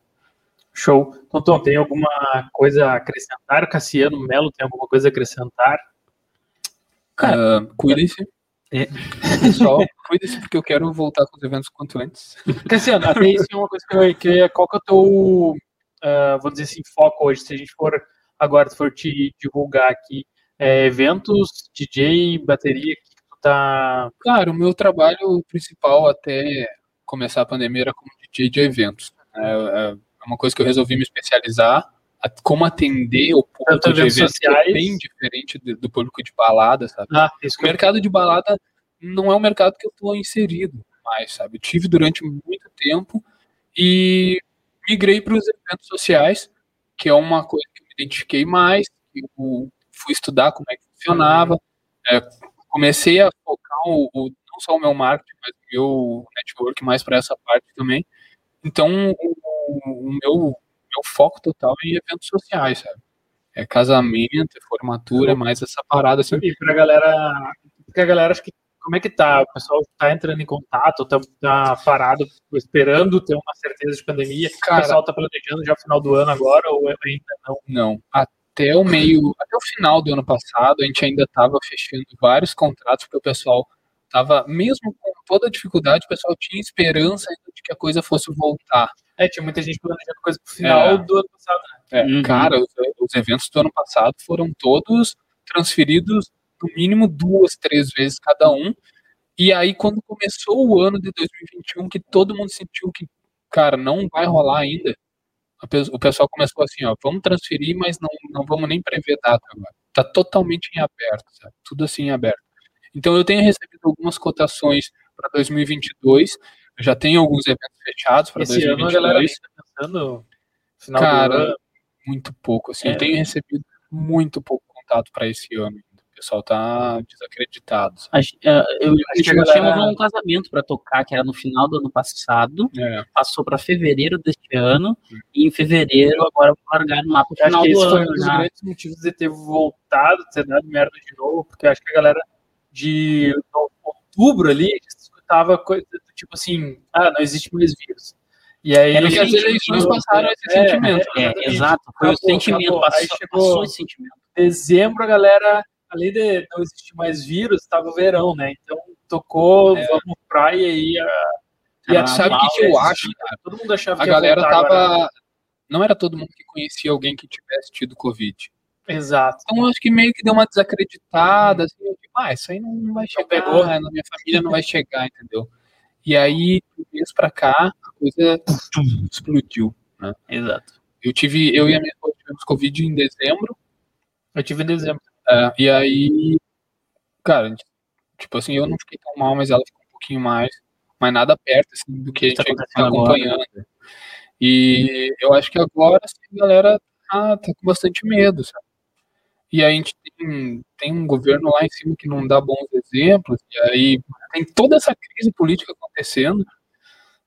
Show. Então, Tom, tem alguma coisa a acrescentar? Cassiano Melo tem alguma coisa a acrescentar? Ah, cuidem-se. É. Pessoal, cuidem-se porque eu quero voltar com os eventos quanto antes. Cassiano, até isso é uma coisa que eu, que eu ia- qual que é o teu, ah, vou dizer assim, foco hoje, se a gente for agora, se for te divulgar aqui, é, eventos, DJ, bateria, que tu tá... Cara, o meu trabalho principal até começar a pandemia era como DJ de eventos. É, é uma coisa que eu resolvi me especializar, a- como atender o público de eventos é sociais. bem diferente do, do público de balada, sabe? Ah, O mercado de balada não é um mercado que eu estou inserido mais, sabe? Eu tive durante muito tempo e migrei para os eventos sociais, que é uma coisa que eu me identifiquei mais, eu fui estudar como é que funcionava, é, comecei a focar o, o- não só o meu marketing, mas o meu network mais para essa parte também. Então, o, o meu, meu foco total é em eventos sociais, sabe? É casamento, é formatura, é mais essa parada assim. E pra galera, porque a galera acho que como é que tá? O pessoal tá entrando em contato, tá, tá parado esperando ter uma certeza de pandemia. Cara- o pessoal tá planejando já final do ano agora ou ainda não? Não. Até o meio, até o final do ano passado, a gente ainda estava fechando vários contratos, porque o pessoal estava, mesmo com toda a dificuldade, o pessoal tinha esperança de que a coisa fosse voltar. É, tinha muita gente planejando coisa pro final É. do ano passado. né? É, Uhum. Cara, os, os eventos do ano passado foram todos transferidos no mínimo duas, três vezes cada um. E aí, quando começou o ano de 2021, que todo mundo sentiu que, cara, não vai rolar ainda, o pessoal começou assim, ó, vamos transferir, mas não, não vamos nem prever data agora. Tá totalmente em aberto, sabe? Tudo assim em aberto. Então, eu tenho recebido algumas cotações para 2022, eu já tenho alguns eventos fechados para Esse 2022. ano a galera tá pensando no final Cara, do ano. muito pouco. Assim, É. Eu tenho recebido muito pouco contato para esse ano. ainda. O pessoal tá desacreditado. sabe? Acho- é, eu, Acho que a nós galera- tínhamos um casamento para tocar, que era no final do ano passado, É, passou para fevereiro deste ano, e em fevereiro agora largaram lá pro Eu acho final que do esse foi um ano. dos né? grandes motivos de ter voltado, de ter dado merda de novo, porque eu acho que a galera de outubro ali escutava coisa tipo assim, ah, não existe mais vírus. E aí Era o as sentimento, eleições né? passaram esse É, sentimento. É, Exatamente. exato, foi o Acabou, sentimento, acabou. passou, Aí chegou- passou esse sentimento. dezembro a galera, além de não existir mais vírus, estava o verão, né? Então tocou, É. vamos praia e a, e a Sabe o que, que eu acho, cara? Todo mundo achava A que ia galera voltar tava. agora. Não era todo mundo que conhecia alguém que tivesse tido Covid. Exato. Então eu acho que meio que deu uma desacreditada, assim, eu tipo, ah, isso aí não vai chegar, pegou. né, na minha família não vai chegar, entendeu? E aí, de um mês pra cá, a coisa explodiu. Exato. Eu tive, eu e a minha esposa tivemos Covid em dezembro, Eu tive em dezembro. É, e aí, cara, tipo assim, eu não fiquei tão mal, mas ela ficou um pouquinho mais, mas nada perto assim, do que a Tá gente está agora. acompanhando. E eu acho que agora assim, a galera tá, tá com bastante medo, sabe? E a gente tem, tem um governo lá em cima que não dá bons exemplos, e aí tem toda essa crise política acontecendo,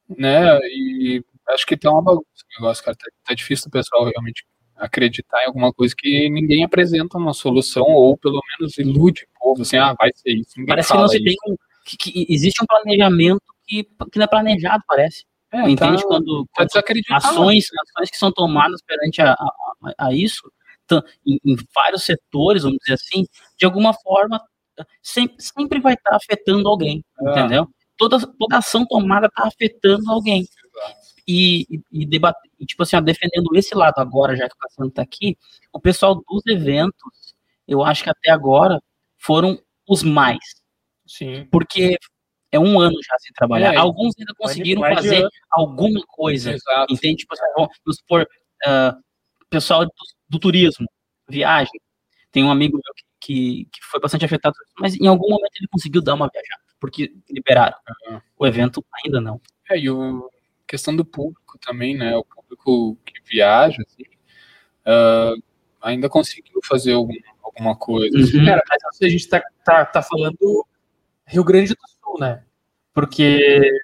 né? E acho que tá uma bagunça o negócio, cara. Tá, tá difícil o pessoal realmente acreditar em alguma coisa que ninguém apresenta uma solução, ou pelo menos ilude o povo, assim, ah, vai ser isso. Ninguém Parece que não se tem um, que, que existe um planejamento que, que não é planejado, parece. É, Entende? tá, quando, tá quando ações, ações que são tomadas perante a, a, a isso, em, em vários setores, vamos dizer assim, de alguma forma, sempre, sempre vai estar afetando alguém, É. entendeu? Toda, toda ação tomada está afetando alguém. E, e, e debater, e, tipo assim, ó, defendendo esse lado agora, já que o Cassiano está aqui, o pessoal dos eventos, eu acho que até agora foram os mais, Sim. porque é um ano já sem trabalhar. É, Alguns ainda conseguiram mais fazer alguma coisa, Exato. Entende? Tipo assim, vamos supor, ah, pessoal do, do turismo, viagem. Tem um amigo meu que, que, foi bastante afetado, mas em algum momento ele conseguiu dar uma viajada, porque liberaram. Aham. O evento ainda não. É, e o questão do público também, né? O público que viaja, assim, ah, ainda conseguiu fazer algum, alguma coisa. assim. Uhum. Cara, mas assim, a gente tá, tá, tá falando Rio Grande do Sul, né? Porque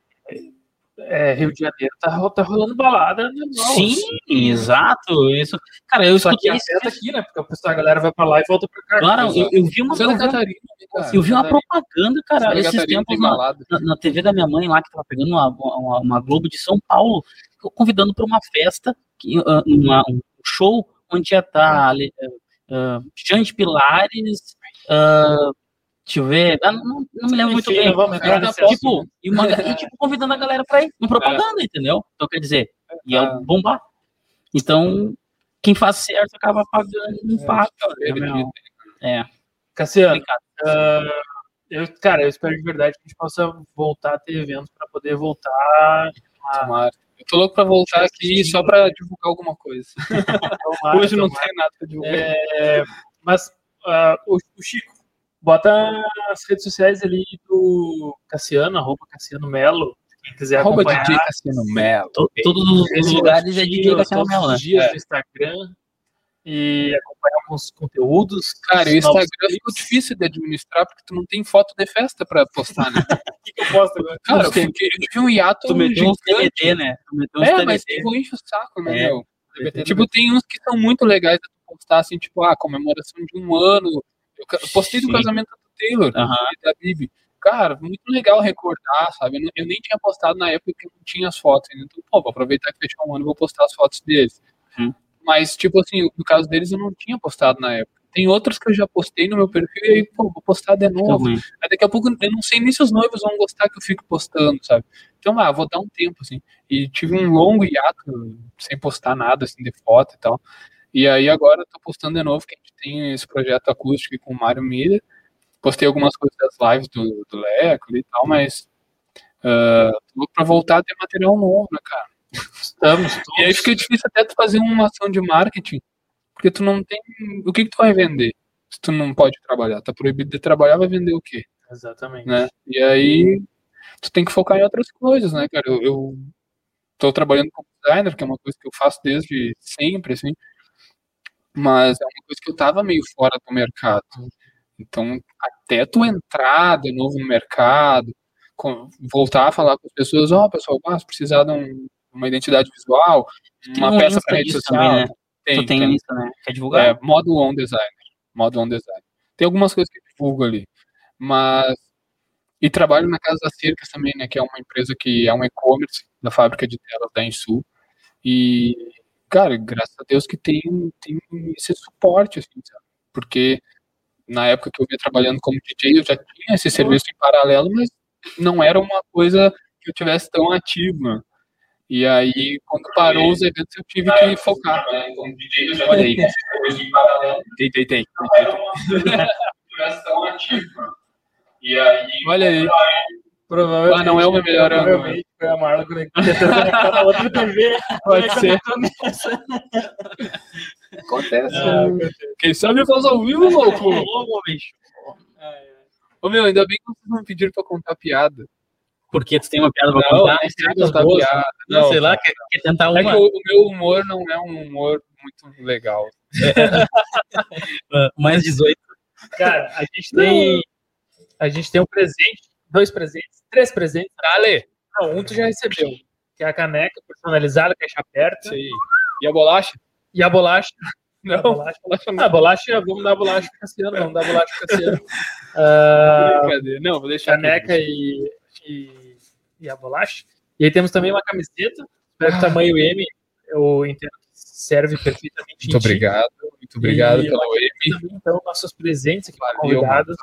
é, Rio de Janeiro tá, tá rolando balada normal. Sim, assim. exato. Isso. Cara, eu Só que escutei isso. afeta aqui, né? Porque o pessoal, a galera vai pra lá e volta pra cá. Claro, eu, eu vi uma, vi- Catarina, né, cara? eu vi uma Catarina. propaganda, cara, Santa esses Catarina tempos tem na, na, na TV da minha mãe lá, que tava pegando uma, uma, uma Globo de São Paulo, convidando para uma festa que, uh, uma, um show onde ia estar uh, Xande Pilares, uh, deixa eu ver, ah, não, não, me lembro muito bem. vamos entrar assunto. tipo, e, uma, e, tipo, convidando a galera pra ir, uma propaganda, entendeu? Então, quer dizer, ia bombar. Então, quem faz certo acaba pagando um pato. né, meu? É, Cassiano, ah, eu, cara, eu espero de verdade que a gente possa voltar a ter eventos para poder voltar a Tomara. Eu tô louco pra voltar aqui só pra divulgar alguma coisa. tomar. Hoje não tomar. tem nada pra divulgar. É, mas ah, o, o Chico, bota as redes sociais ali do Cassiano, arroba Cassiano Melo, quem quiser Arroba acompanhar. DJ Cassiano Melo. To- Todos os lugares é DJ Cassiano todos Melo, né? os dias É. no Instagram e acompanhar alguns conteúdos. Cara, o Instagram ficou difícil de administrar porque tu não tem foto de festa pra postar, né? O que, que eu posto agora? Cara, eu tive um hiato Tu meteu uns gigante. TBT, né? Tu É, mas tu enche o saco, né, É. meu? Tipo, tem uns que são muito legais de tu postar, assim, tipo, ah, comemoração de um ano. Eu postei do Sim. casamento do Taylor Aham. e da Bibi. Cara, muito legal recordar, sabe? Eu, não- eu nem tinha postado na época que não tinha as fotos ainda. Então, pô, vou aproveitar que fechou um ano e vou postar as fotos deles. Hum. Mas, tipo assim, no caso deles eu não tinha postado na época. Tem outros que eu já postei no meu perfil e aí, pô, vou postar de novo. Daqui a pouco eu não sei nem se os noivos vão gostar que eu fico postando, sabe? Então, ah, vou dar um tempo, assim. E tive um longo hiato, sem postar nada, assim, de foto e tal. E aí agora eu tô postando de novo, que a gente tem esse projeto acústico com o Mário Miller. Postei algumas coisas das lives do, do Leco e tal, mas ah, tô pra voltar a ter material novo, né, cara? Estamos. E aí fica difícil até tu fazer uma ação de marketing, porque tu não tem. O que, que tu vai vender? Se tu não pode trabalhar, tá proibido de trabalhar, vai vender o quê? Exatamente. né? E aí tu tem que focar em outras coisas, né, cara? Eu, eu tô trabalhando como designer, que é uma coisa que eu faço desde sempre, assim, mas é uma coisa que eu tava meio fora do mercado. Então, até tu entrar de novo no mercado, com- voltar a falar com as pessoas, ó, pessoal, ah, se precisar de um- uma identidade visual, uma um peça Insta para rede social, também, né? tem, tu tem, tem. isso, né? Quer divulgar? É, modo on designer. Modo on design. Tem algumas coisas que eu divulgo ali. Mas. E trabalho na Casa das Cercas também, né? Que é uma empresa que é um e-commerce da fábrica de telas da Ensul. E, cara, graças a Deus que tem, tem esse suporte, assim, sabe? Porque na época que eu vinha trabalhando como DJ, eu já tinha esse serviço em paralelo, mas não era uma coisa que eu tivesse tão ativa. E aí, quando parou os eventos, eu tive que focar. Né? Como DJ, eu já Olha aí. Tem, tem, tem. E aí. Olha aí. Provavelmente. Ah, não é o meu melhor ângulo. Provavelmente foi a Marla conectada na outra TV. Pode ser. Acontece. Ah, né? Quem sabe faz ao vivo, louco. Ô, bicho. Ô, meu, ainda bem que vocês não pediram pra contar piada. Porque tu tem uma piada pra Não, contar? não sei contar boas, piada. Não, Não, sei lá, quer, quer tentar É uma? que o, o meu humor não é um humor muito legal. Ah, mais 18. Cara, a gente tem. A gente tem um presente, dois presentes, três presentes. Dale! Não, um tu já recebeu. Que é a caneca personalizada, caixa aberta. Sei. E a bolacha? E a bolacha. Não, A bolacha. bolacha Ah, não. a bolacha, vamos dar a bolacha pro Cassiano, vamos dar a bolacha pro Cassiano. Ah, Brincadeira. Não, vou deixar. aqui. caneca e, e, e a bolacha. E aí temos também uma camiseta, espero que tamanho M, eu entendo que serve perfeitamente. Muito obrigado. Muito obrigado E pelo M. Também, então, nossos presentes aqui para Valeu, convidados.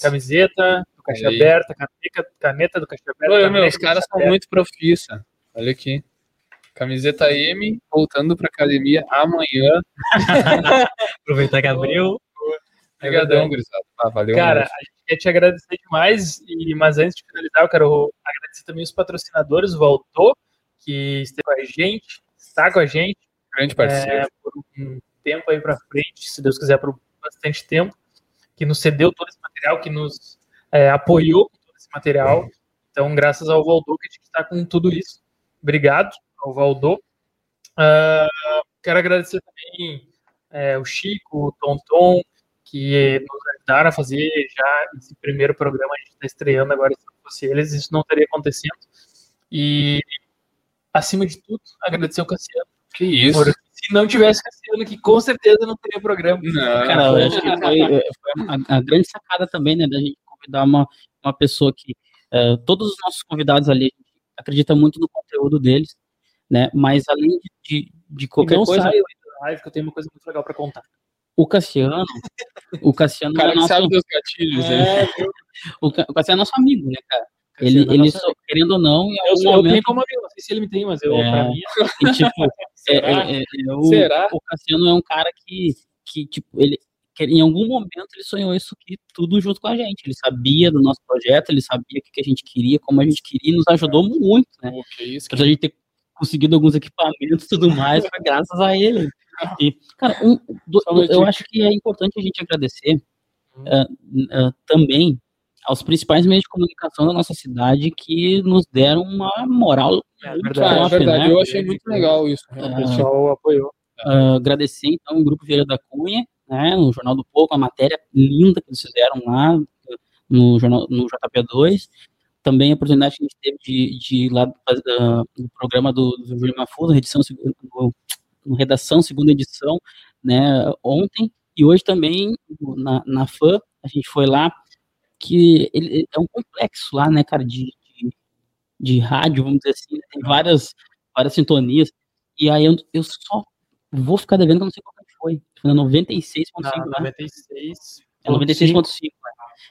Camiseta Caixa Aí. Aberta, caneta, caneta do Caixa Aberta. Oi, meu, os caras são Aberta. muito profissa. Olha aqui. Camiseta M, voltando pra academia amanhã. Aproveitar que abriu. Obrigadão, gurizada. Ah, valeu. Cara, mesmo. a gente quer te agradecer demais, e, mas antes de finalizar, eu quero agradecer também os patrocinadores, o Valtor, que esteve com a gente, está com a gente grande parceiro. é, por um tempo aí para frente, se Deus quiser, por bastante tempo, que nos cedeu todo esse material, que nos é, apoiou todo esse material. Então, graças ao Valdo que a gente está com tudo isso. Obrigado ao Valdo. Ah, quero agradecer também é, o Chico, o Tonton, que nos ajudaram a fazer já esse primeiro programa. A gente está estreando agora, se não fosse eles, isso não teria acontecido. E, acima de tudo, agradecer ao Cassiano. Que isso? Porque se não tivesse Cassiano aqui, com certeza não teria programa. Não, Cara, eu acho que foi, é, foi a, a grande sacada também, né, da gente convidar uma, uma pessoa que é, todos os nossos convidados ali a gente acredita muito no conteúdo deles. né? Mas além de, de, de qualquer não coisa, saio aí da live, que eu tenho uma coisa muito legal pra contar. o Cassiano, o Cassiano O cara é nosso, sabe dos gatilhos aí. É, eu, o, Ca- o Cassiano é nosso amigo, né, cara? Ele, é ele nosso só- querendo ou não, em eu, algum eu momento tenho como amigo, não sei se ele me tem, mas eu, É. pra mim, E, tipo, é- Será? é- é- é o, Será? o Cassiano é um cara que, que tipo, ele, que em algum momento ele sonhou isso aqui tudo junto com a gente. Ele sabia do nosso projeto, ele sabia o que que a gente queria, como a gente queria, e nos ajudou muito, né? Que isso, Apesar de a gente ter conseguido alguns equipamentos e tudo mais, foi graças a ele. E, cara, um- do- uma eu acho que é importante a gente agradecer Hum. ah, ah, também aos principais meios de comunicação da nossa cidade que nos deram uma moral É muito verdade, Cara, é top, verdade, né? eu achei muito legal isso. o realmente. pessoal apoiou. Ah, agradecer então o Grupo Vieira da Cunha, né, no Jornal do Pouco, a matéria linda que eles fizeram lá no, jornal, no JP2. Também a oportunidade que a gente teve de, de ir lá ah, no programa do, do Júlio Mafuso, edição, redação, segunda edição, né, ontem. E hoje também, na, na FAM, a gente foi lá, que ele, é um complexo lá, né, cara, de, de, de rádio, vamos dizer assim, né, tem várias, várias sintonias. E aí eu, eu só vou ficar devendo que eu não sei qual foi. Foi na 96.5, Na né? 96. É 96.5. né?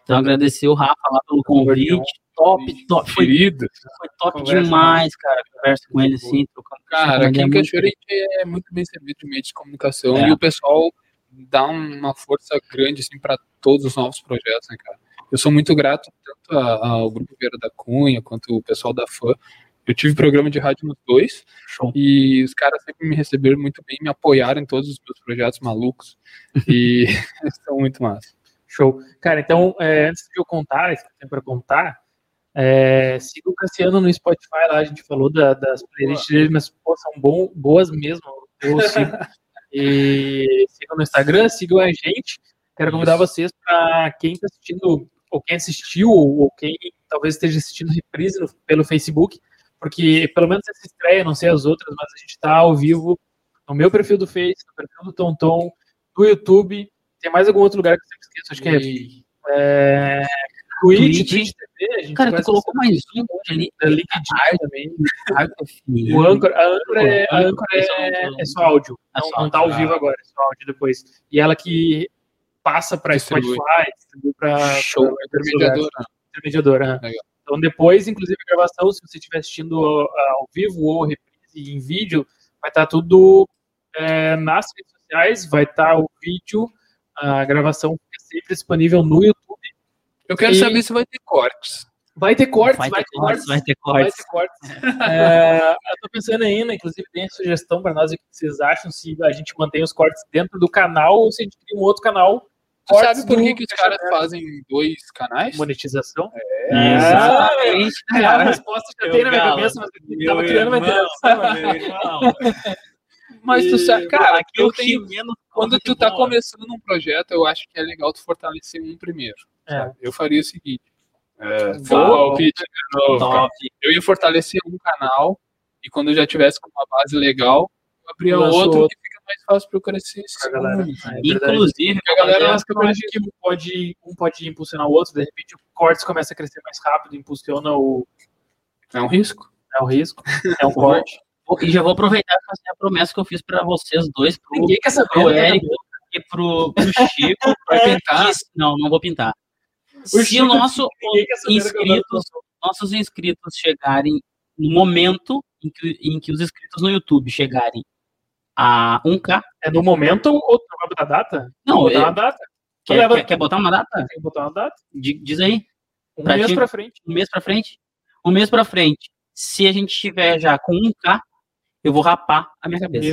Então agradecer o Rafa lá pelo convite. Top, top. Foi, foi top Conversa demais, cara. Conversa com ele assim, trocando. Cara, aqui em Cachoeira a gente é muito bem servido de meios de comunicação É. e o pessoal dá uma força grande assim para todos os novos projetos, né, cara? Eu sou muito grato tanto ao Grupo Vieira da Cunha quanto o pessoal da FAM. Eu tive programa de rádio nos dois Show. e os caras sempre me receberam muito bem, me apoiaram em todos os meus projetos malucos e são muito massa. Show. Cara, então, é, antes de eu contar, isso que eu tenho pra contar, é, siga o Cassiano no Spotify lá, a gente falou da- das playlists dele, mas pô, são bom, boas mesmo. Eu sigo. e sigam no Instagram, sigam a gente. Quero convidar vocês para quem está assistindo, ou quem assistiu, ou quem talvez esteja assistindo reprise no- pelo Facebook, porque pelo menos essa estreia, não sei as outras, mas a gente está ao vivo no meu perfil do Face, no perfil do Tonton, no YouTube. Tem mais algum outro lugar que eu sempre esqueço, acho que é é, Twitch, Twitch. Twitch TV, a gente Cara, tu colocou mais um ali. da LinkedIn também. O Anchor, a Anchor é, a Anchor, é, é é só áudio, é não, só não tá ao vivo agora, é só áudio depois. E ela que passa para. Spotify, distribui para Show, intermediadora. intermediadora. né? Legal. Então depois, inclusive a gravação, se você estiver assistindo ah, ao vivo ou reprise em vídeo, vai estar tudo é, nas redes sociais, vai estar o vídeo, a gravação fica sempre disponível no YouTube. Eu quero E- saber se vai ter cortes. Vai ter cortes, Vai vai, ter ter cortes, cortes. vai ter Vai cortes. ter cortes. É, eu tô pensando ainda, inclusive, tem a sugestão para nós o que vocês acham se a gente mantém os cortes dentro do canal ou se a gente cria um outro canal. Sabe por que, que os caras fazem dois canais? Monetização? Exatamente. É, a resposta já Meu tem na minha cabeça, mas eu tava criando uma interação. Mas tu sabe, cara, Aqui eu eu tenho, menos quando tu tá começando um projeto, eu acho que é legal tu fortalecer um primeiro. É. Eu faria o seguinte. É, um palpite. Eu ia fortalecer um canal e quando eu já tivesse com uma base legal, Lanço outro, outro. que fica mais fácil eu crescer esse Pra galera. É. Inclusive, Porque a galera acho que um pode, um pode impulsionar o outro, de repente o cortes começa a crescer mais rápido, impulsiona o, é um risco. é o risco, é um corte. e já vou aproveitar e fazer a promessa que eu fiz pra vocês dois, pro, Ninguém quer saber. pro né? Érico e pro, pro Chico. Vai tentar. que- não, não vou pintar. O Se o nosso inscritos, nossos inscritos chegarem no momento em que, em que os inscritos no YouTube chegarem a 1K, É no momento ou tu vai botar data? Não, botar é- uma data. Quer, leva- quer, quer botar uma data? Tem que botar uma data. Di- Diz aí, Um Pra mês ti- pra frente. um mês pra frente? Um mês pra frente. Se a gente tiver já com 1K, eu vou rapar a minha cabeça.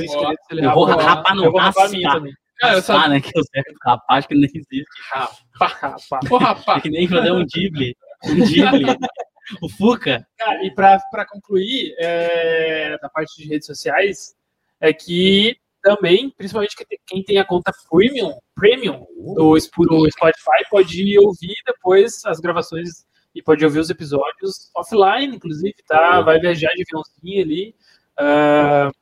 Ele Eu vou rapa- rapar, não, Eu vou rapar raspar. Cara, eu só... né? Que eu sei acho que não existe. Rapar. Ô, rapaz, É que nem fazer um dible. Um dible. o Fuca. Cara, e para concluir, é, da parte de redes sociais, é que também, principalmente quem tem- a conta premium, premium do, Sp- do Spotify, pode ouvir depois as gravações e pode ouvir os episódios offline, inclusive, tá? Vai viajar de aviãozinho ali.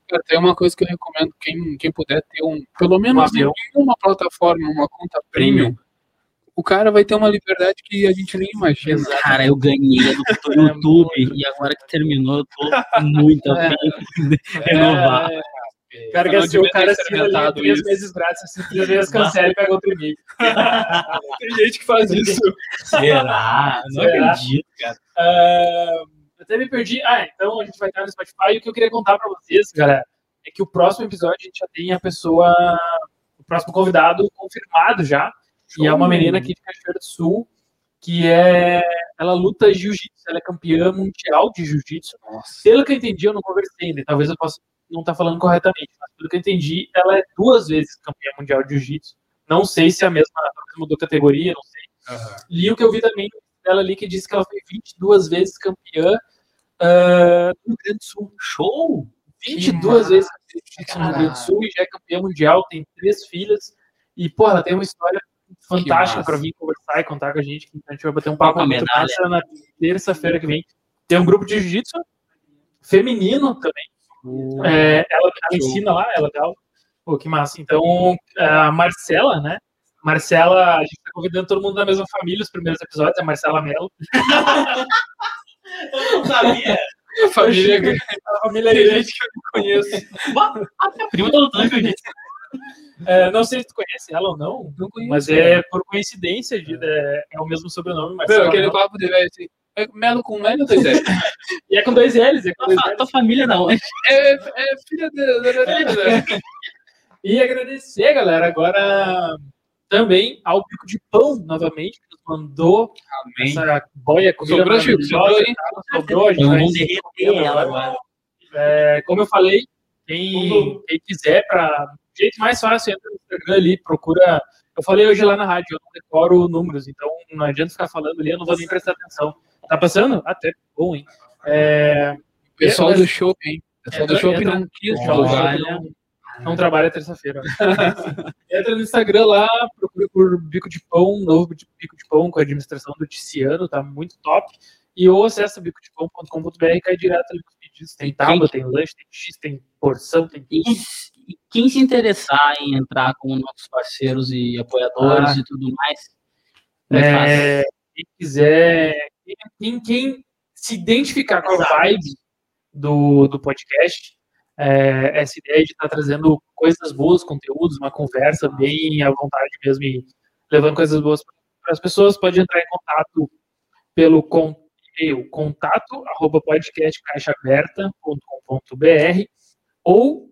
cara, tem uma coisa que eu recomendo, quem, quem puder ter um, pelo Um menos em avião. uma plataforma, uma conta premium, o cara vai ter uma liberdade que a gente nem imagina. Cara, eu ganhei do YouTube e agora que terminou, eu tô muito É. afim de renovar. O cara que assistiu, o cara ali experimentado três isso. meses grátis, assim, três vezes cancela e pega outro e-mail. Tem gente que faz isso. Será? Não Será? acredito, cara. Eu até me perdi. Ah, então a gente vai estar no Spotify. E o que eu queria contar pra vocês, galera, é que o próximo episódio a gente já tem a pessoa, o próximo convidado confirmado já. E é uma menina aqui de Cachoeira do Sul, que é. Ela luta jiu-jitsu, ela é campeã mundial de jiu-jitsu. Pelo que eu entendi, eu não conversei ainda, talvez eu possa não estar falando corretamente, mas pelo que eu entendi, ela é duas vezes campeã mundial de jiu-jitsu. Não sei se é a mesma, mudou categoria, não sei. Li o que eu vi também dela ali que disse que ela foi 22 vezes campeã ah, no Rio Grande do Sul. Show! 22 vezes campeã no Rio Grande do Sul e já é campeã mundial, tem três filhas. E, pô, ela tem uma história fantástica para vir conversar e contar com a gente. que A gente vai bater um papo Uma muito massa na terça-feira que vem. Tem um grupo de jiu-jitsu feminino também. É, ela, ela Show. ensina lá, é legal. Pô, que massa. Então, a Marcela, né? Marcela, a gente tá convidando todo mundo da mesma família, os primeiros episódios, a Marcela Mello. Eu não sabia. A família A família aí, gente que eu não conheço. A prima do Doutor jiu-jitsu. é, não sei se tu conhece ela ou não, Não conheço. mas é por coincidência, de, é, é o mesmo sobrenome, Marcela Meu, aquele papo de velho assim. É Melo com Melo ou dois L? E é com dois L's, é com dois Tua, L's. tua família não. É, é filha de. E agradecer, galera, agora também ao Bico de Pão, novamente, que nos mandou Amém. essa boia comida Sobrou, Chico? Sobrou, hein? Sobrou, a gente vai Vamos derreter ela agora. É, como eu falei, quem, quem quiser, para jeito mais fácil, entra no Instagram ali, procura. Eu falei hoje lá na rádio, eu não decoro números, então não adianta ficar falando ali, eu não vou nem prestar atenção. Tá passando? Até bom, hein? É, Pessoal do shopping, hein? Pessoal do Entra- shopping entra- não quis do jogar. shopping não, não trabalha terça-feira. Entra no Instagram lá, procura por Bico de Pão, novo Bico de Pão com a administração do Ticiano, tá muito top. E ou acessa bicodepão.com.br e cai direto ali nos pedidos. Tem tábua, tem lanche, tem X, tem porção, tem e quem se interessar em entrar com nossos parceiros e apoiadores Ah. e tudo mais, é? É, quem quiser, quem, quem se identificar com a vibe do, do podcast, é, essa ideia de estar trazendo coisas boas, conteúdos, uma conversa bem à vontade mesmo e levando coisas boas para as pessoas, pode entrar em contato pelo con- e-mail contato arroba podcastcaixaaberta.com.br ou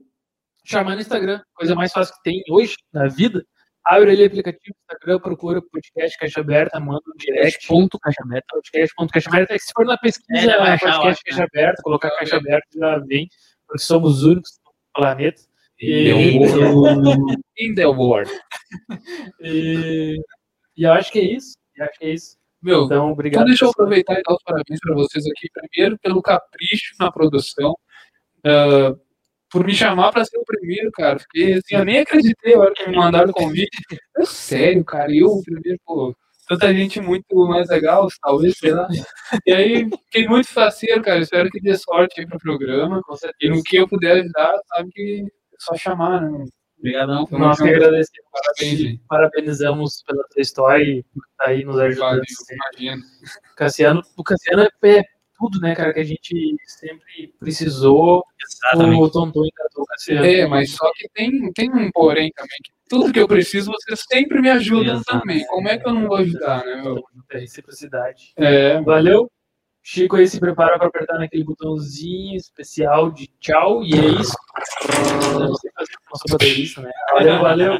chamar no Instagram, coisa mais fácil que tem hoje na vida. Abre ali o aplicativo Instagram, procura podcast Caixa Aberta, manda um direct. Ponto caixa aberta. Podcast.caixa aberta. É que se for na pesquisa, É, né, podcast acho, Caixa Aberta, colocar Caixa Aberta já vem, porque somos os únicos no planeta. E, In the world. e, e eu acho que é isso. Eu acho que é isso. Meu, Então, Então obrigado. deixa eu aproveitar e dar os parabéns para vocês aqui, primeiro pelo capricho na produção, ah, por me chamar para ser o primeiro, cara. Fiquei assim, eu nem acreditei a hora que me mandaram o convite. É sério, cara, eu o primeiro, pô, tanta gente muito mais legal, talvez, sei lá. E aí fiquei muito faceiro, cara. Espero que dê sorte aí pro programa. E no que eu puder ajudar, sabe que é só chamar, né? Obrigadão. Nós que agradecemos. Parabéns. Parabenizamos pela tua história e por estar aí nos ajudando. Valeu, imagina. Cassiano, o Cassiano é tudo, né, cara, que a gente sempre precisou. Exatamente. O Tonton Cassiano. É, mas só que tem, tem um porém também. Que tudo que eu preciso, vocês sempre me ajudam Exato. também. Como é que eu não vou ajudar, né, meu? É reciprocidade. É, Valeu. Chico aí se prepara para apertar naquele botãozinho especial de tchau. E é isso. Eu não sei fazer, baterista, né? Valeu, valeu.